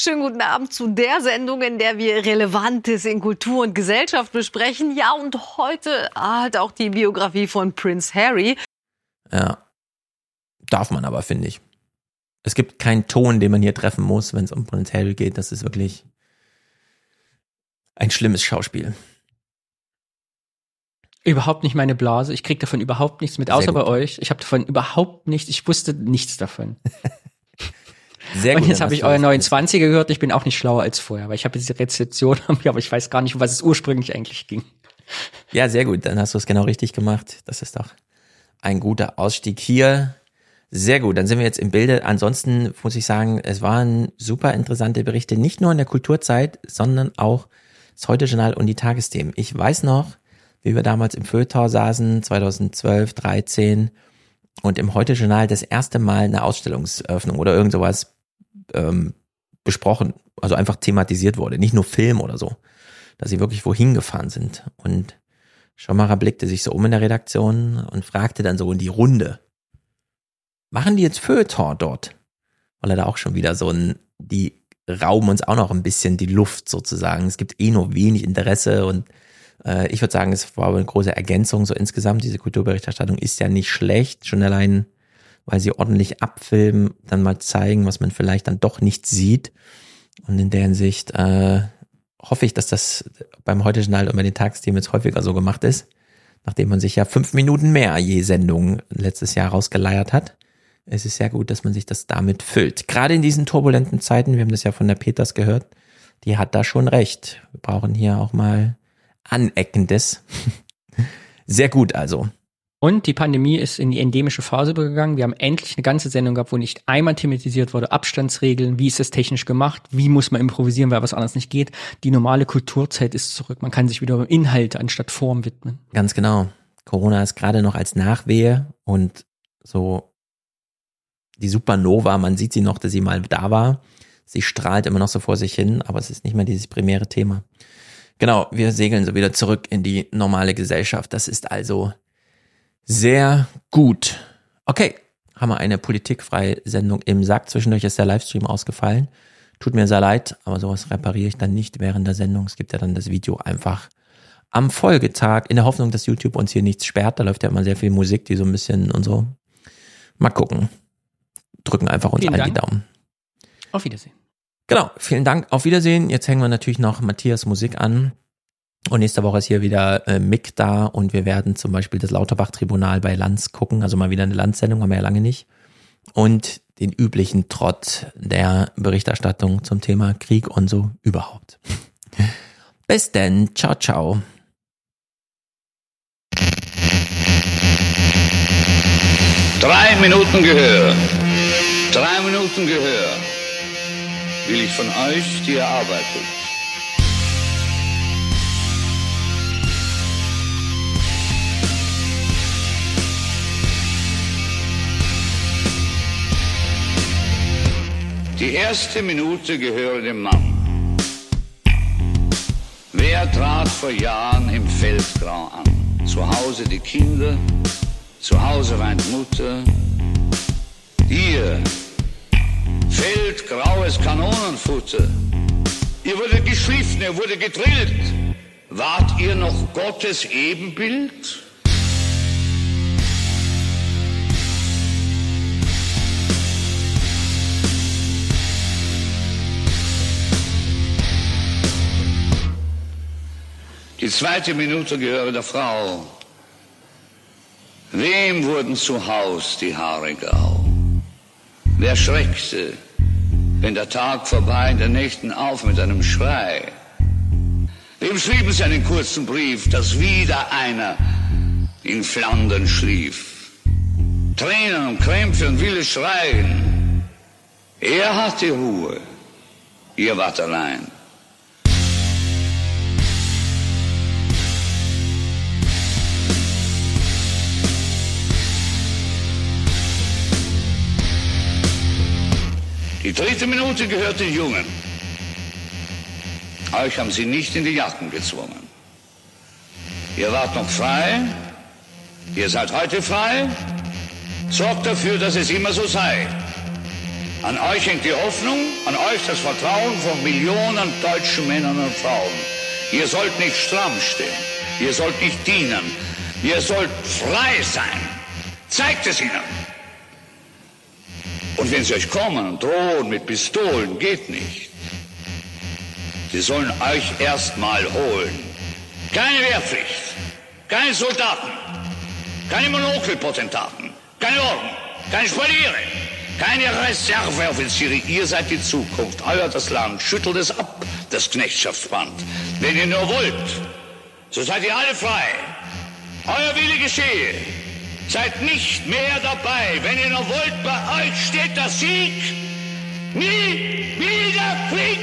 [SPEAKER 68] Schönen guten Abend zu der Sendung, in der wir Relevantes in Kultur und Gesellschaft besprechen. Ja, und heute halt auch die Biografie von Prince Harry.
[SPEAKER 1] Ja, darf man aber, finde ich. Es gibt keinen Ton, den man hier treffen muss, wenn es um Prince Harry geht. Das ist wirklich ein schlimmes Schauspiel.
[SPEAKER 8] Überhaupt nicht meine Blase. Ich krieg davon überhaupt nichts mit, außer bei euch. Ich habe davon überhaupt nichts. Ich wusste nichts davon. Sehr gut. Und jetzt habe ich euer 29er gehört. Ich bin auch nicht schlauer als vorher, weil ich habe diese Rezeption, aber ich weiß gar nicht, um was es ursprünglich eigentlich ging.
[SPEAKER 1] Ja, sehr gut. Dann hast du es genau richtig gemacht. Das ist doch ein guter Ausstieg hier. Sehr gut. Dann sind wir jetzt im Bilde. Ansonsten muss ich sagen, es waren super interessante Berichte, nicht nur in der Kulturzeit, sondern auch das Heute-Journal und die Tagesthemen. Ich weiß noch, wie wir damals im Feuilleton saßen, 2012, 13 und im Heute-Journal das erste Mal eine Ausstellungseröffnung oder irgend sowas ähm, besprochen, also einfach thematisiert wurde, nicht nur Film oder so, dass sie wirklich wohin gefahren sind. Und Schommerer blickte sich so um in der Redaktion und fragte dann so in die Runde, machen die jetzt Feuilleton dort? Weil er da auch schon wieder so ein, die rauben uns auch noch ein bisschen die Luft sozusagen. Es gibt eh nur wenig Interesse und äh, ich würde sagen, es war eine große Ergänzung so insgesamt. Diese Kulturberichterstattung ist ja nicht schlecht, schon allein weil sie ordentlich abfilmen, dann mal zeigen, was man vielleicht dann doch nicht sieht. Und in der Hinsicht äh, hoffe ich, dass das beim heute Journal und bei den Tagsthemen jetzt häufiger so gemacht ist, nachdem man sich ja fünf Minuten mehr je Sendung letztes Jahr rausgeleiert hat. Es ist sehr gut, dass man sich das damit füllt. Gerade in diesen turbulenten Zeiten, wir haben das ja von der Peters gehört, die hat da schon recht. Wir brauchen hier auch mal Aneckendes. Sehr gut also.
[SPEAKER 8] Und die Pandemie ist in die endemische Phase übergegangen. Wir haben endlich eine ganze Sendung gehabt, wo nicht einmal thematisiert wurde, Abstandsregeln, wie ist es technisch gemacht, wie muss man improvisieren, weil was anderes nicht geht. Die normale Kulturzeit ist zurück. Man kann sich wieder Inhalt anstatt Form widmen.
[SPEAKER 1] Ganz genau. Corona ist gerade noch als Nachwehe und so die Supernova, man sieht sie noch, dass sie mal da war. Sie strahlt immer noch so vor sich hin, aber es ist nicht mehr dieses primäre Thema. Genau, wir segeln so wieder zurück in die normale Gesellschaft. Das ist also sehr gut. Okay, haben wir eine politikfreie Sendung im Sack. Zwischendurch ist der Livestream ausgefallen. Tut mir sehr leid, aber sowas repariere ich dann nicht während der Sendung. Es gibt ja dann das Video einfach am Folgetag in der Hoffnung, dass YouTube uns hier nichts sperrt. Da läuft ja immer sehr viel Musik, die so ein bisschen und so. Mal gucken. Drücken einfach uns allen die Daumen.
[SPEAKER 8] Auf Wiedersehen.
[SPEAKER 1] Genau, vielen Dank. Auf Wiedersehen. Jetzt hängen wir natürlich noch Matthias Musik an. Und nächste Woche ist hier wieder äh, Mick da und wir werden zum Beispiel das Lauterbach-Tribunal bei Lanz gucken, also mal wieder eine Landsendung, haben wir ja lange nicht. Und den üblichen Trott der Berichterstattung zum Thema Krieg und so überhaupt. Bis denn, ciao, ciao.
[SPEAKER 69] Drei Minuten Gehör. Drei Minuten Gehör. Will ich von euch, die ihr arbeitet Die erste Minute gehöre dem Mann. Wer trat vor Jahren im Feldgrau an? Zu Hause die Kinder, zu Hause weint Mutter. Ihr, feldgraues Kanonenfutter. Ihr wurde geschliffen, ihr wurde gedrillt. Wart ihr noch Gottes Ebenbild? Die zweite Minute gehöre der Frau. Wem wurden zu Haus die Haare grau? Wer schreckte, wenn der Tag vorbei in der Nächten auf mit einem Schrei? Wem schrieben sie einen kurzen Brief, dass wieder einer in Flandern schlief. Tränen und Krämpfe und wilde Schreien. Er hatte Ruhe. Ihr wart allein. Die dritte Minute gehört den Jungen. Euch haben sie nicht in die Jacken gezwungen. Ihr wart noch frei. Ihr seid heute frei. Sorgt dafür, dass es immer so sei. An euch hängt die Hoffnung, an euch das Vertrauen von Millionen deutschen Männern und Frauen. Ihr sollt nicht stramm stehen. Ihr sollt nicht dienen. Ihr sollt frei sein. Zeigt es ihnen. Und wenn sie euch kommen und drohen mit Pistolen, geht nicht. Sie sollen euch erstmal holen. Keine Wehrpflicht, keine Soldaten, keine Monokelpotentaten, keine Orden, keine Spaliere, keine Reserveoffiziere. Ihr seid die Zukunft, euer das Land. Schüttelt es ab, das Knechtschaftsband. Wenn ihr nur wollt, so seid ihr alle frei. Euer Wille geschehe. Seid nicht mehr dabei. Wenn ihr nur wollt, bei euch steht der Sieg. Nie wieder Krieg.